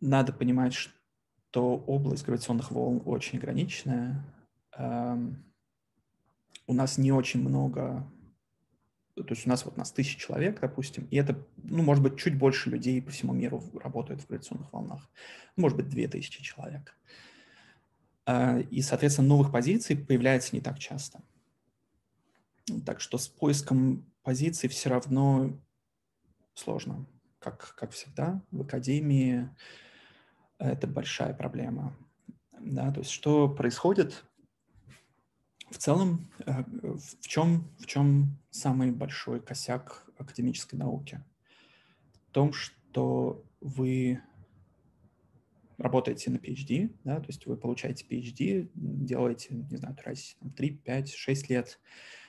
надо понимать, что область гравитационных волн очень ограниченная. Эм, у нас не очень много то есть у нас вот нас тысяча человек, допустим, и это, ну, может быть, чуть больше людей по всему миру работают в гравитационных волнах. Может быть, две тысячи человек. А, и, соответственно, новых позиций появляется не так часто. Так что с поиском позиций все равно сложно. Как, как всегда, в академии это большая проблема. Да, то есть что происходит? В целом, э, в чем, в чем самый большой косяк академической науки? В том, что вы работаете на PhD, да, то есть вы получаете PhD, делаете, не знаю, тратите 3, 5, 6 лет,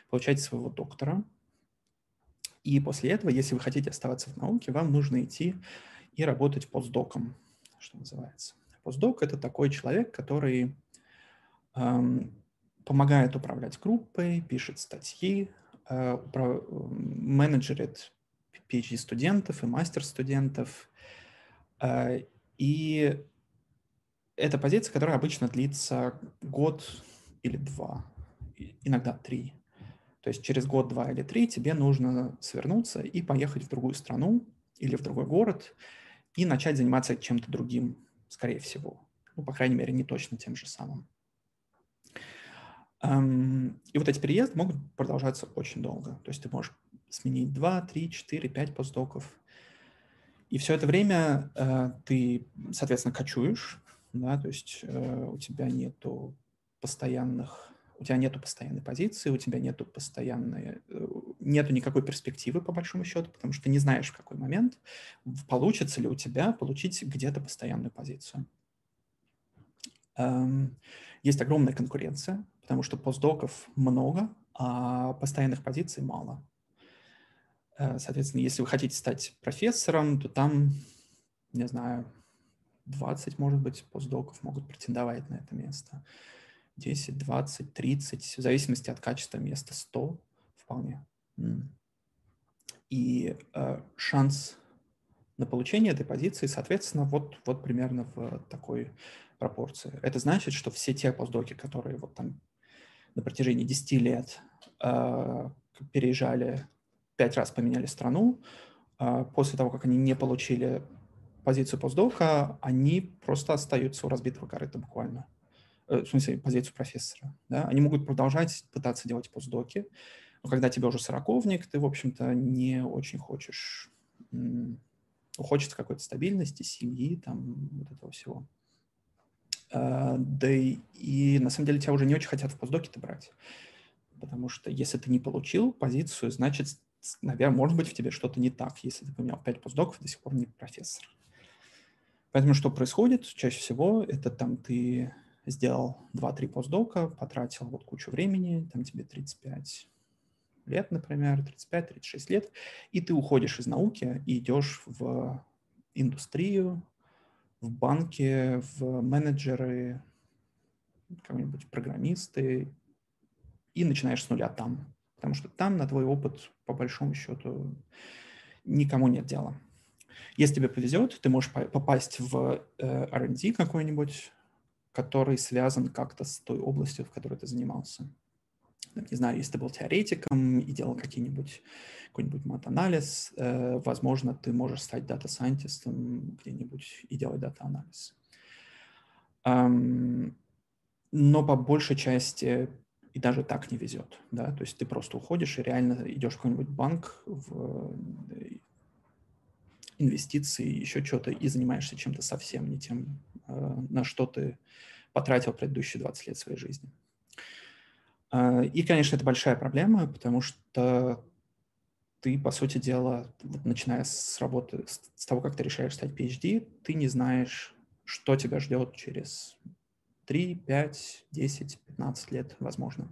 получаете своего доктора, и после этого, если вы хотите оставаться в науке, вам нужно идти и работать постдоком, что называется. Постдок – это такой человек, который эм, помогает управлять группой, пишет статьи, э, менеджерит PhD-студентов и мастер-студентов. Э, и это позиция, которая обычно длится год или два, иногда три. То есть через год, два или три тебе нужно свернуться и поехать в другую страну или в другой город и начать заниматься чем-то другим, скорее всего. Ну, по крайней мере, не точно тем же самым. И вот эти переезды могут продолжаться очень долго. То есть ты можешь сменить 2, 3, 4, 5 постдоков. И все это время э, ты, соответственно, кочуешь, да, то есть э, у тебя нету постоянных, у тебя нету постоянной позиции, у тебя нету постоянной, э, нету никакой перспективы по большому счету, потому что ты не знаешь в какой момент получится ли у тебя получить где-то постоянную позицию. Есть огромная конкуренция, потому что постдоков много, а постоянных позиций мало. Э, соответственно, если вы хотите стать профессором, то там, не знаю, 20, может быть, постдоков могут претендовать на это место. 10, 20, 30, в зависимости от качества места, 100 вполне. И э, шанс на получение этой позиции, соответственно, вот, вот примерно в такой пропорции. Это значит, что все те постдоки, которые вот там на протяжении 10 лет э, переезжали, пять раз поменяли страну, э, после того, как они не получили позицию постдока, они просто остаются у разбитого корыта буквально. Э, в смысле, позицию профессора. Да? Они могут продолжать пытаться делать постдоки, но когда тебе уже сороковник, ты, в общем-то, не очень хочешь хочется какой-то стабильности, семьи, там, вот этого всего. А, да и, и на самом деле тебя уже не очень хотят в постдоке-то брать. Потому что если ты не получил позицию, значит, наверное, может быть, в тебе что-то не так, если ты поменял 5 постдоков, до сих пор не профессор. Поэтому что происходит? Чаще всего это там ты сделал 2-3 постдока, потратил вот кучу времени, там тебе 35 лет, например, 35-36 лет, и ты уходишь из науки и идешь в индустрию, в банки, в менеджеры, какие-нибудь программисты, и начинаешь с нуля там. Потому что там на твой опыт, по большому счету, никому нет дела. Если тебе повезет, ты можешь попасть в э, R&D какой-нибудь, который связан как-то с той областью, в которой ты занимался. Не знаю, если ты был теоретиком и делал какие-нибудь какой-нибудь мат-анализ, э, возможно, ты можешь стать data scientist'ом где-нибудь и делать data-анализ. Um, но по большей части и даже так не везет, да, то есть ты просто уходишь и реально идешь в какой-нибудь банк, в инвестиции, еще что-то, и занимаешься чем-то совсем не тем, э, на что ты потратил предыдущие 20 лет своей жизни. Э, и, конечно, это большая проблема, потому что ты, по сути дела, вот начиная с работы, с того, как ты решаешь стать PhD, ты не знаешь, что тебя ждет через 3, 5, 10, 15 лет, возможно.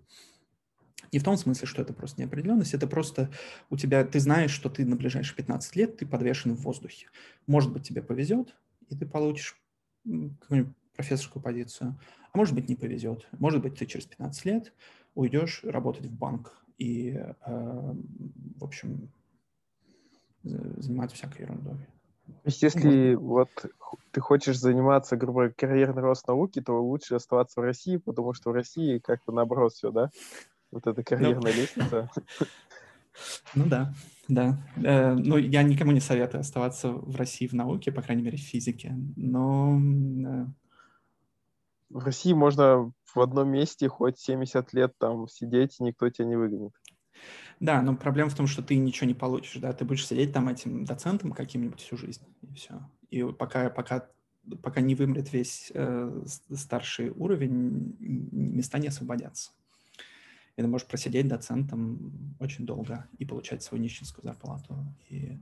Не в том смысле, что это просто неопределенность, это просто у тебя, ты знаешь, что ты на ближайшие 15 лет, ты подвешен в воздухе. Может быть, тебе повезет, и ты получишь какую-нибудь профессорскую позицию, а может быть, не повезет. Может быть, ты через 15 лет уйдешь работать в банк и, э, в общем, заниматься всякой ерундой. То есть, если вот ты хочешь заниматься, грубо говоря, карьерный рост науки, то лучше оставаться в России, потому что в России как-то наоборот все, да? Вот эта ну, карьерная ну, лестница. Ну да, да. Э, ну, я никому не советую оставаться в России в науке, по крайней мере, в физике, но... В России можно в одном месте хоть 70 лет там сидеть, и никто тебя не выгонит. Да, но проблема в том, что ты ничего не получишь, да, ты будешь сидеть там этим доцентом каким-нибудь всю жизнь, и все. И пока, пока, пока не вымрет весь э, старший уровень, места не освободятся и ты можешь просидеть доцентом очень долго и получать свою нищенскую зарплату и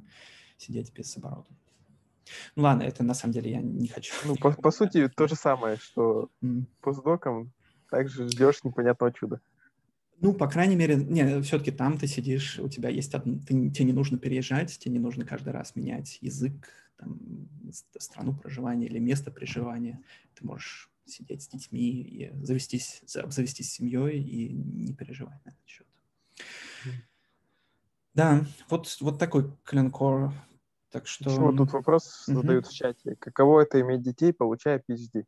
сидеть без оборота. Ну ладно, это на самом деле я не хочу. Ну, по, по сути, то же самое, что mm. постдоком также ждешь непонятного чуда. Ну, по крайней мере, не, все-таки там ты сидишь, у тебя есть, од... ты, тебе не нужно переезжать, тебе не нужно каждый раз менять язык, там, страну проживания или место проживания. Ты можешь сидеть с детьми и завестись, завестись семьей и не переживать на этот счет. Да, вот, вот такой клинкор. Так что... Еще тут вопрос mm задают в чате. Каково это иметь детей, получая PhD?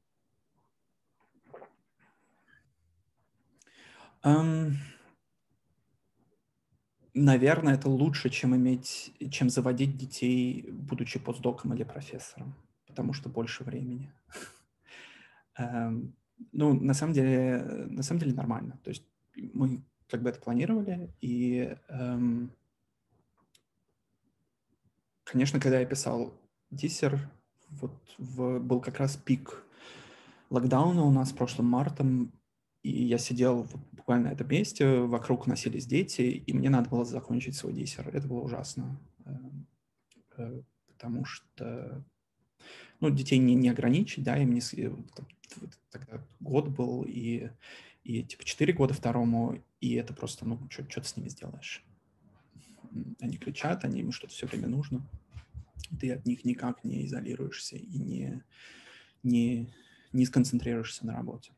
Um, наверное, это лучше, чем иметь, чем заводить детей, будучи постдоком или профессором, потому что больше времени. Эм, ну, на самом деле, на самом деле нормально. То есть мы как бы это планировали, и, эм, конечно, когда я писал диссер, вот в, был как раз пик локдауна у нас прошлым мартом, и я сидел вот буквально на этом месте, вокруг носились дети, и мне надо было закончить свой диссер. Это было ужасно, эм, э, потому что ну, детей не, не ограничить, да, им не, тогда год был, и, и типа 4 года второму, и это просто, ну, что ты с ними сделаешь? Они кричат, они им что-то все время нужно. Ты от них никак не изолируешься и не, не, не сконцентрируешься на работе.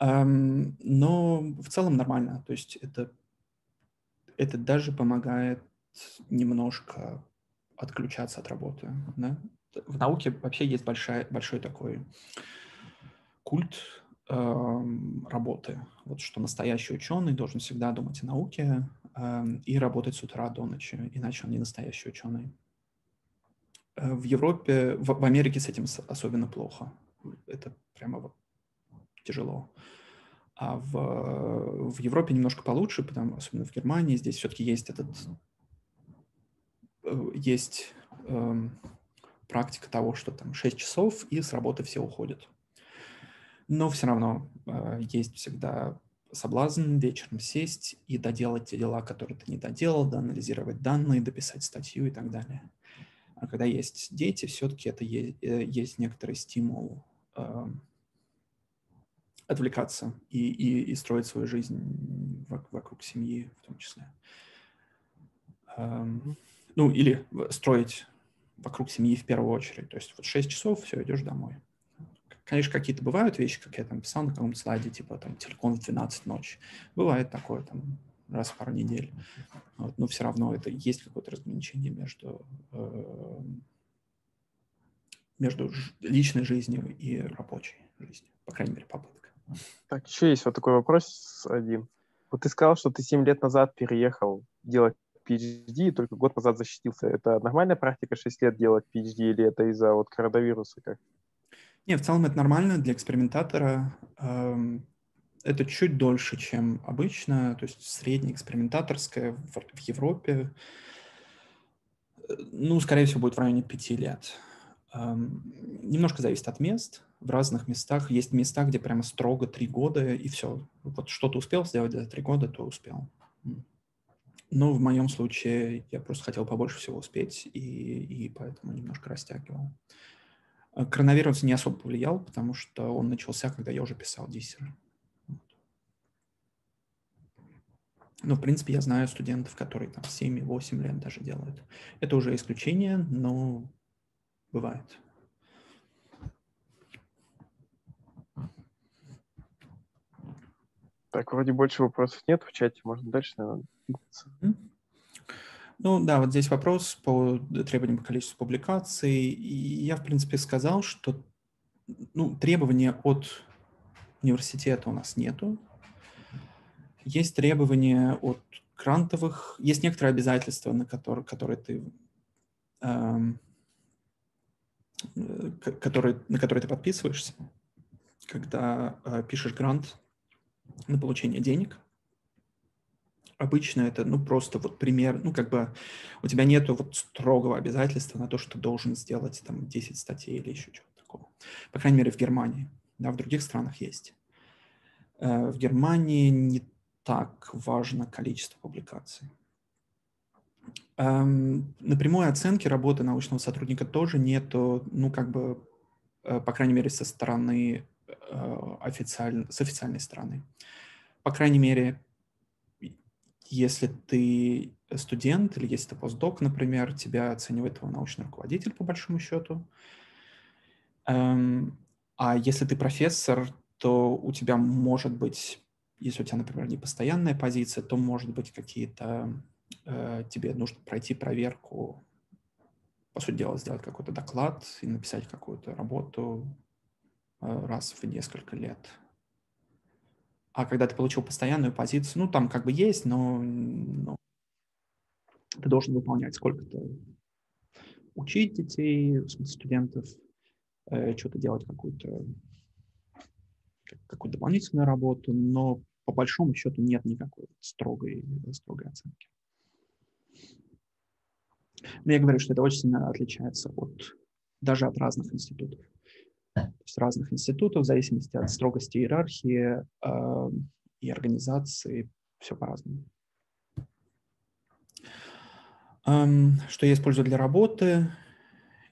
Но в целом нормально. То есть это, это даже помогает немножко отключаться от работы. Да? в науке вообще есть большая, большой такой культ работы. Вот что настоящий ученый должен всегда думать о науке э, и работать с утра до ночи, иначе он не настоящий ученый. Э, в Европе, в, в Америке с этим особенно плохо. Это прямо вот тяжело. А в, в Европе немножко получше, потому особенно в Германии здесь все-таки есть этот э, есть э, практика того, что там 6 часов и с работы все уходят. Но все равно э, есть всегда соблазн вечером сесть и доделать те дела, которые ты не доделал, доанализировать данные, дописать статью и так далее. А когда есть дети, все-таки это есть, э, есть некоторый стимул э, отвлекаться и, и, и строить свою жизнь вокруг семьи в том числе. Эм, ну, или строить вокруг семьи в первую очередь. То есть вот 6 часов, все, идешь домой. Конечно, какие-то бывают вещи, как я там писал на каком-то слайде, типа там телефон в 12 ночи. Бывает такое там раз в пару недель. Вот, но все равно это есть какое-то разграничение между, э, между личной жизнью и рабочей жизнью. По крайней мере, попытка. Так, еще есть вот такой вопрос один. Вот ты сказал, что ты 7 лет назад переехал делать PhD и только год назад защитился. Это нормальная практика 6 лет делать PhD или это из-за вот коронавируса как? Не, в целом это нормально для экспериментатора. Эм, это чуть дольше, чем обычно, то есть средняя экспериментаторская в Европе, э, ну, скорее всего, будет в районе пяти лет. Эм, немножко зависит от мест. В разных местах есть места, где прямо строго три года, и все. Вот что ты успел сделать за три года, то успел. Но в моем случае я просто хотел побольше всего успеть, и, и поэтому немножко растягивал. Э, коронавирус не особо повлиял, потому что он начался, когда я уже писал диссер. Ну, в принципе, я знаю студентов, которые там 7-8 лет даже делают. Это уже исключение, но бывает. Так, вроде больше вопросов нет в чате. Можно дальше, наверное. Ну да, вот здесь вопрос по требованиям по количеству публикаций. И я, в принципе, сказал, что ну, требования от университета у нас нету. Есть требования от грантовых, есть некоторые обязательства, на которые, которые ты, эм, э, которые, на которые ты подписываешься, когда э, пишешь грант на получение денег. Обычно это, ну, просто вот пример, ну, как бы у тебя нету вот строгого обязательства на то, что должен сделать там 10 статей или еще чего-то такого. По крайней мере, в Германии. Да, в других странах есть. Э, в Германии не так важно количество публикаций. Эм, на прямой оценке работы научного сотрудника тоже нету, ну, как бы, э, по крайней мере, со стороны э, официально, с официальной стороны. По крайней мере, если ты студент или если ты постдок, например, тебя оценивает твой научный руководитель по большому счету. Эм, а если ты профессор, то у тебя может быть если у тебя, например, не постоянная позиция, то, может быть, какие-то э, тебе нужно пройти проверку, по сути дела, сделать какой-то доклад и написать какую-то работу э, раз в несколько лет. А когда ты получил постоянную позицию, ну, там как бы есть, но, но ты должен выполнять сколько-то учить детей, в смысле студентов, э, что-то делать какую-то какую-то дополнительную работу, но по большому счету нет никакой строгой, строгой оценки. Но я говорю, что это очень сильно отличается от, даже от разных институтов. Есть разных институтов, в зависимости от строгости иерархии э, и организации, все по-разному. Эм, что я использую для работы?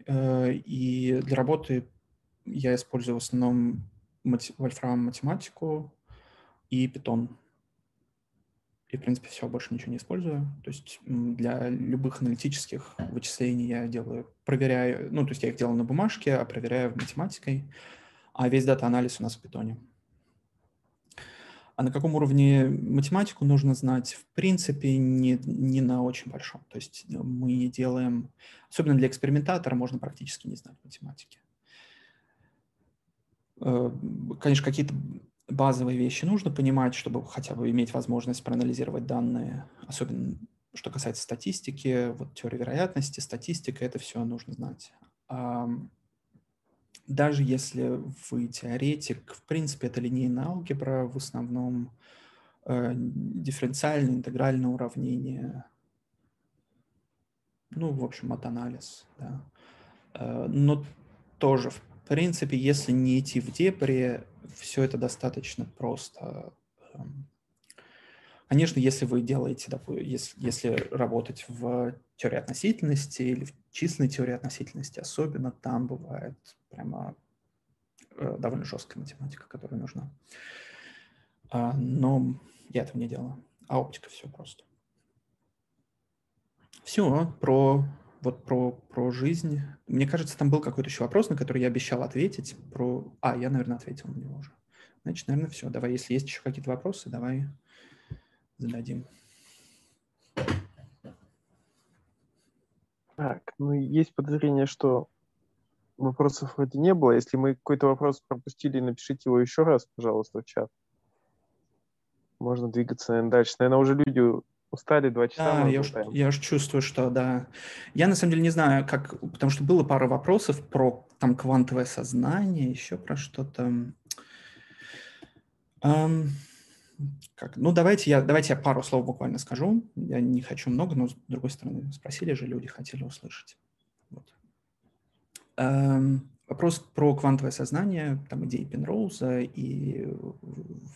Э, и для работы я использую в основном мати- вольфрам математику, и Python. И, в принципе, все, больше ничего не использую. То есть для любых аналитических вычислений я делаю, проверяю, ну, то есть я их делаю на бумажке, а проверяю математикой, а весь дата-анализ у нас в Python. А на каком уровне математику нужно знать? В принципе, не, не на очень большом. То есть мы делаем, особенно для экспериментатора, можно практически не знать математики. Э, конечно, какие-то базовые вещи нужно понимать, чтобы хотя бы иметь возможность проанализировать данные, особенно что касается статистики, вот теория вероятности, статистика, это все нужно знать. Даже если вы теоретик, в принципе, это линейная алгебра, в основном э, дифференциальное, интегральное уравнение, ну, в общем, матанализ, да. Э, но тоже, в принципе, если не идти в дебри, все это достаточно просто. Эм. Конечно, если вы делаете, если, если работать в теории относительности или в численной теории относительности, особенно там бывает прямо э, довольно жесткая математика, которая нужна. А, но я этого не делаю. А оптика все просто. Все про вот про, про жизнь. Мне кажется, там был какой-то еще вопрос, на который я обещал ответить. Про... А, я, наверное, ответил на него уже. Значит, наверное, все. Давай, если есть еще какие-то вопросы, давай зададим. Так, ну есть подозрение, что вопросов вроде не было. Если мы какой-то вопрос пропустили, напишите его еще раз, пожалуйста, в чат. Можно двигаться наверное, дальше. Наверное, уже люди устали два часа. Да, я уж, я уж чувствую, что да. Я на самом деле не знаю, как, потому что было пара вопросов про там квантовое сознание, еще про что-то. Um, как? Ну, давайте я, давайте я пару слов буквально скажу. Я не хочу много, но с другой стороны, спросили же, люди хотели услышать. Вот. Um, вопрос про квантовое сознание, там идеи Пенроуза и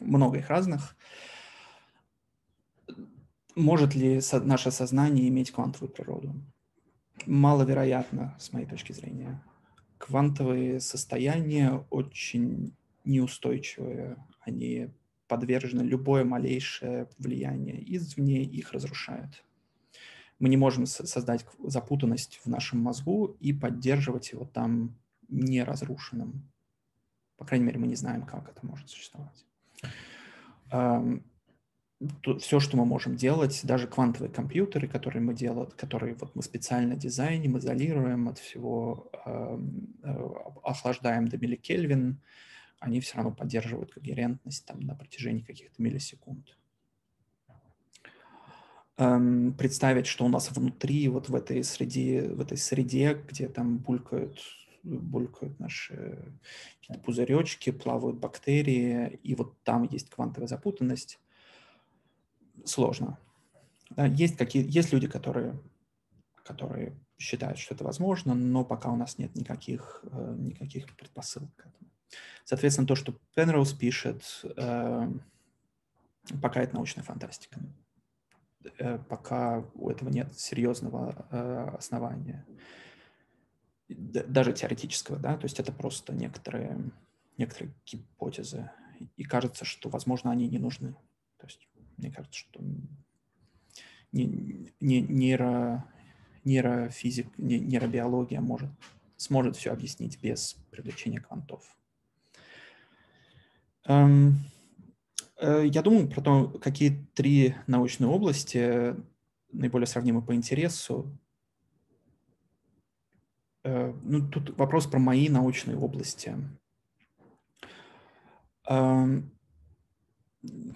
много их разных. Может ли наше сознание иметь квантовую природу? Маловероятно, с моей точки зрения. Квантовые состояния очень неустойчивые. Они подвержены любое малейшее влияние извне, их разрушает. Мы не можем создать запутанность в нашем мозгу и поддерживать его там неразрушенным. По крайней мере, мы не знаем, как это может существовать все, что мы можем делать, даже квантовые компьютеры, которые мы делаем, которые вот мы специально дизайним, изолируем от всего, э, охлаждаем до милликельвин, они все равно поддерживают когерентность там на протяжении каких-то миллисекунд. Эм, представить, что у нас внутри, вот в этой среде, в этой среде, где там булькают булькают наши пузыречки, плавают бактерии, и вот там есть квантовая запутанность, сложно. Есть, какие, есть люди, которые, которые считают, что это возможно, но пока у нас нет никаких, э, никаких предпосылок к этому. Соответственно, то, что Пенроуз пишет, э, пока это научная фантастика. Э, пока у этого нет серьезного основания, даже теоретического, да, то есть это просто некоторые, некоторые гипотезы, и кажется, что, возможно, они не нужны. То есть мне кажется, что не, не, нейро, нейрофизик, не, нейробиология может, сможет все объяснить без привлечения квантов. Эм, э, я думаю про то, какие три научные области наиболее сравнимы по интересу. Э, ну, тут вопрос про мои научные области. Эм,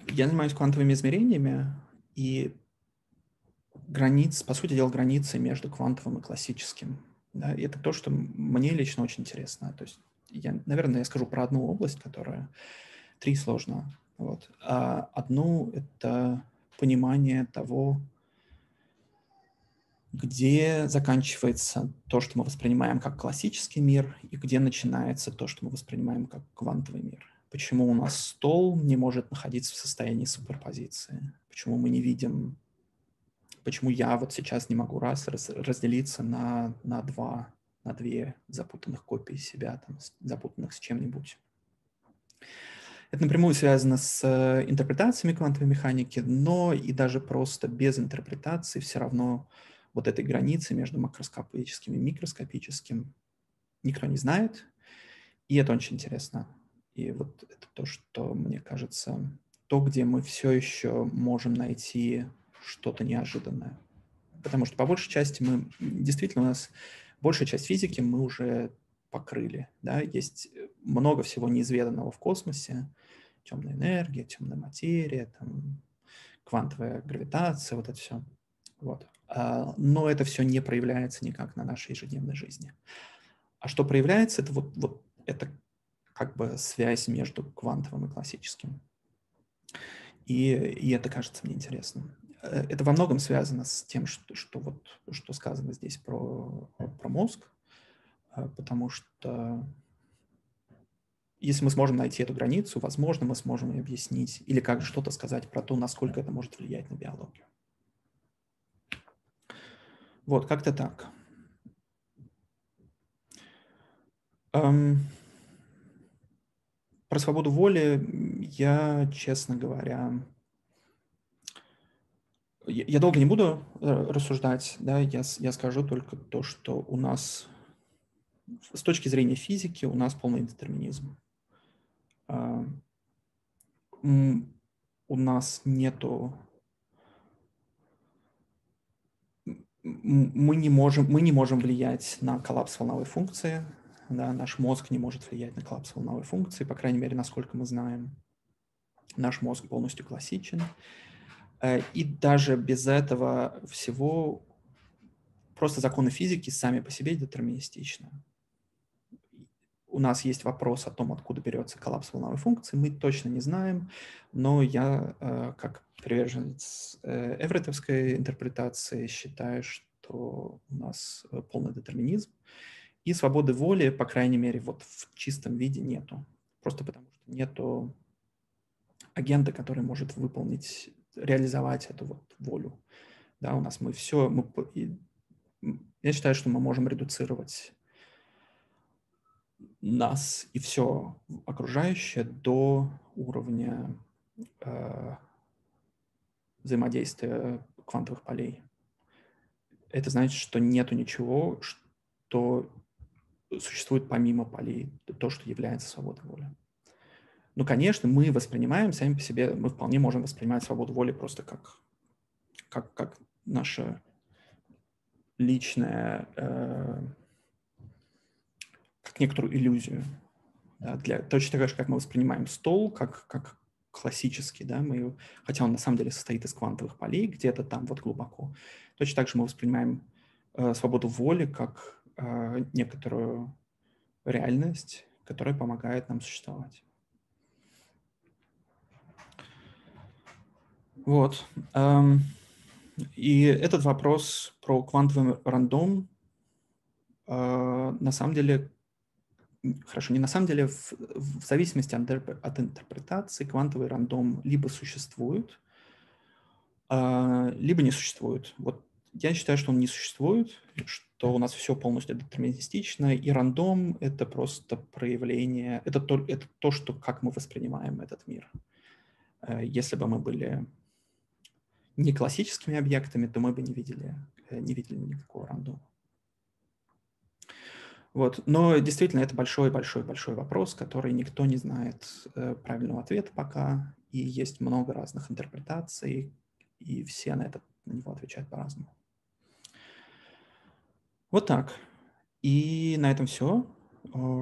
я занимаюсь квантовыми измерениями, и границ, по сути дела, границы между квантовым и классическим. Да, и это то, что мне лично очень интересно. То есть, я, наверное, я скажу про одну область, которая три сложно. Вот. А одну — это понимание того, где заканчивается то, что мы воспринимаем как классический мир, и где начинается то, что мы воспринимаем как квантовый мир почему у нас стол не может находиться в состоянии суперпозиции, почему мы не видим, почему я вот сейчас не могу раз разделиться на, на два, на две запутанных копии себя, там, запутанных с чем-нибудь. Это напрямую связано с э, интерпретациями квантовой механики, но и даже просто без интерпретации все равно вот этой границы между макроскопическим и микроскопическим никто не знает, и это очень интересно. И вот это то, что, мне кажется, то, где мы все еще можем найти что-то неожиданное. Потому что по большей части мы, действительно, у нас большая часть физики мы уже покрыли. Да? Есть много всего неизведанного в космосе. Темная энергия, темная материя, там, квантовая гравитация, вот это все. Вот. А, но это все не проявляется никак на нашей ежедневной жизни. А что проявляется, это вот, вот это как бы связь между квантовым и классическим. И, и это кажется мне интересным. э, это во многом связано с тем, что, что, вот, что сказано здесь про, про мозг, э, потому что если мы сможем найти эту границу, возможно, мы сможем и объяснить или как что-то сказать про то, насколько это может влиять на биологию. Вот, как-то так. Эм, про свободу воли я, честно говоря, я долго не буду э, рассуждать, да, я, я скажу только то, что у нас с точки зрения физики у нас полный детерминизм. А, у нас нету мы не можем мы не можем влиять на коллапс волновой функции да, наш мозг не может влиять на коллапс волновой функции по крайней мере насколько мы знаем наш мозг полностью классичен Э, и даже без этого всего просто законы физики сами по себе детерминистичны. У нас есть вопрос о том, откуда берется коллапс волновой функции. Мы точно не знаем, но я, э, как приверженец э, эвритовской интерпретации, считаю, что у нас полный детерминизм. И свободы воли, по крайней мере, вот в чистом виде нету. Просто потому что нету агента, который может выполнить реализовать эту вот волю. Да, у нас мы все, мы, я считаю, что мы можем редуцировать нас и все окружающее до уровня э, взаимодействия квантовых полей. Это значит, что нету ничего, что существует помимо полей, то, что является свободой воли. Ну, конечно, мы воспринимаем сами по себе, мы вполне можем воспринимать свободу воли просто как, как, как наша личная, э, как некоторую иллюзию. Да, для, точно так же, как мы воспринимаем стол, как, как классический, да, мы, хотя он на самом деле состоит из квантовых полей где-то там вот глубоко. Точно так же мы воспринимаем э, свободу воли как некоторую реальность, которая помогает нам существовать. Вот. Эм, и этот вопрос про квантовый рандом э, на самом деле, хорошо, не на самом деле, в, в зависимости от, от интерпретации квантовый рандом либо существует, э, либо не существует. Вот я считаю, что он не существует, что у нас все полностью детерминистично, и рандом — это просто проявление, это то, это то, что, как мы воспринимаем этот мир. Э, если бы мы были не классическими объектами, то мы бы не видели, э, не видели никакого рандома. Вот. Но действительно, это большой-большой-большой вопрос, который никто не знает э, правильного ответа пока, и есть много разных интерпретаций, и все на, это, на него отвечают по-разному. Вот так. И на этом все,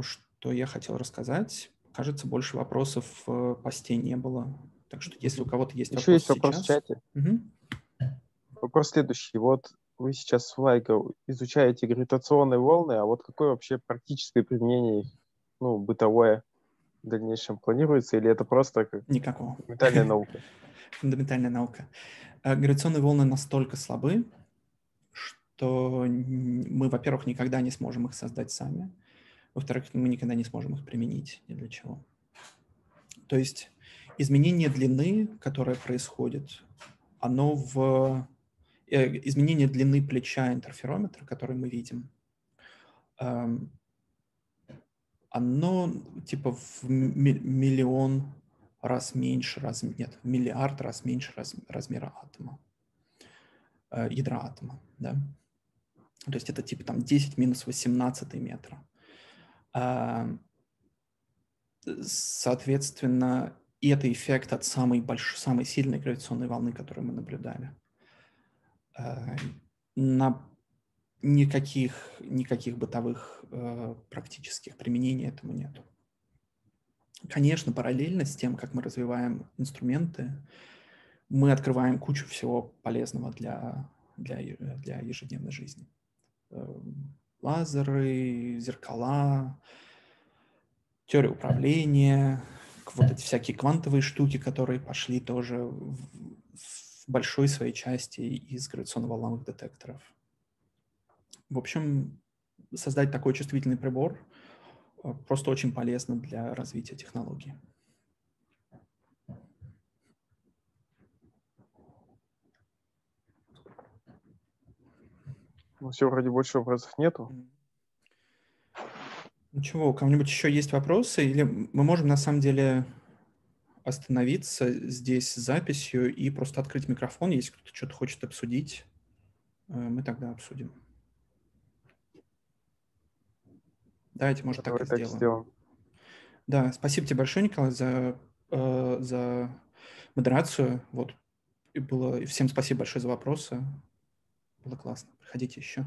что я хотел рассказать. Кажется, больше вопросов в посте не было. Так что если у кого-то есть Еще есть вопрос сейчас... в чате. Угу. Вопрос следующий. Вот вы сейчас с Вайго изучаете гравитационные волны, а вот какое вообще практическое применение их, ну, бытовое в дальнейшем планируется, или это просто как Никакого. фундаментальная наука? Фундаментальная наука. Э, гравитационные волны настолько слабы, что мы, во-первых, никогда не сможем их создать сами, во-вторых, мы никогда не сможем их применить ни для чего. То есть изменение длины, которое происходит, оно в э, изменение длины плеча интерферометра, который мы видим, эм, оно типа в миллион раз меньше, раз, нет, миллиард раз меньше раз, размера атома, э, ядра атома, да. То есть это типа там 10 минус 18 метра. Соответственно, и это эффект от самой большой, самой сильной гравитационной волны, которую мы наблюдали. Э, на никаких, никаких бытовых э, практических применений этому нет. Конечно, параллельно с тем, как мы развиваем инструменты, мы открываем кучу всего полезного для, для, для ежедневной жизни. Э, лазеры, зеркала, теория управления, вот эти всякие квантовые штуки, которые пошли тоже в, большой своей части из гравитационно-волновых детекторов. В общем, создать такой чувствительный прибор э, просто очень полезно для развития технологии. Ну все, вроде больше вопросов нету. Ну чего, у кого-нибудь еще есть вопросы? Или мы можем на самом деле остановиться здесь с записью и просто открыть микрофон, если кто-то что-то хочет обсудить, э, мы тогда обсудим. Давайте, может, Давай так и так сделаем. сделаем. Да, спасибо тебе большое, Николай, за, э, за модерацию. Вот. И было, и всем спасибо большое за вопросы. Было классно. Приходите еще.